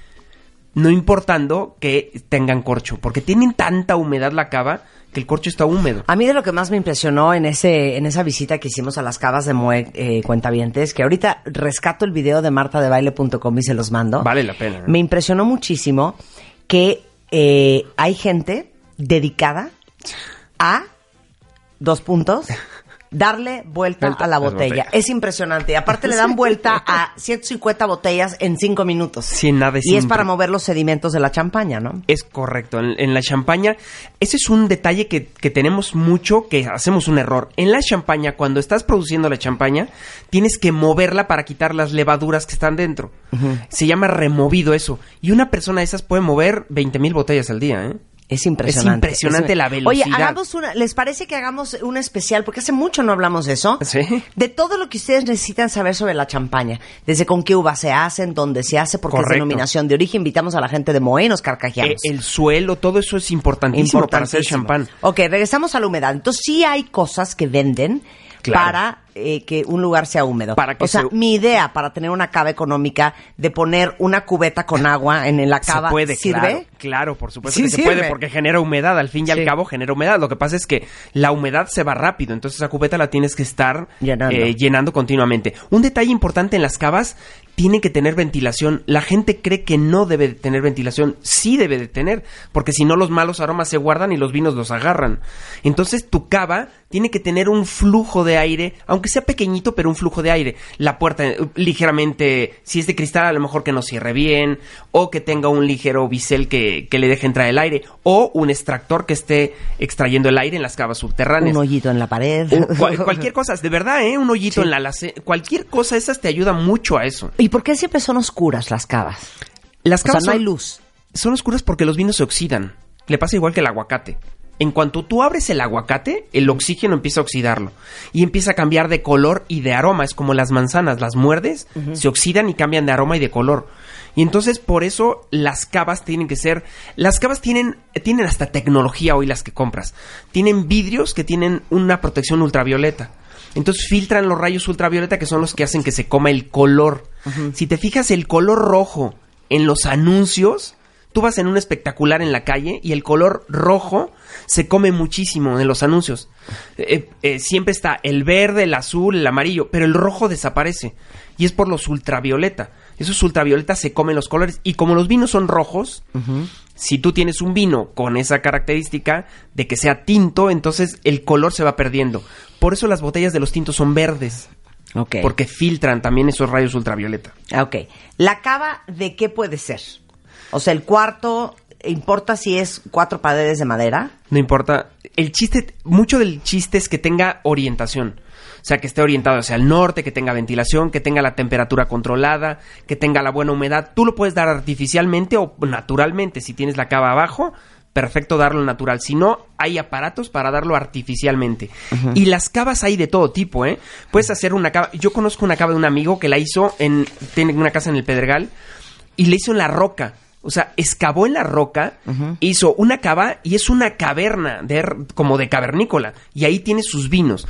No importando que tengan corcho, porque tienen tanta humedad la cava que el corcho está húmedo. A mí de lo que más me impresionó en ese en esa visita que hicimos a las cavas de Mue eh, Cuentavientes, que ahorita rescato el video de martadebaile.com y se los mando. Vale la pena. Me impresionó muchísimo que eh, hay gente dedicada a dos puntos darle vuelta Vuelta a la botella. Es impresionante. Y aparte le dan vuelta a 150 botellas en cinco minutos. Sin nada Y es para mover los sedimentos de la champaña, ¿no? Es correcto. En, en la champaña, ese es un detalle que, que tenemos mucho, que hacemos un error. En la champaña, cuando estás produciendo la champaña, tienes que moverla para quitar las levaduras que están dentro. Se llama removido eso. Y una persona de esas puede mover 20 mil botellas al día, ¿eh? Es impresionante. Es impresionante la Oye, velocidad. hagamos una, ¿les parece que hagamos un especial? Porque hace mucho no hablamos de eso. Sí. De todo lo que ustedes necesitan saber sobre la champaña. Desde con qué uva se hacen, dónde se hace, porque es Correcto. denominación de origen. Invitamos a la gente de Moe y nos carcajeamos. Eh, el suelo, todo eso es importantísimo, para hacer Importantísimo. champán. Ok, regresamos a la humedad. Entonces sí hay cosas que venden Claro. para eh, que un lugar sea húmedo. Para que o sea, se- mi idea para tener una cava económica de poner una cubeta con agua en la cava se puede, sirve. Claro, claro, por supuesto Sí que se puede porque genera humedad. Al fin y Sí. al cabo genera humedad. Lo que pasa es que la humedad se va rápido, entonces esa cubeta la tienes que estar Llenando. eh, llenando continuamente. Un detalle importante en las cavas, tiene que tener ventilación. La gente cree que no debe de tener ventilación. Sí debe de tener, porque si no los malos aromas se guardan y los vinos los agarran. Entonces tu cava tiene que tener un flujo de aire, aunque sea pequeñito, pero un flujo de aire. La puerta eh, ligeramente, si es de cristal, a lo mejor que no cierre bien, o que tenga un ligero bisel que, que le deje entrar el aire, o un extractor que esté extrayendo el aire en las cavas subterráneas. Un hoyito en la pared. Cual- cualquier cosa, de verdad, ¿eh? Un hoyito en la cualquier cosa, esas te ayuda mucho a eso. ¿Y por qué siempre son oscuras las cavas? Las O sea, cavas no hay luz. Son oscuras porque los vinos se oxidan. Le pasa igual que el aguacate. En cuanto tú abres el aguacate, el oxígeno empieza a oxidarlo y empieza a cambiar de color y de aroma. Es como las manzanas, las muerdes, se oxidan y cambian de aroma y de color. Y entonces por eso las cavas tienen que ser, las cavas tienen tienen hasta tecnología hoy las que compras. Tienen vidrios que tienen una protección ultravioleta. Entonces filtran los rayos ultravioleta que son los que hacen que se coma el color. Si te fijas el color rojo en los anuncios, tú vas en un espectacular en la calle y el color rojo se come muchísimo en los anuncios. Eh, eh, siempre está el verde, el azul, el amarillo, pero el rojo desaparece. Y es por los ultravioleta. Esos ultravioletas se comen los colores. Y como los vinos son rojos, si tú tienes un vino con esa característica de que sea tinto, entonces el color se va perdiendo. Por eso las botellas de los tintos son verdes. Ok. Porque filtran también esos rayos ultravioleta. Ah, Ok. ¿La cava de qué puede ser? O sea, el cuarto, ¿importa si es cuatro paredes de madera? No importa. El chiste, mucho del chiste es que tenga orientación. O sea, que esté orientado hacia el norte, que tenga ventilación, que tenga la temperatura controlada, que tenga la buena humedad. Tú lo puedes dar artificialmente o naturalmente. Si tienes la cava abajo, perfecto darlo natural. Si no, hay aparatos para darlo artificialmente. Y las cavas hay de todo tipo, ¿eh? Puedes hacer una cava. Yo conozco una cava de un amigo que la hizo en. Tiene una casa en el Pedregal y le hizo en la roca. O sea, excavó en la roca, hizo una cava y es una caverna de, como de cavernícola. Y ahí tiene sus vinos.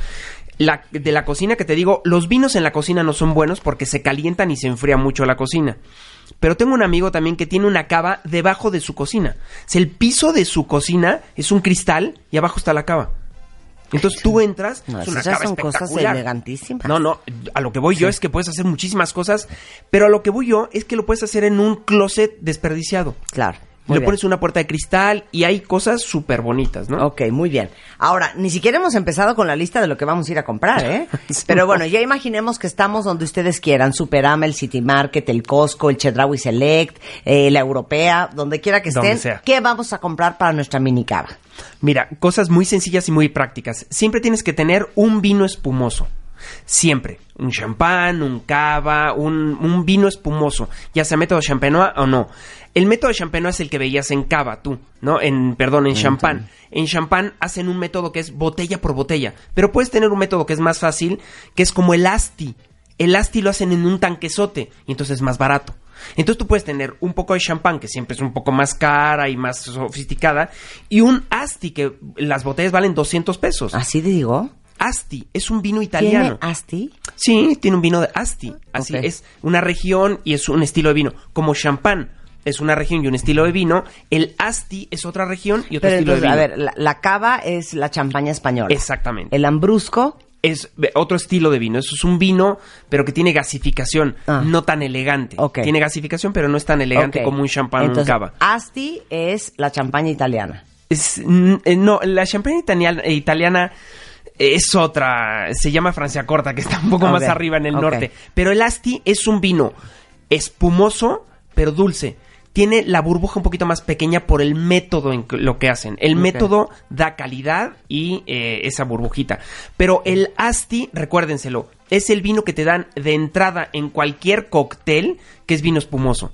La, de la cocina que te digo, los vinos en la cocina no son buenos porque se calientan y se enfría mucho la cocina. Pero tengo un amigo también que tiene una cava debajo de su cocina. O sea, el piso de su cocina es un cristal y abajo está la cava. Entonces tú entras, No, es una esas cava son cosas elegantísimas. No, no, a lo que voy yo es que puedes hacer muchísimas cosas, pero a lo que voy yo es que lo puedes hacer en un closet desperdiciado. Claro. Le muy bien. pones una puerta de cristal y hay cosas súper bonitas, ¿no? Ok, muy bien. Ahora, ni siquiera hemos empezado con la lista de lo que vamos a ir a comprar, ¿eh? Pero bueno, ya imaginemos que estamos donde ustedes quieran, Superama, el City Market, el Costco, el Chedraui Select, eh, la Europea, donde quiera que estén. sea. ¿Qué vamos a comprar para nuestra mini cava? Mira, cosas muy sencillas y muy prácticas. Siempre tienes que tener un vino espumoso. Siempre. Un champán, un cava, un, un vino espumoso. Ya sea método champenois o no. El método champenois es el que veías en cava, tú, ¿no? En, perdón, en champán. En champán hacen un método que es botella por botella. Pero puedes tener un método que es más fácil, que es como el asti. El asti lo hacen en un tanquesote y entonces es más barato. Entonces tú puedes tener un poco de champán, que siempre es un poco más cara y más sofisticada, y un asti, que las botellas valen 200 pesos. ¿Así te digo? Asti, es un vino italiano. ¿Tiene Asti? Sí, tiene un vino de Asti. Así Ok. es una región y es un estilo de vino. Como champán es una región y un estilo de vino, el Asti es otra región y otro Pero estilo entonces, de a vino. ver, la, la cava es la champaña española. Exactamente. El ambrusco es otro estilo de vino. Eso es un vino, pero que tiene gasificación, no tan elegante. Ah. Ok. Tiene gasificación, pero no es tan elegante como un champán o un cava. Asti es la champaña italiana. Es- eh, no, la champaña italiana, italiana es otra, se llama Francia Corta, que está un poco más arriba en el norte. Pero el Asti es un vino espumoso, pero dulce. Tiene la burbuja un poquito más pequeña por el método en lo que hacen. El método da calidad y eh, esa burbujita. Pero el Asti, recuérdenselo, es el vino que te dan de entrada en cualquier cóctel que es vino espumoso.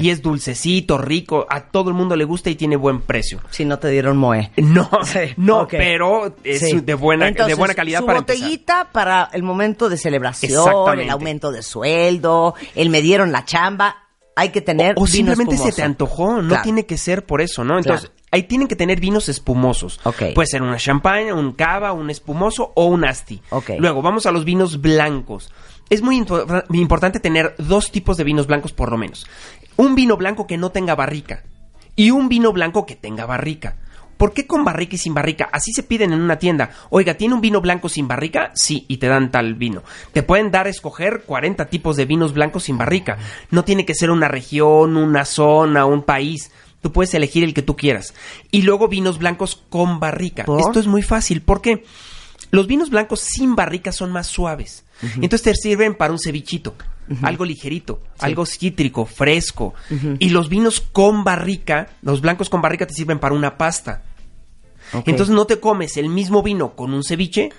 Y es dulcecito, rico, a todo el mundo le gusta y tiene buen precio. Si no te dieron moe. No, no, pero es Sí. de buena, de Entonces, buena calidad su para empezar. botellita para el momento de celebración, el aumento de sueldo, el me dieron la chamba. Hay que tener O vino simplemente se te antojó, no Claro. tiene que ser por eso, ¿no? Entonces, ahí tienen que tener vinos espumosos. Puede ser una champaña, un cava, un espumoso o un asti. Ok. Luego, vamos a los vinos blancos. Es muy impo- importante tener dos tipos de vinos blancos por lo menos. Un vino blanco que no tenga barrica y un vino blanco que tenga barrica. ¿Por qué con barrica y sin barrica? Así se piden en una tienda. Oiga, ¿tiene un vino blanco sin barrica? Sí, y te dan tal vino. Te pueden dar a escoger 40 tipos de vinos blancos sin barrica. No tiene que ser una región, una zona, un país. Tú puedes elegir el que tú quieras. Y luego vinos blancos con barrica. ¿Por? Esto es muy fácil. ¿Por qué? Los vinos blancos sin barrica son más suaves. Entonces te sirven para un cevichito. Algo ligerito, algo cítrico, fresco. Y los vinos con barrica, los blancos con barrica te sirven para una pasta. Entonces no te comes el mismo vino con un ceviche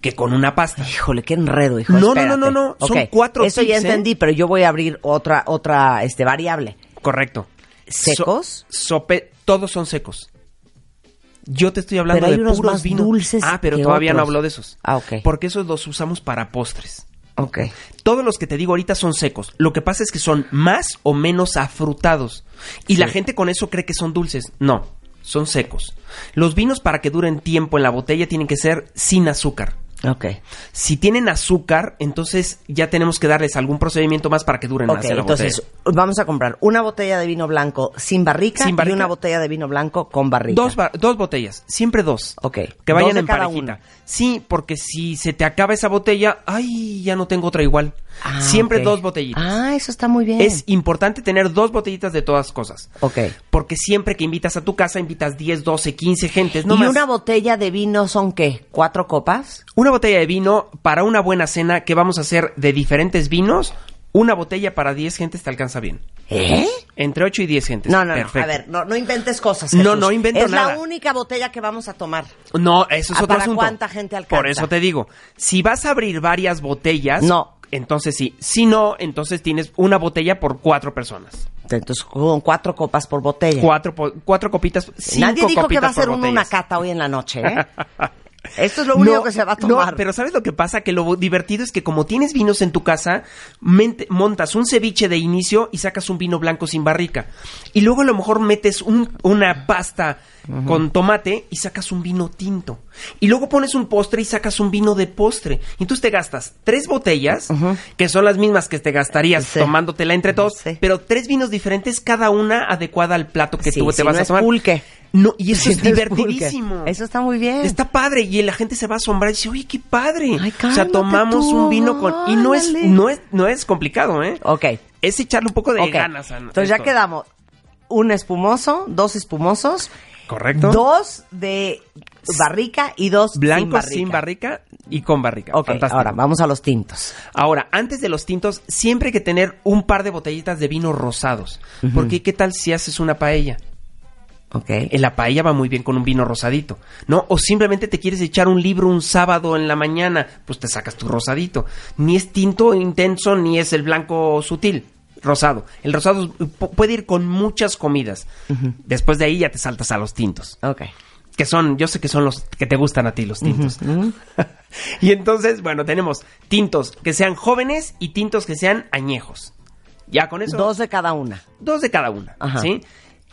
que con una pasta. Híjole, qué enredo, hijo. No, no, no, no, no, son cuatro Eso ya ¿eh? entendí, pero yo voy a abrir otra, otra, este, variable. Correcto. ¿Secos? So- sope, todos son secos. Yo te estoy hablando Pero hay de unos puros más vinos. dulces Ah, pero que todavía no hablo de esos. Ah, ok. Porque esos los usamos para postres. Ok. Todos los que te digo ahorita son secos. Lo que pasa es que son más o menos afrutados. Y la gente con eso cree que son dulces. No, son secos. Los vinos para que duren tiempo en la botella tienen que ser sin azúcar. Ok. Si tienen azúcar, entonces ya tenemos que darles algún procedimiento más para que duren Ok, más en la entonces botella. vamos a comprar una botella de vino blanco sin barrica, Sin barrica. y una botella de vino blanco con barrica. Dos, ba- dos botellas, siempre dos. Ok. Que vayan Dos de en cada parejita. una. Sí, porque si se te acaba esa botella, ay, ya no tengo otra igual. Ah, siempre dos botellitas. Ah, eso está muy bien. Es importante tener dos botellitas de todas cosas. Ok. Porque siempre que invitas a tu casa, invitas 10, 12, 15 gentes. No ¿Y más. una botella de vino son qué? ¿Cuatro copas? Una botella de vino para una buena cena que vamos a hacer de diferentes vinos. Una botella para 10 gentes te alcanza bien. ¿Eh? Entre 8 y 10 gentes. No, no, Perfecto. no. A ver, no, no inventes cosas. No, Jesús. no invento es nada. la única botella que vamos a tomar. No, eso es otro ¿para asunto. cuánta gente alcanza? Por eso te digo, si vas a abrir varias botellas, No. entonces sí. Si no, entonces tienes una botella por cuatro personas. Entonces, con cuatro copas por botella. Cuatro, cuatro copitas, cinco Nadie dijo que va a ser una cata hoy en la noche, ¿eh? Esto es lo único No, que se va a no, tomar. pero ¿sabes lo que pasa? Que lo divertido es que como tienes vinos en tu casa, mente- montas un ceviche de inicio y sacas un vino blanco sin barrica. Y luego a lo mejor metes un- una pasta con tomate y sacas un vino tinto. Y luego pones un postre y sacas un vino de postre. Y entonces te gastas tres botellas, que son las mismas que te gastarías Sí. tomándotela entre todos, Sí. pero tres vinos diferentes, cada una adecuada al plato que Sí, tú si te vas no a es tomar. pulque. No, y eso es divertidísimo. pulque. Eso está muy bien. Está padre y la gente se va a asombrar y dice, oye, qué padre. Ay, o sea, tomamos tú, un vino con... Y no es, no, es, no es complicado, ¿eh? Ok. Es echarle un poco de ganas a Entonces ya quedamos. Un espumoso, dos espumosos, ¿Correcto? dos de barrica y dos Blancos sin sin barrica. barrica y con barrica. Ok, Fantástico. ahora vamos a los tintos. Ahora, antes de los tintos, siempre hay que tener un par de botellitas de vino rosados. Porque, ¿qué tal si haces una paella? Ok. En la paella va muy bien con un vino rosadito, ¿no? O simplemente te quieres echar un libro un sábado en la mañana, pues te sacas tu rosadito. Ni es tinto intenso, ni es el blanco sutil. Rosado. El rosado pu- puede ir con muchas comidas. Después de ahí ya te saltas a los tintos. Ok. Que son, yo sé que son los que te gustan a ti, los tintos. y entonces, bueno, tenemos tintos que sean jóvenes y tintos que sean añejos. Ya con eso. Dos de cada una. Dos de cada una, Ajá. ¿sí?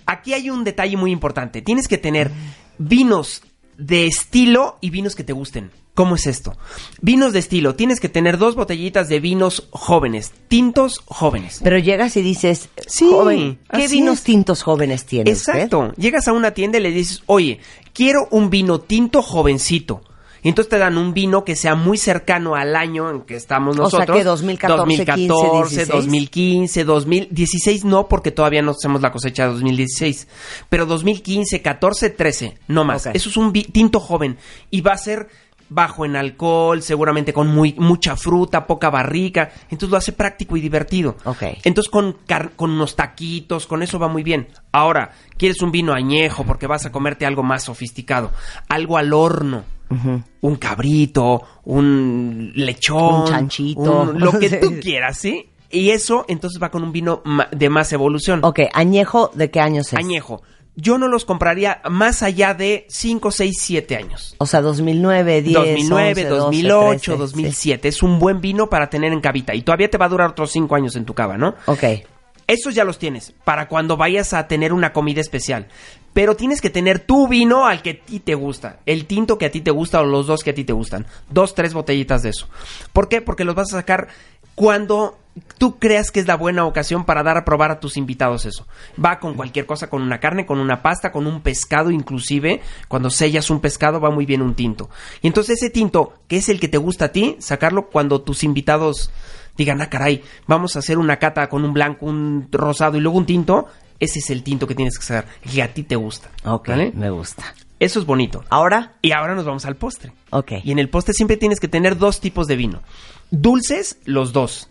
Aquí hay un detalle muy importante. Tienes que tener vinos de estilo y vinos que te gusten. ¿Cómo es esto? Vinos de estilo. Tienes que tener dos botellitas de vinos jóvenes, tintos jóvenes. Pero llegas y dices, Sí, joven, ¿qué vinos es. tintos jóvenes tiene usted? Exacto. Llegas a una tienda y le dices, oye, quiero un vino tinto jovencito. Y entonces te dan un vino que sea muy cercano al año en que estamos O sea, nosotros. que 2014, 2014, 15, 2015, 2016 no, porque todavía no hacemos la cosecha de 2016. Pero 2015, 14, 13, no más. Eso es un tinto joven. Y va a ser bajo en alcohol, seguramente con muy, mucha fruta, poca barrica. Entonces lo hace práctico y divertido. Ok. Entonces con, car- con unos taquitos, con eso va muy bien. Ahora, quieres un vino añejo porque vas a comerte algo más sofisticado, algo al horno. Un cabrito, un lechón, Un chanchito. un- lo que Sí. tú quieras, ¿sí? Y eso entonces va con un vino de más evolución. Ok, añejo, ¿de qué años es? Añejo. Yo no los compraría más allá de 5, 6, 7 años. O sea, 2009, 10, 2009, 11, 12, 2008, 13, 2007. Es un buen vino para tener en cavita. Y todavía te va a durar otros 5 años en tu cava, ¿no? sí. Ok. Esos ya los tienes para cuando vayas a tener una comida especial. Pero tienes que tener tu vino al que a ti te gusta. El tinto que a ti te gusta o los dos que a ti te gustan. Dos, tres botellitas de eso. ¿Por qué? Porque los vas a sacar cuando tú creas que es la buena ocasión para dar a probar a tus invitados eso. Va con cualquier cosa, con una carne, con una pasta, con un pescado inclusive. Cuando sellas un pescado va muy bien un tinto. Y entonces ese tinto, que es el que te gusta a ti, sacarlo cuando tus invitados digan, ah, caray, vamos a hacer una cata con un blanco, un rosado y luego un tinto. Ese es el tinto que tienes que sacar, que a ti te gusta. Ok, ¿vale? me gusta. Eso es bonito. ¿Ahora? Y ahora nos vamos al postre. Ok. Y en el postre siempre tienes que tener dos tipos de vino. Dulces, los dos.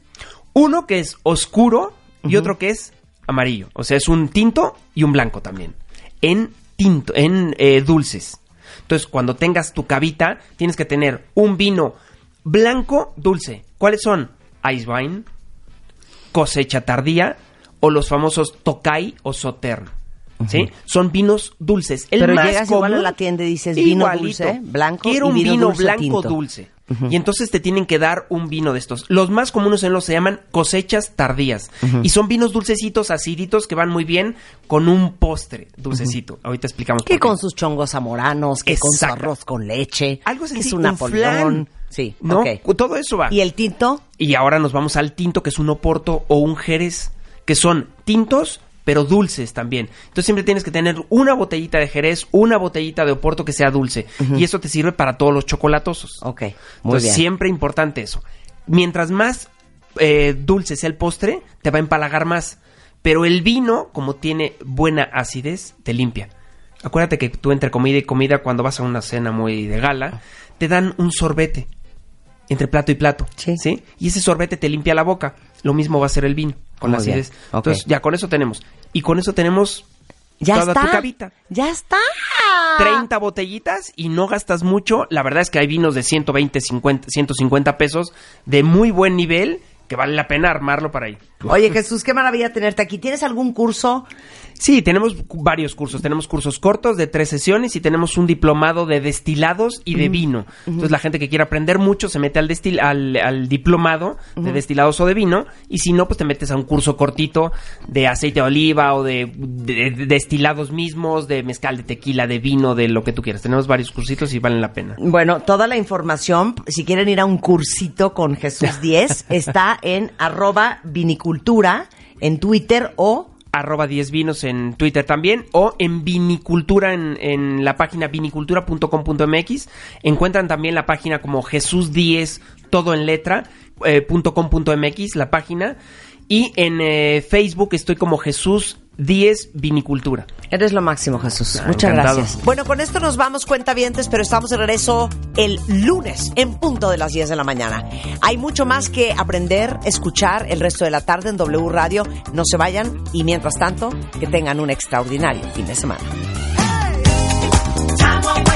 Uno que es oscuro y otro que es amarillo. O sea, es un tinto y un blanco también. En tinto, en eh, dulces. Entonces, cuando tengas tu cavita, tienes que tener un vino blanco dulce. ¿Cuáles son? Ice wine, cosecha tardía o los famosos Tokai o Sauternes. ¿Sí? Son vinos dulces. El Pero más llegas igual a común- la tienda y dices vino Igualito. dulce, blanco Quiero y un vino vino dulce blanco tinto. dulce. Y entonces te tienen que dar un vino de estos. Los más comunes en los se llaman cosechas tardías. Y son vinos dulcecitos, aciditos, que van muy bien con un postre dulcecito. Ahorita explicamos Que con sus chongos zamoranos, que con su arroz con leche, Algo que es sencillo, un un Napoleón. flan. Sí, ¿No? Todo eso va. ¿Y el tinto? Y ahora nos vamos al tinto, que es un oporto o un jerez, que son tintos, pero dulces también. Entonces siempre tienes que tener una botellita de jerez, una botellita de oporto que sea dulce. Y eso te sirve para todos los chocolatosos. Ok, muy Entonces bien. siempre importante eso. Mientras más eh, dulce sea el postre, te va a empalagar más. Pero el vino, como tiene buena acidez, te limpia. Acuérdate que tú entre comida y comida, cuando vas a una cena muy de gala, te dan un sorbete entre plato y plato. Sí. Y ese sorbete te limpia la boca. Lo mismo va a ser el vino, con la Muy acidez. Entonces, ya con eso tenemos. Y con eso tenemos Ya toda está. tu cabita. Ya está. 30 botellitas y no gastas mucho. La verdad es que hay vinos de 120, 50, 150 pesos de muy buen nivel que vale la pena armarlo para ahí. Oye, Jesús, qué maravilla tenerte aquí. ¿Tienes algún curso? Sí, tenemos varios cursos. Tenemos cursos cortos de tres sesiones y tenemos un diplomado de destilados y de vino. Entonces la gente que quiere aprender mucho se mete al, destil al, al diplomado de destilados o de vino y si no, pues te metes a un curso cortito de aceite de oliva o de, de- de destilados mismos, de mezcal, de tequila, de vino, de lo que tú quieras. Tenemos varios cursitos y valen la pena. Bueno, toda la información, si quieren ir a un cursito con Jesús 10, está en arroba vinicultura en Twitter o arroba 10 vinos en Twitter también o en vinicultura en, en la página vinicultura.com.mx encuentran también la página como Jesús 10 todo en letra eh, la página. Y en eh, Facebook estoy como Jesús 10 vinicultura Eres lo máximo, Jesús. Ah, Muchas encantado. gracias. Bueno, con esto nos vamos cuentavientes, pero estamos de regreso el lunes en punto de las 10 de la mañana. Hay mucho más que aprender, escuchar el resto de la tarde en W Radio. No se vayan y mientras tanto, que tengan un extraordinario fin de semana. Time